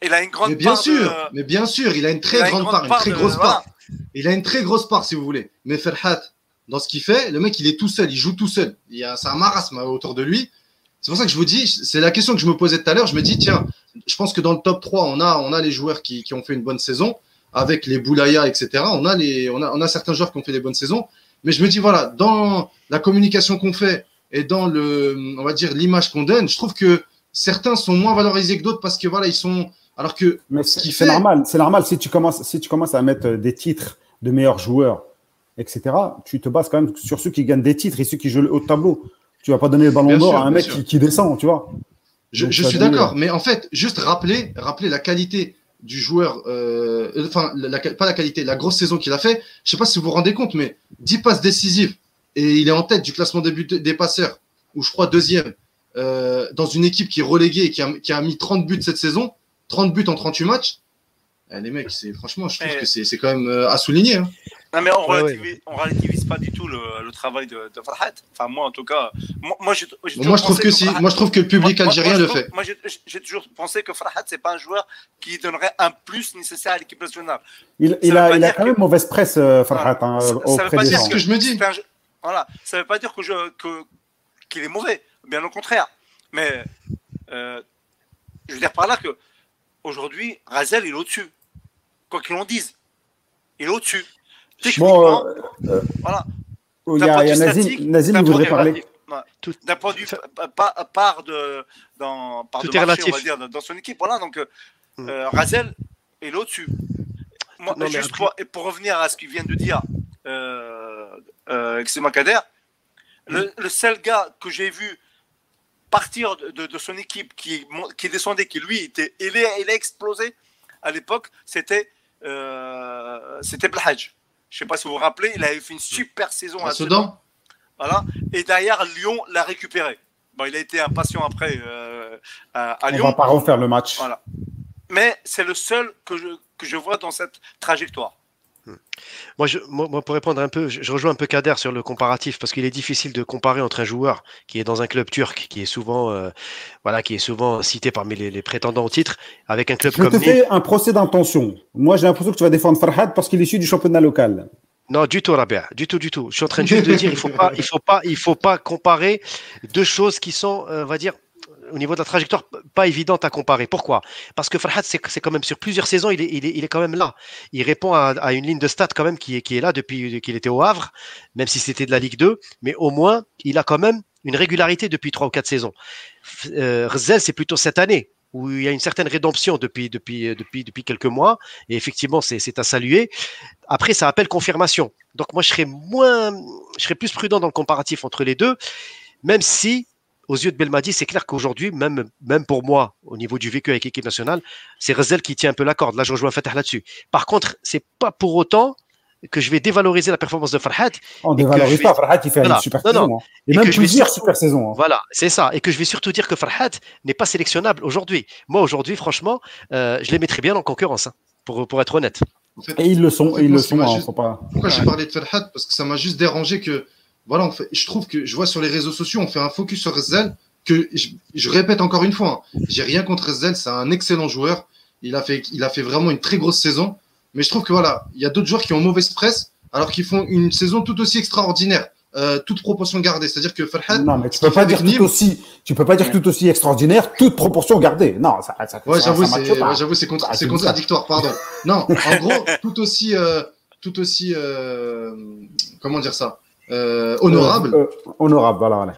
il a une grande Mais bien part sûr, de- mais bien sûr, il a une très a grande part, une très de- grosse voilà. part. il a une très grosse part, si vous voulez. Mais Ferhat, dans ce qu'il fait, le mec, il est tout seul, il joue tout seul. Il y a, c'est un marasme autour de lui. C'est pour ça que je vous dis, c'est la question que je me posais tout à l'heure. Je me dis, tiens, je pense que dans le top 3, on a, on a les joueurs qui, qui ont fait une bonne saison, avec les Boulaya, etc. On a, les, on, a, on a certains joueurs qui ont fait des bonnes saisons. Mais je me dis, voilà, dans la communication qu'on fait et dans le, on va dire, l'image qu'on donne, je trouve que certains sont moins valorisés que d'autres parce que voilà, ils sont. Alors que. Mais c'est normal, c'est normal si tu, commences, si tu commences à mettre des titres de meilleurs joueurs, etc., tu te bases quand même sur ceux qui gagnent des titres et ceux qui jouent le haut tableau. Tu vas pas donner le ballon d'or à un mec qui, descend, tu vois. Je, suis d'accord, mais en fait, juste rappeler, rappeler la qualité du joueur, euh, enfin, pas la qualité, la grosse saison qu'il a fait. Je sais pas si vous vous rendez compte, mais 10 passes décisives et il est en tête du classement des, buts, des passeurs, ou je crois deuxième, euh, dans une équipe qui est reléguée et qui a, qui a, mis 30 buts cette saison, 30 buts en 38 matchs. Eh, les mecs, c'est franchement, je trouve que c'est quand même euh, à souligner. Hein. Non, mais on, relativise, on relativise pas du tout le, le travail de, de, Farhat. Enfin, moi, en tout cas, moi, moi, moi je trouve que, si. Moi, je trouve que le public algérien le fait. Moi, j'ai toujours pensé que Farhat, c'est pas un joueur qui donnerait un plus nécessaire à l'équipe nationale. Il, il a, il a quand même mauvaise presse, euh, Farhat, hein, ça, ça veut pas dire ce que je me dis. Voilà, ça veut pas dire que je, que, qu'il est mauvais. Bien au contraire. Mais euh, je veux dire par là que aujourd'hui, Razel, il est au-dessus. Quoi qu'il en dise. Il est au-dessus. Techniquement, euh, euh, voilà. Il y a, Nazim, Nazim vous voudrait parler. D'un point de vue part de, dans, part de marché, on va dire, dans son équipe. Voilà, donc mm. Razel est là au-dessus. juste pour, pour, revenir à ce qu'il vient de dire euh, euh, Kader, le, le, seul gars que j'ai vu partir de, de, son équipe qui, qui descendait, qui lui était, il, est, il a explosé à l'époque, c'était euh, c'était. Je ne sais pas si vous vous rappelez, il avait fait une super saison à, Sedan. Voilà. Et derrière, Lyon l'a récupéré. Bon, il a été impatient après euh, à, Lyon. On va pas refaire le match. Voilà. Mais c'est le seul que je, que je vois dans cette trajectoire. Hmm. Moi, je, moi, pour répondre un peu, je, rejoins un peu Kader sur le comparatif parce qu'il est difficile de comparer entre un joueur qui est dans un club turc, qui est souvent, euh, voilà, qui est souvent cité parmi les, prétendants au titre, avec un club je comme. Je te fais un procès d'intention. Moi, j'ai l'impression que tu vas défendre Farhad parce qu'il est issu du championnat local. Non, du tout, Rabia, du tout, du tout. Je suis en train de dire, il faut pas, il faut pas, il faut pas comparer deux choses qui sont, euh, on va dire, au niveau de la trajectoire, pas évidente à comparer. Pourquoi? Parce que Farhad, c'est quand même sur plusieurs saisons, il est, quand même là. Il répond à, une ligne de stats quand même qui est, là depuis qu'il était au Havre, même si c'était de la Ligue 2, mais au moins, il a quand même une régularité depuis trois ou quatre saisons. Euh, c'est plutôt cette année où il y a une certaine rédemption depuis, depuis quelques mois, et effectivement, c'est à saluer. Après, ça appelle confirmation. Donc, moi, je serais moins, je serais plus prudent dans le comparatif entre les deux, même si aux yeux de Belmadi, c'est clair qu'aujourd'hui, même, même pour moi, au niveau du vécu avec l'équipe nationale, c'est Rezel qui tient un peu la corde. Là, je rejoins Fatah là-dessus. Par contre, c'est pas pour autant que je vais dévaloriser la performance de Farhat. On dévalorise pas. Farhat, il fait une super saison. Hein. Et, même plusieurs super saisons. Hein. Voilà, c'est ça. Et que je vais surtout dire que Farhat n'est pas sélectionnable aujourd'hui. Moi, aujourd'hui, franchement, euh, je les mettrais bien en concurrence, hein, pour, pour être honnête. et ils le sont. ils le sont. Pourquoi j'ai parlé de Farhat Parce que ça m'a juste dérangé que voilà, fait, je trouve que je vois sur les réseaux sociaux, on fait un focus sur Zel que je, répète encore une fois, hein, j'ai rien contre Zel, c'est un excellent joueur. Il a fait, il a fait vraiment une très grosse saison. Mais je trouve que voilà, il y a d'autres joueurs qui ont mauvaise presse alors qu'ils font une saison tout aussi extraordinaire. Euh, toute proportion gardée, c'est-à-dire que Farhad. Non, mais tu peux pas dire tout aussi, tu peux pas dire tout aussi extraordinaire, toute proportion gardée. Non, ça, ça Ouais, j'avoue, c'est, ouais, j'avoue, c'est, contra c'est contradictoire, pardon. non, en gros, tout aussi, euh, tout aussi, euh, comment dire ça, euh, honorable. Euh, honorable, voilà, voilà.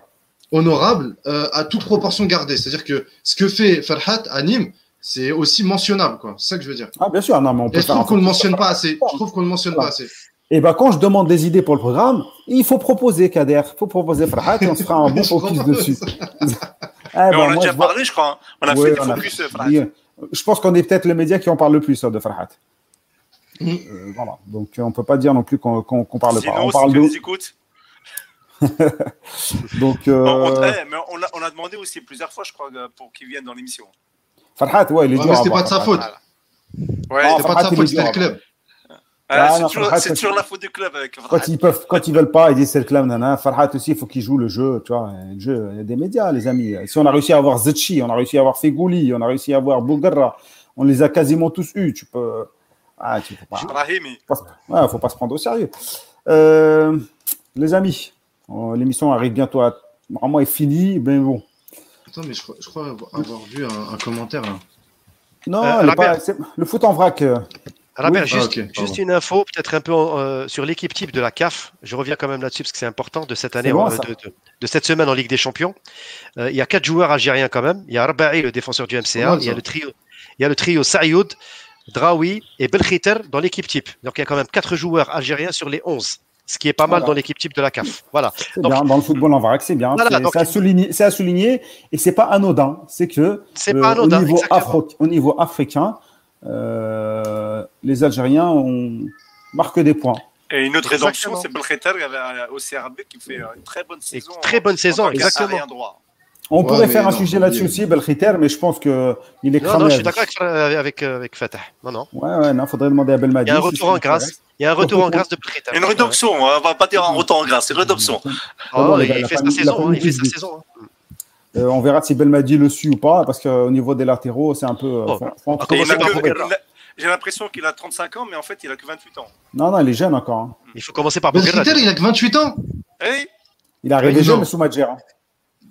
Honorable euh, à toute proportion gardée. C'est-à-dire que ce que fait Farhat à Nîmes, c'est aussi mentionnable, quoi. C'est ça que je veux dire. Ah, bien sûr, non, mais on peut Et je trouve qu'on ne mentionne pas assez. Je trouve qu'on ne mentionne pas assez. Et ben quand je demande des idées pour le programme, il faut proposer Kader, il faut proposer Farhat et on se fera un bon focus dessus. ah, ben, on a déjà parlé, je crois. On a fait des focus Farhat. Je pense qu'on est peut-être le média qui en parle le plus de Farhat. Mm. Euh, voilà. Donc on peut pas dire non plus qu'on qu parle Sinon, pas. On parle de. Nous écoute. Donc. Euh... On, on, mais on, a, on, a, demandé aussi plusieurs fois, je crois, pour qu'il vienne dans l'émission. Farhat, ouais, il est ouais, mais c'était pas de sa faute. Ouais, c'était pas de sa faute, c'était le club. Ah, c'est toujours, toujours la faute du club avec Farhat. Quand ils peuvent, quand ils veulent pas, ils disent c'est le club, nana. Farhat aussi, il faut qu'il joue le jeu, tu vois. Le jeu, il y a des médias, les amis. Si on a réussi à avoir Zetchi, on a réussi à avoir Fegouli, on a réussi à avoir Bougarra, on les a quasiment tous eus. Tu peux, Ah, tu faut pas. Brahimi. Ouais, faut pas se prendre au sérieux. Euh, les amis, euh, l'émission arrive bientôt à. Vraiment est finie, mais bon. Attends, mais je crois, je crois avoir vu un, un commentaire là. Non, Euh, pas- le foot en vrac. euh, Rabia, Oui. juste, Ah, juste une info, peut-être un peu euh, sur l'équipe type de la CAF. Je reviens quand même là-dessus parce que c'est important de cette année, bon, euh, de, de- de cette semaine en Ligue des Champions. Euh, il y a quatre joueurs algériens quand même. Il y a Arbaï, le défenseur du MCA. il y a le trio, il y a le trio Sayoud, Draoui et Belkhiter dans l'équipe type. Donc il y a quand même quatre joueurs algériens sur les 11, ce qui est pas mal Voilà. dans l'équipe type de la CAF. Voilà. Donc- bien, dans le football en vrac, c'est bien. Voilà, c'est à souligner, c'est à souligner, et c'est pas anodin. C'est que C'est euh, pas anodin, au, niveau exactement. afro- au niveau africain, euh, les Algériens ont marqué des points. Et une autre rédemption, c'est Belkheter euh, au CRB qui fait une très bonne saison. très bonne saison, exactement. On Ouais, pourrait faire un non, sujet là-dessus aussi, Belkhiter, mais je pense que il est Non, cramé. non, je à suis d'accord avec, avec, euh, avec Fatah. Non, non. Ouais, ouais, non, faudrait demander à Belmadi. Il y a un si retour en grâce. Il y a un retour en grâce de Belkhiter. Une rédemption, on va pas dire un retour en grâce, c'est une rédemption. Oh, bon, il, fait pas sa mis- il a saison, hein, il fait sa saison. hein. Euh, on verra si Belmadi le suit ou pas, parce qu'au niveau des latéraux, c'est un peu. euh, Oh. Ah, J'ai l'impression qu'il a 35 ans, mais en fait, il a que 28 ans. Non, non, il est jeune encore. hein. Il faut commencer par Belkhiter, il a que 28 ans? Eh Il est arrivé Ouais, jeune, non. mais sous Madjer.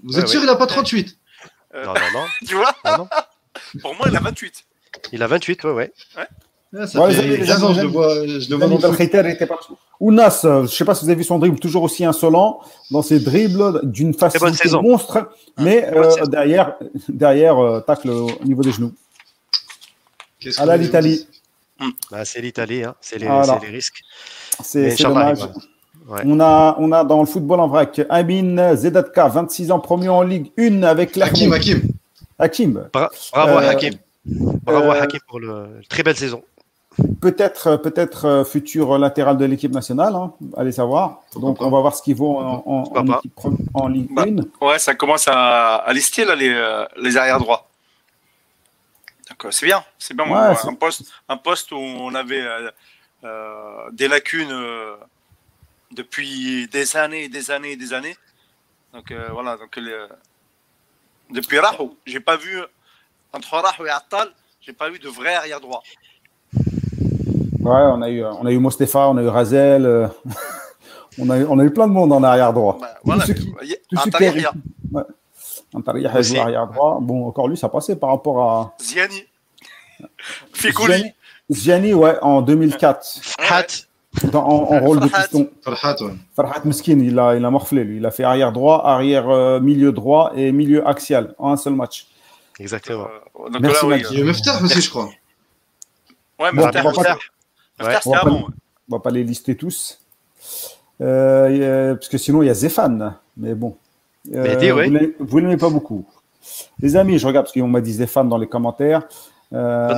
Hein. Vous Ouais, êtes sûr, ouais. il a pas 38 Non, non, non. tu vois Ah, non. Pour moi, il a 28. Il a 28, ouais, ouais. Ah, Ça Ouais, les fait amis, les 15 ans, amis, je le vois, je le vois dans le foot. Belkhiter était pas. Ounas, euh, je ne sais pas si vous avez vu son dribble, toujours aussi insolent dans ses dribbles, d'une facilité monstre, mais euh, saison. derrière, derrière euh, tacle au niveau des genoux. Qu'est-ce À l'Italie. Bah, c'est l'Italie, hein. c'est les, Voilà. les risques. C'est Mais dommage. Ouais. On, a, on a dans le football en vrac Amin Zedatka, 26 ans, premier en Ligue 1 avec Hakim, l'Hakim. Hakim. Hakim, Bra- Bravo à Euh, Hakim. Bravo à euh, Hakim pour le très belle saison. peut-être peut-être euh, futur latéral de l'équipe nationale, hein, allez savoir. Donc on va voir ce qu'il vaut en, en, Pourquoi en pas. équipe pre- en Ligue Bah. 1. Ouais, ça commence à, à lister là, les, euh, les arrières droits. Donc, euh, c'est bien, c'est bien. Ouais, un, poste, un poste où on avait euh, euh, des lacunes euh, depuis des années et des années et des années. Donc euh, voilà, donc le- depuis Rahou, j'ai pas vu entre Rahou et Attal, j'ai pas vu de vrai arrière droit. Ouais, on a eu, on a eu Mostefa, on a eu Razel, euh, on, a eu, on a eu plein de monde en arrière droit. Bah, voilà, a Antaria a joué arrière droit. Bon, encore lui, ça passait par rapport à Ziani, Fikouli. Ziani, Ziani, ouais, en 2004, Hat, dans- en, en rôle de Farhat. piston. Farhat, ouais. Farhat Meskin, il a, il a morflé, lui. Il a fait arrière droit, arrière euh, milieu droit et milieu axial en un seul match. exactement. Euh, donc Merci, là, oui, Max. Il y a Meftah aussi, je crois. Ouais, On va pas- avant. On va pas les lister tous. Euh, a- parce que sinon, il y a Zéphane. Mais bon. Euh, Mehdi, ouais. Vous pas beaucoup. Les amis, je regarde parce qu'on m'a dit Zéphane dans les commentaires. Euh,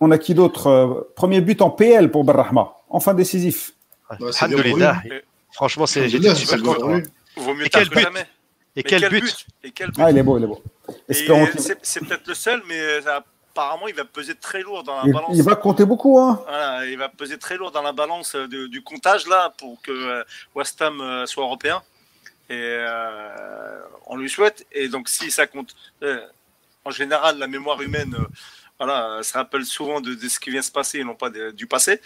on a qui d'autre Euh, Premier but en PL pour Benrahma. Enfin décisif. Ouais. Franchement, c'est, j'étais super content. Vaut mieux Et tard quel que but jamais. Et Mais quel but Et quel but Ah, il est beau, il est beau. Et Espérons qu'il c'est, c'est peut-être le seul, mais euh, apparemment, il va peser très lourd dans la il- balance. il va compter beaucoup. Hein. Voilà, il va peser très lourd dans la balance euh, de- du comptage là pour que euh, West Ham euh, soit européen. Et euh, on lui souhaite. Et donc, si ça compte, euh, en général, la mémoire humaine, euh, voilà, se rappelle souvent de, de ce qui vient se passer et non pas de- du passé.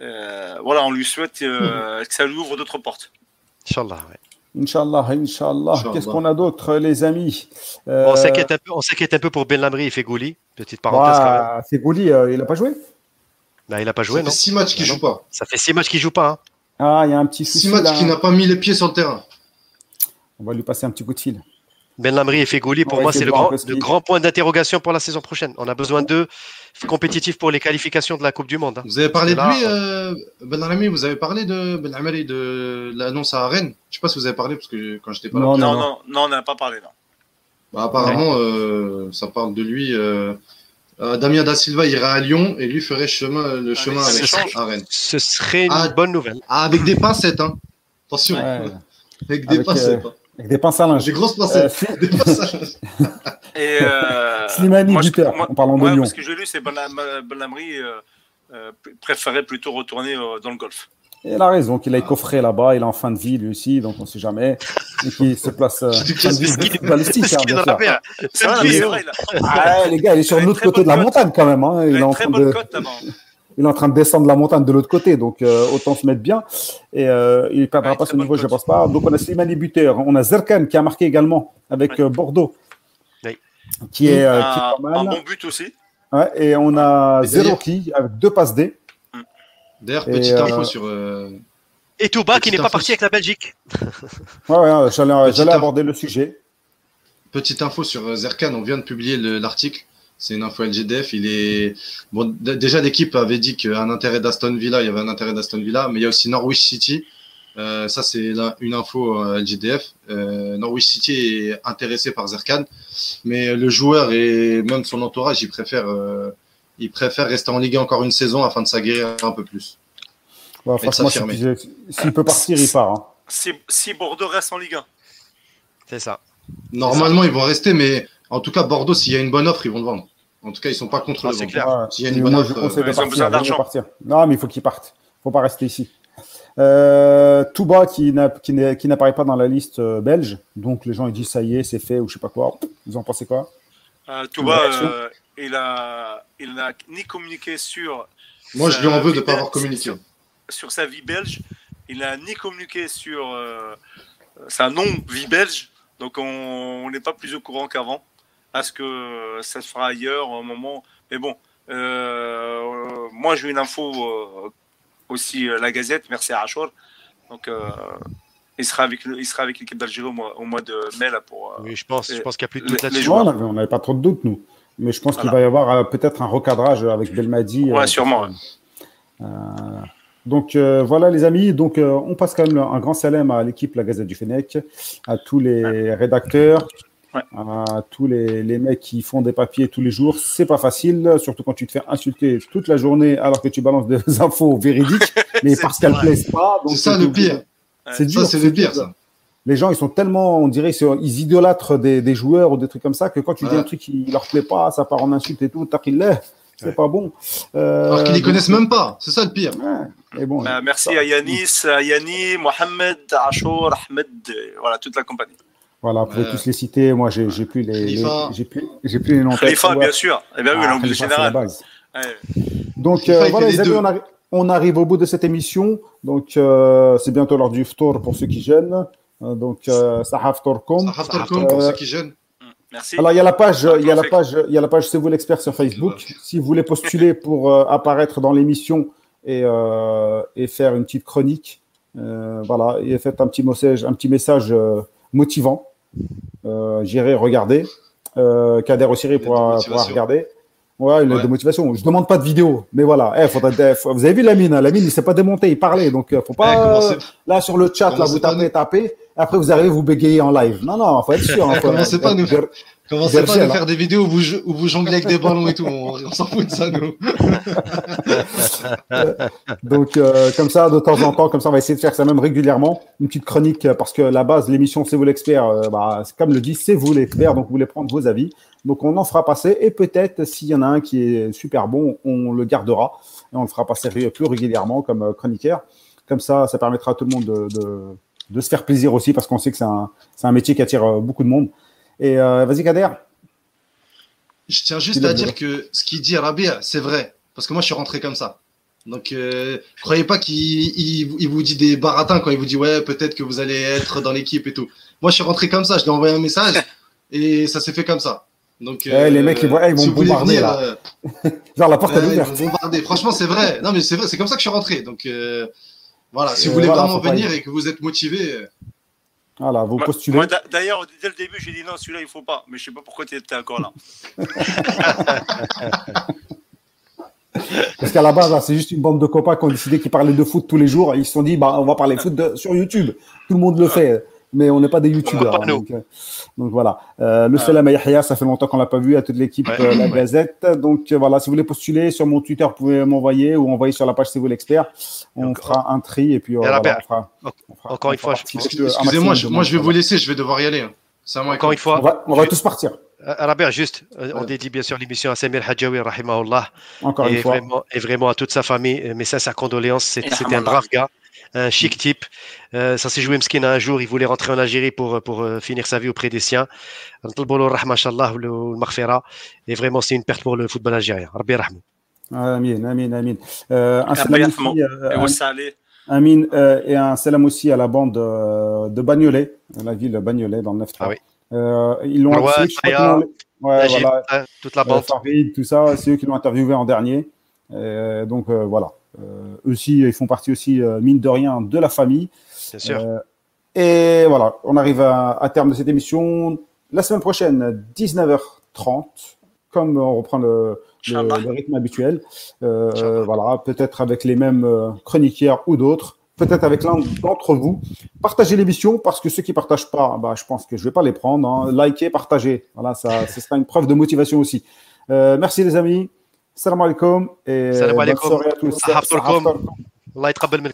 Euh, voilà, on lui souhaite euh, que ça lui ouvre d'autres portes. Inch'Allah. ouais. Inch'Allah, Inch'Allah. Inch'Allah. Qu'est-ce qu'on a d'autre, les amis Euh, On s'inquiète un peu, on s'inquiète un peu pour Ben Lamri et Fegouli. Petite parenthèse quand même. Fegouli, euh, il n'a pas joué Bah, il a pas joué, Ça non fait 6 matchs qu'il Ah, joue pas. Ça fait six matchs qu'il joue pas. Hein. Ah, il y a un petit 6 souci. matchs là. qu'il n'a pas mis les pieds sur le terrain. On va lui passer un petit coup de fil. Ben Lamri et Fegouli, pour moi, c'est le grand, le point d'interrogation pour la saison prochaine. On a besoin d'eux compétitifs pour les qualifications de la Coupe du Monde. hein. Vous avez parlé de lui, euh, Ben Rami, vous avez parlé de Ben Amari de l'annonce à Rennes. Je sais pas si vous avez parlé parce que quand j'étais pas là. Non, Non, non, non, non, on n'a pas parlé. Bah, apparemment, euh, ça parle de lui. euh, euh, Damien Da Silva ira à Lyon et lui ferait chemin, le chemin mais avec échange. à Rennes. Ce serait une Ah. bonne nouvelle. Ah, avec des pincettes, hein. Attention. Ouais, Avec des Avec, pincettes. hein. Avec des pinces à linge. Des grosses Euh, pincettes. Sli- Des pincettes. Et euh, Slimani moi, je- buteur, moi- en parlant de Lyon. parce que j'ai lu, c'est Ben Lamri euh, euh, préférait plutôt retourner euh, dans le golf. il a raison qu'il est coffré là-bas, il est en fin de vie lui aussi, donc on ne sait jamais. Et qu'il se place. Euh, fin de vie footballistique, hein. C'est vrai, là. Ah, les gars, il est sur Il l'autre côté de la montagne quand même. hein. Il Il a est en une très train bonne de, cote là-bas. Il est en train de descendre la montagne de l'autre côté, donc euh, autant se mettre bien. Et euh, il ne perdra Ouais, pas ce niveau, je ne pense pas. Donc on a Slimani buteur, on a Zerkan qui a marqué également avec Ouais. euh, Bordeaux, Oui. qui est, euh, qui est un, pas un mal. bon but aussi. Ouais, et on a d'ailleurs- Zeroki avec deux passes D. D'ailleurs, Et, petite euh, info sur. euh, Et Touba qui n'est pas parti sur- avec la Belgique. Ouais, ouais, j'allais, info. aborder le sujet. Petite info sur Zerkan, on vient de publier le- l'article. C'est une info LGDF. Il est bon. Déjà, l'équipe avait dit qu'un intérêt d'Aston Villa, il y avait un intérêt d'Aston Villa, mais il y a aussi Norwich City. Euh, ça, c'est une info euh, LGDF. Euh, Norwich City est intéressé par Zerkan, mais le joueur et même son entourage, il préfère, euh, il préfère rester en Ligue 1 encore une saison afin de s'aguerrir un peu plus. Franchement, si- s'il peut partir, il part. hein. Si, si Bordeaux reste en Ligue 1. C'est ça. Normalement, ils vont rester, mais en tout cas, Bordeaux, s'il y a une bonne offre, ils vont le vendre. En tout cas, ils sont pas contre Ah, le clair. S'il y a une moi, offre, je conseille euh, de ils ont partir. il d'argent. partir. Non, mais il faut qu'il parte. Il faut pas rester ici. Euh, Touba qui n'a- qui n'est- qui n'apparaît pas dans la liste euh, belge. Donc les gens ils disent ça y est, c'est fait ou je sais pas quoi. Vous en pensez quoi? Euh, Touba, euh, il a, il n'a ni communiqué sur. Moi, je sa lui en veux de vie ne pas avoir belge- communiqué. Sur, sur sa vie belge, il n'a ni communiqué sur euh, sa non-vie belge. Donc on on n'est pas plus au courant qu'avant. À ce que ça se fera ailleurs au moment. Mais bon, euh, moi j'ai une info euh, aussi, euh, la Gazette, merci à Achour. Donc euh, il sera avec, il sera avec l'équipe d'Algérie au mois, au mois de mai là, pour. euh, Oui, je pense, je pense qu'il n'y a plus de doute là-dessus. on avait- on n'avait pas trop de doutes nous. Mais je pense qu'il va y avoir euh, peut-être un recadrage avec Belmadi. Ouais, euh, sûrement, euh, donc euh, voilà les amis, donc euh, on passe quand même un grand salam à l'équipe La Gazette du Fennec, à tous les rédacteurs, Ouais. à tous les, les mecs qui font des papiers tous les jours. C'est pas facile, surtout quand tu te fais insulter toute la journée alors que tu balances des infos véridiques, mais C'est parce qu'elles plaisent pas. C'est ça le pire. C'est dur. C'est le dur. pire, ça. Les gens, ils sont tellement, on dirait, ils idolâtrent des, des joueurs ou des trucs comme ça que quand tu dis un truc qui leur plaît pas, ça part en insulte et tout, taqillah, c'est Ouais. pas bon. Euh, Alors qu'ils les connaissent même pas. C'est ça le pire. Ouais, mais bon. Euh, merci ça- à Yanis, à Yanni, Mohamed, Achour, Ahmed, voilà, toute la compagnie. Voilà, vous pouvez Ouais. tous les citer. Moi, j'ai plus les, j'ai plus, j'ai plus les noms. Khalifa, bien sûr. Eh bien oui, Ah, l'anglais Khalifa, c'est la général. base. Ouais. Donc euh, il voilà, les amis, on arrive, on arrive au bout de cette émission. Donc euh, c'est bientôt l'heure du ftour pour ceux qui gênent. Euh, donc euh, Sahaf Torkom. Ça rafle comme pour Euh, ceux qui gênent. Merci. Alors il y a la page, il y a la page, il y a la page C'est vous l'expert sur Facebook. Si vous voulez postuler pour euh, apparaître dans l'émission et, euh, et faire une petite chronique, euh, voilà, et faites un petit message, un petit message euh, motivant. Euh, J'irai regarder. Euh, Kader aussi pourra, pourra regarder. Ouais, il a Ouais. de motivation. Je demande pas de vidéo, mais voilà. Eh, faut- vous avez vu Lamine, hein, Lamine, il s'est pas démonté, il parlait, donc euh, faut Eh, pas. commencez- Là sur le chat, là vous tapez, tapez. Après vous arrivez, vous bégayez en live. Non, non, faut être sûr. hein, faut- Commencez pas nous. Commencez pas à nous faire des vidéos où vous, où vous jonglez avec des ballons et tout. On, on s'en fout de ça, nous. Donc, euh, comme ça, de temps en temps, comme ça, on va essayer de faire ça même régulièrement. Une petite chronique, euh, parce que la base, l'émission C'est vous l'expert, euh, bah, comme le dit, c'est vous l'expert, donc vous voulez prendre vos avis. Donc, on en fera passer, et peut-être, s'il y en a un qui est super bon, on le gardera, et on le fera passer plus régulièrement comme euh, chroniqueur. Comme ça, ça permettra à tout le monde de, de, de se faire plaisir aussi, parce qu'on sait que c'est un, c'est un métier qui attire euh, beaucoup de monde. Et euh, vas-y, Kader. Je tiens juste à dire que ce qu'il dit Rabia, c'est vrai. Parce que moi, je suis rentré comme ça. Donc, euh, croyez pas qu'il il, il vous dit des baratins quand il vous dit ouais, peut-être que vous allez être dans l'équipe et tout. Moi, je suis rentré comme ça. Je lui ai envoyé un message et ça s'est fait comme ça. Donc, Eh, les mecs, ils vont- eh, ils vont si bombarder, venir, là. euh, Genre, la porte est ouverte. Franchement, c'est vrai. Non, mais c'est vrai. C'est comme ça que je suis rentré. Donc, euh, voilà. Si vous voulez voilà, vraiment venir y- et que vous êtes motivé, euh, Voilà, vous postulez. moi, D'ailleurs, dès le début, j'ai dit non, celui-là, il faut pas. Mais je sais pas pourquoi tu étais encore là. Parce qu'à la base, c'est juste une bande de copains qui ont décidé qu'ils parlaient de foot tous les jours. Et ils se sont dit, bah, on va parler foot de- sur YouTube. Tout le monde le fait. Mais on n'est pas des youtubeurs. Donc, euh, donc voilà. Euh, le Ah. salam à Yahya, ça fait longtemps qu'on l'a pas vu, à toute l'équipe Ouais. euh, La Ouais. Gazette. Donc euh, voilà, si vous voulez postuler sur mon Twitter, vous pouvez m'envoyer ou envoyer sur la page C'est vous l'expert. On Donc, fera un tri et puis euh, voilà, on fera, on fera- encore on une fera fois, excusez-moi, je- moi, je vais vous laisser. Je vais devoir y aller. hein. Salam alaikum. Encore une On fois, va, on va tous partir. Rabia, juste, on Ouais. dédie bien sûr l'émission à Samir Hadjaoui, rahimahullah, Encore une et fois. vraiment, et vraiment à toute sa famille. Mes sincères condoléances, c'était un brave gars. Un chic type. Euh, ça s'est joué Mskina un jour, il voulait rentrer en Algérie pour, pour euh, finir sa vie auprès des siens. Et vraiment, c'est une perte pour le football algérien. Rabbi rahmou. Amin, amin, amin. Euh, un salam aussi, euh, Amin, euh, et un salam aussi à la bande euh, de Bagnolet, la ville de Bagnolet dans le 9 Ah oui. Euh, ils l'ont Ouais, ouais, voilà. hein, toute la Euh, bande. Farid, tout ça, c'est eux qui l'ont interviewé en dernier. Donc euh, voilà. Eux aussi, ils font partie aussi, euh, mine de rien, de la famille. Bien sûr. Euh, et voilà, on arrive à, à terme de cette émission. La semaine prochaine, 19h30, comme on reprend le, le, Inch'Allah. le rythme habituel. Euh, voilà, peut-être avec les mêmes chroniqueurs ou d'autres. Peut-être avec l'un d'entre vous. Partagez l'émission parce que ceux qui partagent pas, bah, je pense que je vais pas les prendre. Hein. Likez, partagez. Voilà, ça, ce sera une preuve de motivation aussi. Euh, merci les amis. السلام عليكم السلام عليكم. صحفتركم الله يتقبل منكم.